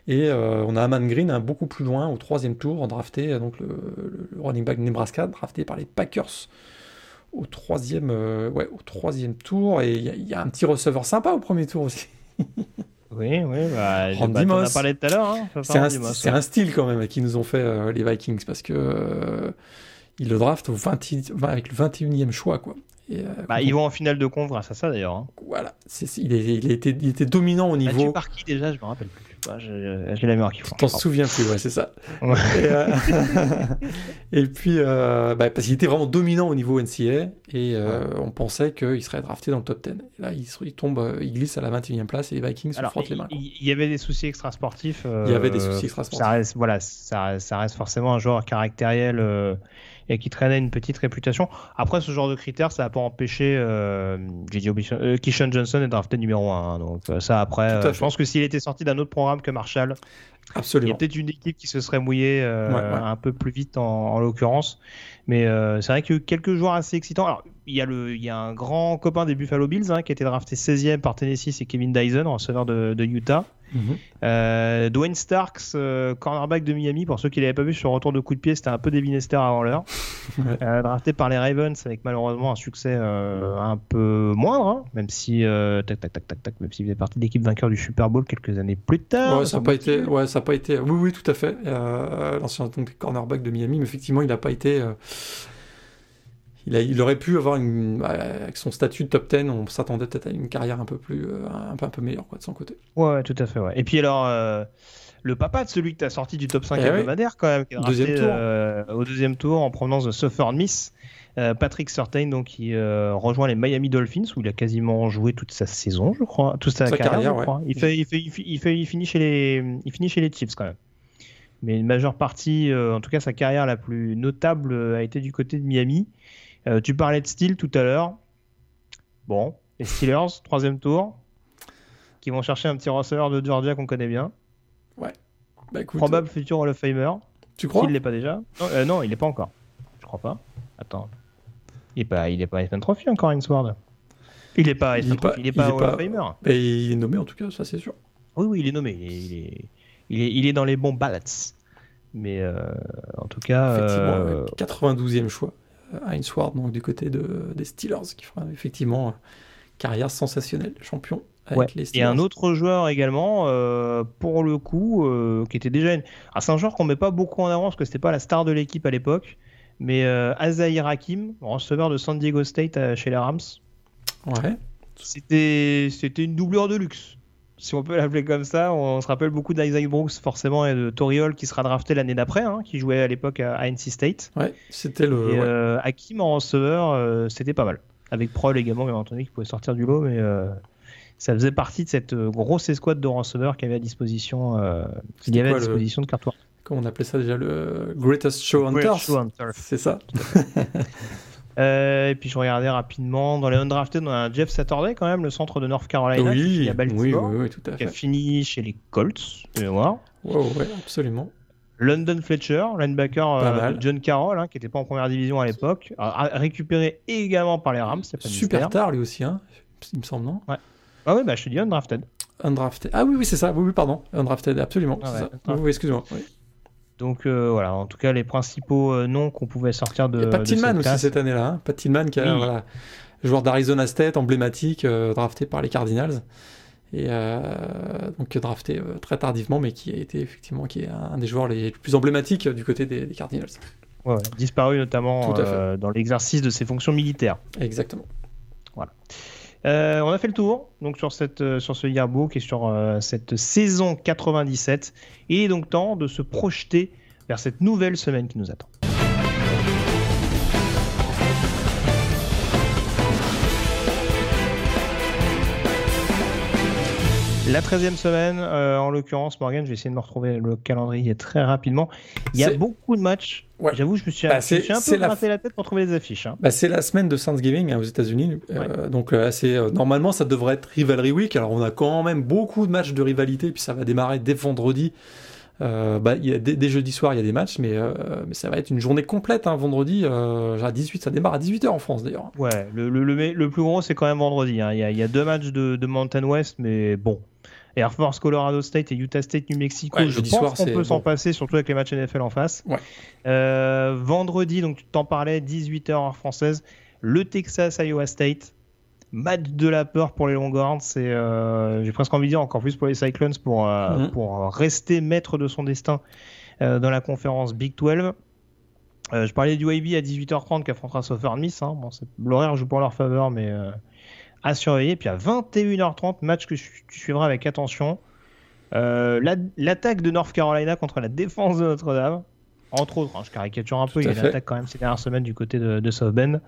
Et euh, on a Aman Green, un beaucoup plus loin, au troisième tour, drafté, euh, donc le, running back de Nebraska, drafté par les Packers au troisième, euh, ouais, au troisième tour. Et il y, a- y a un petit receveur sympa au premier tour aussi. Oui, oui, bah, Randy bah, Moss. parlé tout à l'heure. Hein, C'est un, ouais. style quand même qui nous ont fait euh, les Vikings parce que euh, ils le draftent au 20 avec le 21e choix quoi. Et, Bah, ils vont en finale de conf grâce à ça d'ailleurs. Hein. Voilà, il, est- il était, il était dominant au Battu niveau. par qui déjà Je me rappelle plus. Bah, J'ai la mémoire qui t'en souviens plus, ouais, c'est ça. Ouais. Et, euh, et puis, euh, bah, parce qu'il était vraiment dominant au niveau NCA et euh, on pensait qu'il serait drafté dans le top 10. Et là, il, tombe, euh, il glisse à la 21e place et les Vikings se frottent les mains. il y avait des soucis extrasportifs. euh, Il y avait des soucis extrasportifs. Ça reste, voilà, ça, ça reste forcément un joueur caractériel euh, et qui traînait une petite réputation. Après, ce genre de critères, ça n'a pas empêché euh, Obisson- euh, Johnson est drafté numéro 1. donc euh, ça, après, euh, je pense que s'il était sorti d'un autre programme que Marshall, il y a Absolument. peut-être une équipe qui se serait mouillée euh, Ouais, ouais. un peu plus vite en, en l'occurrence. Mais c'est vrai qu'il y a eu quelques joueurs assez excitants. Alors, il y, a le, il y a un grand copain des Buffalo Bills hein, qui a été drafté 16e par Tennessee, c'est Kevin Dyson, receveur de, de Utah. Mhm. Euh, Dwayne Starks, euh, cornerback de Miami, pour ceux qui l'avaient pas vu sur retour de coup de pied, c'était un peu Devin Hester avant l'heure. Euh, drafté par les Ravens avec malheureusement un succès euh, un peu moindre, hein, même si euh, tac tac tac tac tac, même s'il faisait partie de l'équipe vainqueur du Super Bowl quelques années plus tard. Ouais, ça n'a pas été. Ouais, ça a pas été. Oui, oui, tout à fait. Euh, L'ancien donc, cornerback de Miami, mais effectivement, il n'a pas été. Il, a, il aurait pu avoir une. Avec son statut de top 10, on s'attendait peut-être à une carrière un peu plus. euh, un, peu, un peu meilleure, quoi, de son côté. Ouais, tout à fait. Ouais. Et puis alors, euh, le papa de celui que tu as sorti du top 5 Eh oui. hebdomadaire, quand même, qui tour. euh, au deuxième tour en provenance de Southern Miss, euh, Patrick Surtain, donc, qui rejoint les Miami Dolphins, où il a quasiment joué toute sa saison, je crois, toute sa, Sa carrière, carrière, je ouais. crois. Il, fait, il, fait, il, fait, il, fait- il finit chez les, il finit chez les Chiefs, quand même. Mais une majeure partie, euh, en tout cas sa carrière la plus notable, euh, a été du côté de Miami. Euh, tu parlais de style tout à l'heure. Bon, les Steelers, troisième tour, qui vont chercher un petit receveur de Georgia qu'on connaît bien. Bah, écoute, Probable futur Hall of Famer. Tu crois? S'il l'est pas déjà. Non, euh, non, il l'est pas encore. Je crois pas. Attends. Il est pas, il est pas Heisman Trophy encore, Insword. Il est pas Il est pas- il est il pas est Hall pas- of Famer. Il est nommé en tout cas, ça c'est sûr. Oui, oui, il est nommé. Il est, il est, il est, il est dans les bons ballots. Mais euh, en tout cas, Effectivement, euh, ouais, 92e choix. Euh, Heinz Ward, donc du côté de, des Steelers, qui fera effectivement euh, carrière sensationnelle, champion avec Ouais. les Et Steelers. un autre joueur également, euh, pour le coup, euh, qui était déjà une. Ah, c'est un joueur qu'on met pas beaucoup en avant parce que c'était pas la star de l'équipe à l'époque. Mais euh, Azair Hakim, receveur de San Diego State chez les Rams, Ouais. c'était c'était une doublure de luxe. Si on peut l'appeler comme ça, on, se rappelle beaucoup d'Isaac Brooks forcément et de Toriol qui sera drafté l'année d'après, hein, qui jouait à l'époque à, à NC State. Ouais, c'était le. Et ouais. euh, Hakim en receveur, euh, c'était pas mal. Avec Prol également, bien entendu, qui pouvait sortir du lot, mais euh, ça faisait partie de cette grosse escouade de receveurs qu'il y avait à disposition, qu'il y avait à le- disposition de Cartoir. Comment on appelait ça déjà Le Greatest Show on Turf C'est ça Euh, et puis je regardais rapidement dans les undrafted, on a Jeff Saturday quand même, le centre de North Carolina, qui finit Oui, à oui, Baltimore, oui, oui, tout à qui a fait. fini chez les Colts, de mémoire. Ouais, ouais, absolument. London Fletcher, linebacker euh. John Carroll, hein, qui n'était pas en première division à l'époque, récupéré également par les Rams. pas Super mystère. tard lui aussi, hein, il me semble, non? Ah oui, bah, je te dis undrafted. Undrafted. Ah oui, oui, c'est ça. Oui, oui, pardon. Undrafted, absolument. Ah ouais, ça. Oui, oui, excuse-moi. Oui. Donc euh, voilà, en tout cas, les principaux euh, noms qu'on pouvait sortir de. Il y a Pat Tillman cette aussi cette année-là. Hein. Pat Tillman, qui est Oui. voilà, joueur d'Arizona State, emblématique, euh, drafté par les Cardinals. Et donc drafté très tardivement, mais qui a été effectivement qui est un des joueurs les plus emblématiques du côté des, des Cardinals. Ouais, ouais, disparu notamment dans l'exercice de ses fonctions militaires. Exactement. Euh, on a fait le tour donc sur, euh, ce yearbook et sur euh, cette saison 97. Il est donc temps de se projeter vers cette nouvelle semaine qui nous attend. La 13e semaine, euh, en l'occurrence, Morgan, je vais essayer de me retrouver le calendrier très rapidement. Il y a beaucoup de matchs. Ouais. J'avoue, je me suis, Bah, je me suis un peu la- gratté la tête pour trouver les affiches. hein. Bah, c'est la semaine de Thanksgiving hein, aux États-Unis. Euh, donc euh, normalement ça devrait être Rivalry Week. Alors on a quand même beaucoup de matchs de rivalité, puis ça va démarrer dès vendredi. Bah, y a, dès, dès jeudi soir, il y a des matchs, mais, mais ça va être une journée complète. Hein, vendredi, à 18, ça démarre à 18h en France d'ailleurs. Ouais, le, le, le, le plus gros, c'est quand même vendredi. hein. Il, y a, il y a deux matchs de, de Mountain West, mais bon. Air Force Colorado State et Utah State New Mexico, Ouais, je pense qu'on peut s'en bon. passer, surtout avec les matchs NFL en face. Ouais. Euh, vendredi, donc tu t'en parlais, 18h heure française, le Texas Iowa State. Match de la peur pour les Longhorns, c'est, euh, j'ai presque envie de dire encore plus pour les Cyclones pour, euh, Mhm. pour rester maître de son destin dans la conférence Big 12. Euh, je parlais du YB à 18h30 qui affrontera Southern Miss. Hein. Bon, L'horaire joue pas en leur faveur, mais à surveiller. Puis à 21h30, match que tu suivras avec attention. Euh, la- L'attaque de North Carolina contre la défense de Notre-Dame. Entre autres, hein, je caricature un peu, il y a une attaque quand même ces dernières semaines du côté de, de South Bend.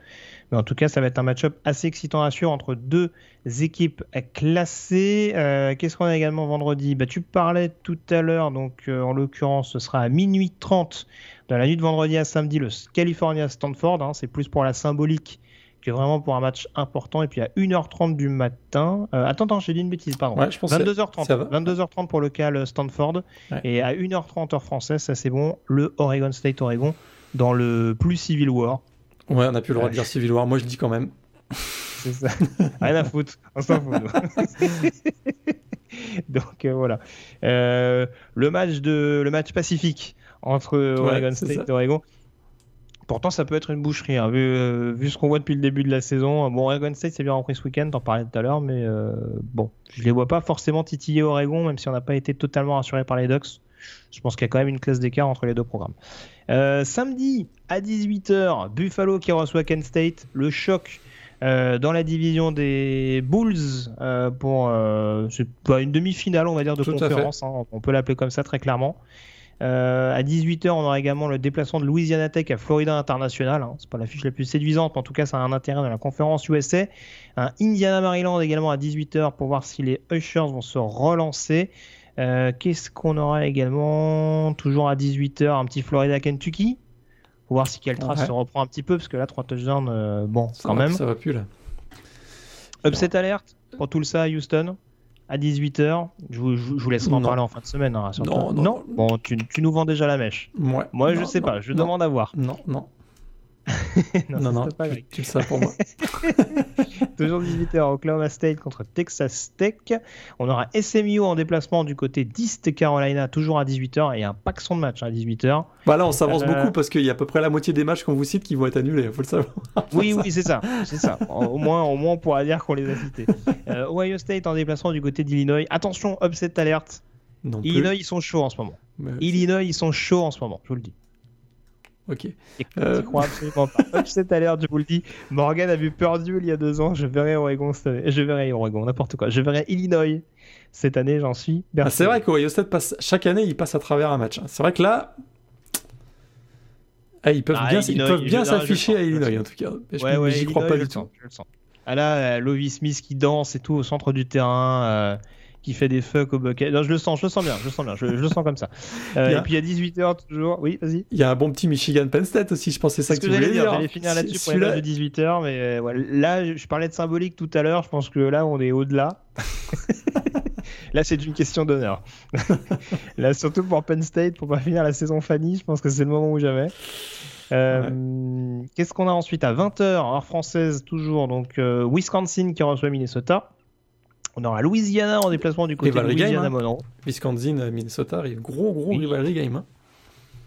Mais en tout cas, ça va être un match-up assez excitant à suivre entre deux équipes classées. Euh, Qu'est-ce qu'on a également vendredi? Bah, Tu parlais tout à l'heure, donc euh, en l'occurrence, ce sera à minuit 30 dans la nuit de vendredi à samedi, le California Stanford. hein, C'est plus pour la symbolique que vraiment pour un match important. Et puis à 1h30 du matin. euh, attends, attends, j'ai dit une bêtise, pardon. Ouais, je pense que 22h30, ça va. 22h30 pour le cal Stanford Ouais. et à 1h30 heure française, ça c'est bon, le Oregon State Oregon dans le plus Civil War. Ouais, on n'a plus le droit de dire Civil War. Moi, je dis quand même. C'est ça. Rien à foutre, on s'en fout. Donc euh, voilà. Euh, le match de le match pacifique entre Oregon State et Oregon. Pourtant, ça peut être une boucherie, hein, vu, euh, vu ce qu'on voit depuis le début de la saison. Bon, Oregon State s'est bien repris ce week-end, t'en parlais tout à l'heure, mais euh, bon, je les vois pas forcément titiller Oregon, même si on n'a pas été totalement rassuré par les Ducks. Je pense qu'il y a quand même une classe d'écart entre les deux programmes. Euh, samedi à 18h, Buffalo qui reçoit Kent State. Le choc dans la division des Bulls pour une demi-finale, on va dire, de Tout conférence. hein, on peut l'appeler comme ça très clairement. Euh, à 18h, on aura également le déplacement de Louisiana Tech à Florida International. Hein. C'est pas l'affiche la plus séduisante, mais en tout cas, ça a un intérêt dans la conférence USA. Un Indiana Maryland également à 18h pour voir si les Ushers vont se relancer. Euh, Qu'est-ce qu'on aura également? Toujours à 18h, un petit Florida Kentucky. Pour voir si Keltras Ouais. se reprend un petit peu, parce que là, 3 touchdowns, euh, bon, Ça quand va, même. Ça va plus là. Upset alerte pour Tulsa à Houston à 18h. Je vous, je vous- laisserai en Non. parler en fin de semaine. hein. Non, non, non. Bon, tu, tu nous vends déjà la mèche. Ouais. Moi, je sais pas. Je demande à voir. Non, non, non, non, non. pas tu, le sais pour moi. Toujours 18h, Oklahoma State contre Texas Tech. On aura SMU en déplacement du côté d'East Carolina, toujours à 18h. Et un paxon de match à 18h. Bah là, on s'avance Euh, beaucoup parce qu'il y a à peu près la moitié des matchs qu'on vous cite qui vont être annulés. Faut le savoir. Oui, oui, c'est ça. C'est ça. Au moins, au moins, on pourra dire qu'on les a cités. Euh, Ohio State en déplacement du côté d'Illinois. Attention, upset alerte. Non plus. Illinois, ils sont chauds en ce moment. Mais Illinois, ils sont chauds en ce moment, je vous le dis. Ok. Euh... crois absolument pas. Upset alert, je vous le dis. Morgan a vu Purdue il y a deux ans. Je verrai Oregon cette année. Je verrai Oregon, n'importe quoi. Je verrai Illinois cette année, j'en suis. Ah, c'est vrai qu'Ohio State passe chaque année, il passe à travers un match. C'est vrai que là, ah, ils peuvent ah, bien, ils peuvent bien s'afficher à Illinois en tout cas. Mais ouais, ouais, j'y crois pas du tout. Ah là, Lovie Smith qui danse et tout au centre du terrain. Euh, qui fait des fucks au bucket. Non, je le sens, je le sens bien, je le sens bien, je, le sens comme ça. Euh, et puis à 18h toujours, oui, vas-y. Il y a un bon petit Michigan Penn State aussi, je pensais ça que, que tu voulais dire. J'allais finir là-dessus pour les de 18h, mais euh, là, je parlais de symbolique tout à l'heure, je pense que là, on est au-delà. là, c'est une question d'honneur. là, surtout pour Penn State, pour pas finir la saison Fanny, je pense que c'est le moment où jamais. Euh, qu'est-ce qu'on a ensuite? À 20h, heure française toujours, donc Wisconsin qui reçoit Minnesota. On aura Louisiana en déplacement du côté de Louisiana Monroe. Wisconsin, euh, Minnesota, gros gros rivalry game. Hein.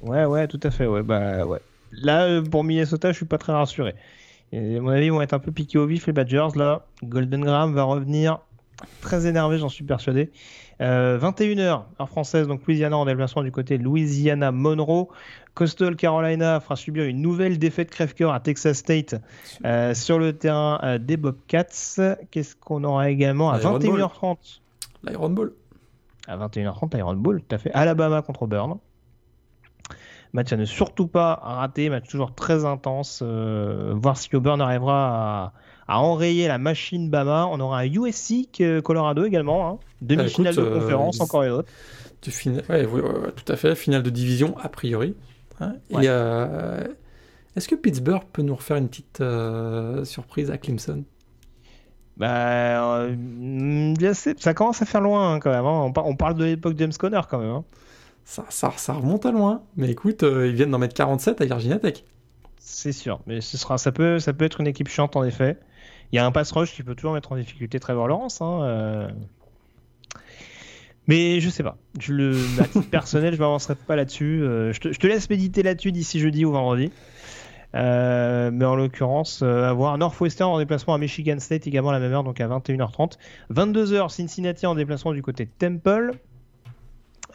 Ouais ouais tout à fait ouais bah ouais. Là euh, pour Minnesota je suis pas très rassuré. Et, à mon avis ils vont être un peu piqués au vif les Badgers là. Golden Graham va revenir très énervé j'en suis persuadé. 21h euh, heure française donc Louisiana en déplacement du côté Louisiana Monroe. Coastal Carolina fera subir une nouvelle défaite crève-cœur à Texas State euh, sur le terrain euh, des Bobcats. Qu'est-ce qu'on aura également à 21h30 L'Iron Bowl. À 21h30, l'Iron Bowl, tout à fait. Alabama contre Burn. Match à ne surtout pas rater, match toujours très intense. Voir si Auburn arrivera à, enrayer la machine Bama. On aura un USC Colorado également. Hein. Demi-finale bah, de conférence, encore une autre. tout à fait. Finale de division, a priori. Hein, euh, est-ce que Pittsburgh peut nous refaire une petite euh, surprise à Clemson? Bah, euh, ça commence à faire loin hein, quand même. Hein. On, parle de l'époque James Conner quand même. Ça, ça, remonte à loin. Mais écoute, ils viennent d'en mettre 47 à Virginia Tech. C'est sûr, mais ce sera, ça, peut, ça peut être une équipe chiante en effet. Il y a un pass rush qui peut toujours mettre en difficulté Trevor Lawrence. Hein, mais je sais pas. Je le, à titre personnel, je m'avancerai pas là-dessus. Euh, je, te, laisse méditer là-dessus d'ici jeudi ou vendredi. Euh, mais en l'occurrence, euh, avoir Northwestern en déplacement à Michigan State également à la même heure, donc à 21h30. 22h, Cincinnati en déplacement du côté de Temple.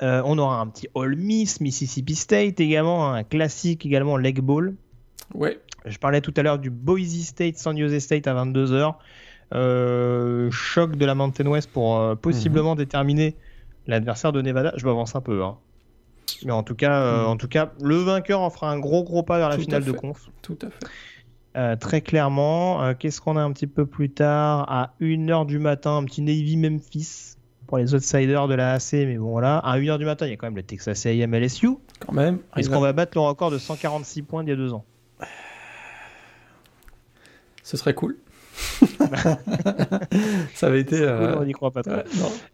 on aura un petit All Miss, Mississippi State également, un classique également Leg Ball. Ouais. Je parlais tout à l'heure du Boise State, San Jose State à 22h. choc de la Mountain West pour possiblement mhm. déterminer l'adversaire de Nevada, je m'avance un peu. Hein. Mais en tout, cas, euh, hmm. en tout cas, le vainqueur en fera un gros gros pas vers la finale de conf. Tout à fait. Euh, très clairement. Euh, qu'est-ce qu'on a un petit peu plus tard? À 1h du matin, un petit Navy Memphis pour les outsiders de la AC. Mais bon, voilà. À 1h du matin, il y a quand même le Texas AM LSU. Quand même. Est-ce qu'on va battre le record de 146 points d'il y a deux ans? Ce serait cool. ça avait été. Euh, on n'y croit pas trop.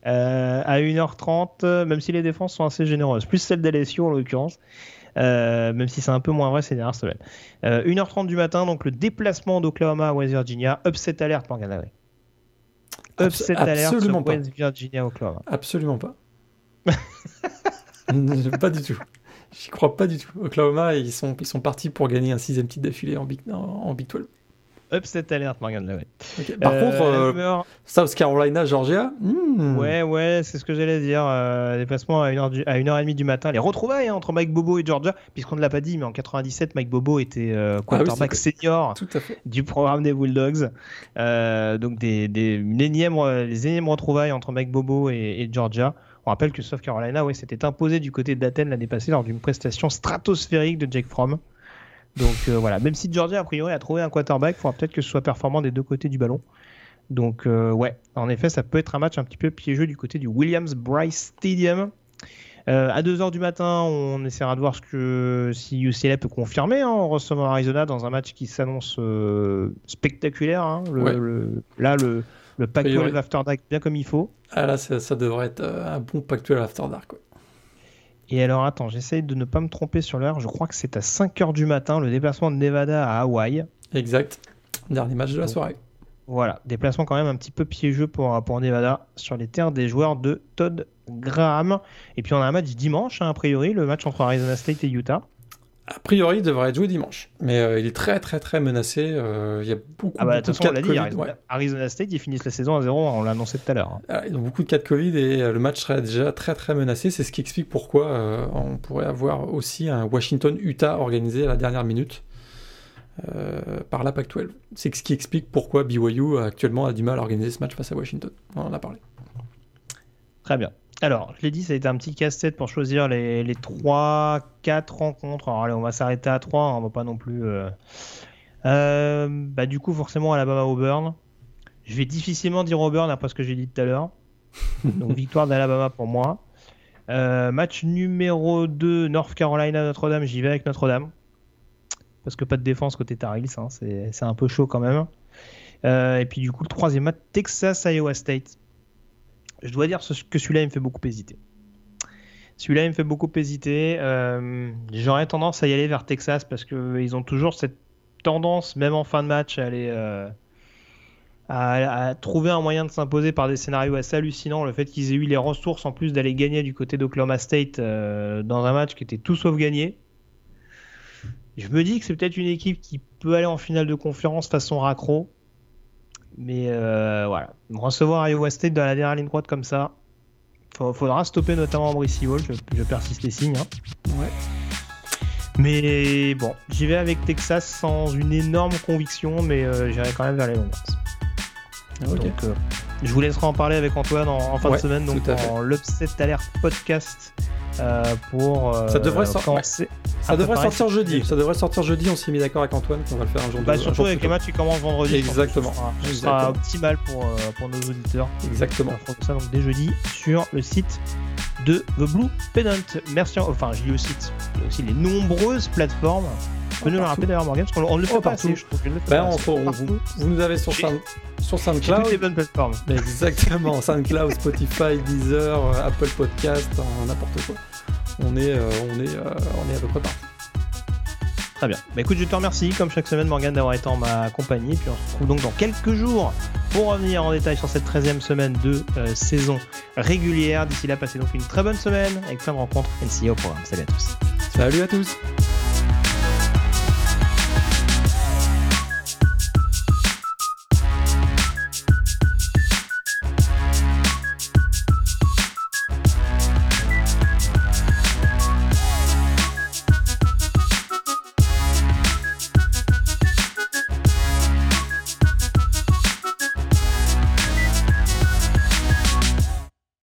Euh, à 1h30, même si les défenses sont assez généreuses, plus celle d'LSU en l'occurrence. Euh, même si c'est un peu moins vrai ces dernières semaines. 1h30 du matin, donc le déplacement d'Oklahoma à West Virginia. Upset alert, Morgan Upset alert sur West Virginia, Oklahoma. Absolument pas. pas du tout. J'y crois pas du tout. Oklahoma, ils sont, ils sont partis pour gagner un sixième titre d'affilée en Big, en Big 12. Upset alert, Morgan Par euh, contre, euh, South Carolina, Georgia hmm. Ouais, ouais, c'est ce que j'allais dire. Euh, déplacement à 1h, à 1h30 du matin. Les retrouvailles hein, entre Mike Bobo et Georgia, puisqu'on ne l'a pas dit, mais en 97, Mike Bobo était euh, quarterback senior du programme des Bulldogs. donc, des, des, énième, les énièmes retrouvailles entre Mike Bobo et, Georgia. On rappelle que South Carolina ouais, s'était imposé du côté d'Athènes l'année passée lors d'une prestation stratosphérique de Jake Fromm. Donc euh, voilà, même si Georgia a priori a trouvé un quarterback, il faudra peut-être que ce soit performant des deux côtés du ballon. Donc euh, ouais, en effet, ça peut être un match un petit peu piégeux du côté du Williams Bryce Stadium. Euh, à 2h du matin, on essaiera de voir ce que si UCLA peut confirmer hein, en recevant Arizona dans un match qui s'annonce spectaculaire. Hein. le, là, le, le Pac-12 After Dark bien comme il faut. Ah là, ça, devrait être un bon Pac-12 After Dark. Et alors, attends, j'essaye de ne pas me tromper sur l'heure. Je crois que c'est à 5h du matin, le déplacement de Nevada à Hawaï. Exact. Dernier match de la soirée. Voilà, déplacement quand même un petit peu piégeux pour, pour Nevada sur les terres des joueurs de Todd Graham. Et puis on a un match dimanche, hein, a priori, le match entre Arizona State et Utah. A priori, il devrait être joué dimanche. Mais euh, il est très, très, très menacé. Euh, il y a beaucoup, Ah bah, de beaucoup toute façon, on de l'a cas dit, de Arizona, Covid. ouais. Arizona State, ils finissent la saison à 0, on l'a annoncé tout à l'heure. hein. Ah, Ils ont beaucoup de cas de Covid et euh, le match serait déjà très, très menacé. C'est ce qui explique pourquoi euh, on pourrait avoir aussi un Washington-Utah organisé à la dernière minute par la Pac-12. C'est ce qui explique pourquoi BYU actuellement a du mal à organiser ce match face à Washington. On en a parlé. Très bien. Alors, je l'ai dit, ça a été un petit casse-tête pour choisir les, les 3, 4 rencontres. Alors, allez, on va s'arrêter à 3, on va pas non plus. euh, euh, bah, du coup, forcément, Alabama-Auburn. Je vais difficilement dire Auburn après ce que j'ai dit tout à l'heure. Donc, victoire d'Alabama pour moi. Euh, match numéro 2, North Carolina-Notre-Dame. J'y vais avec Notre-Dame. Parce que pas de défense côté Tar Heels, hein, c'est un peu chaud quand même. Et puis, du coup, le troisième match, Texas-Iowa State. Je dois dire que celui-là, il me fait beaucoup hésiter. Celui-là, il me fait beaucoup hésiter. Euh, J'aurais tendance à y aller vers Texas parce qu'ils ont toujours cette tendance, même en fin de match, euh, à, trouver un moyen de s'imposer par des scénarios assez hallucinants. Le fait qu'ils aient eu les ressources en plus d'aller gagner du côté d'Oklahoma State euh, dans un match qui était tout sauf gagné. Je me dis que c'est peut-être une équipe qui peut aller en finale de conférence façon raccro. Mais euh, voilà, recevoir Iowa State dans la dernière ligne droite comme ça, fa- faudra stopper notamment Brice Hall, je, je persiste les signes. hein. Ouais. Mais bon, j'y vais avec Texas sans une énorme conviction, mais euh, j'irai quand même vers les Longhorns. Ok. Donc, euh, je vous laisserai en parler avec Antoine en, en fin Ouais, de semaine, donc dans l'Upset Alert podcast euh, pour euh, Ça devrait. Ça sortir jeudi. Ça devrait sortir jeudi. On s'est mis d'accord avec Antoine qu'on va le faire un jour. Bah, de- un surtout jour avec les matchs qui commencent vendredi. Exactement. Ce sera, optimal pour, euh, pour nos auditeurs. Exactement. On fera ça donc dès jeudi sur le site de The Blue Pennant. Merci, en- enfin je dis le site, il y a aussi les nombreuses plateformes. Peux nous le rappeler d'ailleurs Morgan, parce qu'on on le fait Oh, pas partout. assez, je trouve. je ne le fais Ben, pas on- assez. on- Partout. vous, vous nous avez sur, Sound- sur J'ai toutes SoundCloud. les bonnes plateformes. Exactement, SoundCloud, Spotify, Deezer, Apple Podcast, n'importe quoi. On est, euh, on, est, euh, on est à peu près partout. Très bien. Bah écoute, je te remercie comme chaque semaine Morgan d'avoir été en ma compagnie. Puis on se retrouve donc dans quelques jours pour revenir en détail sur cette 13e semaine de euh, saison régulière. D'ici là, passez donc une très bonne semaine avec plein de rencontres NCA au programme. Salut à tous. Salut à tous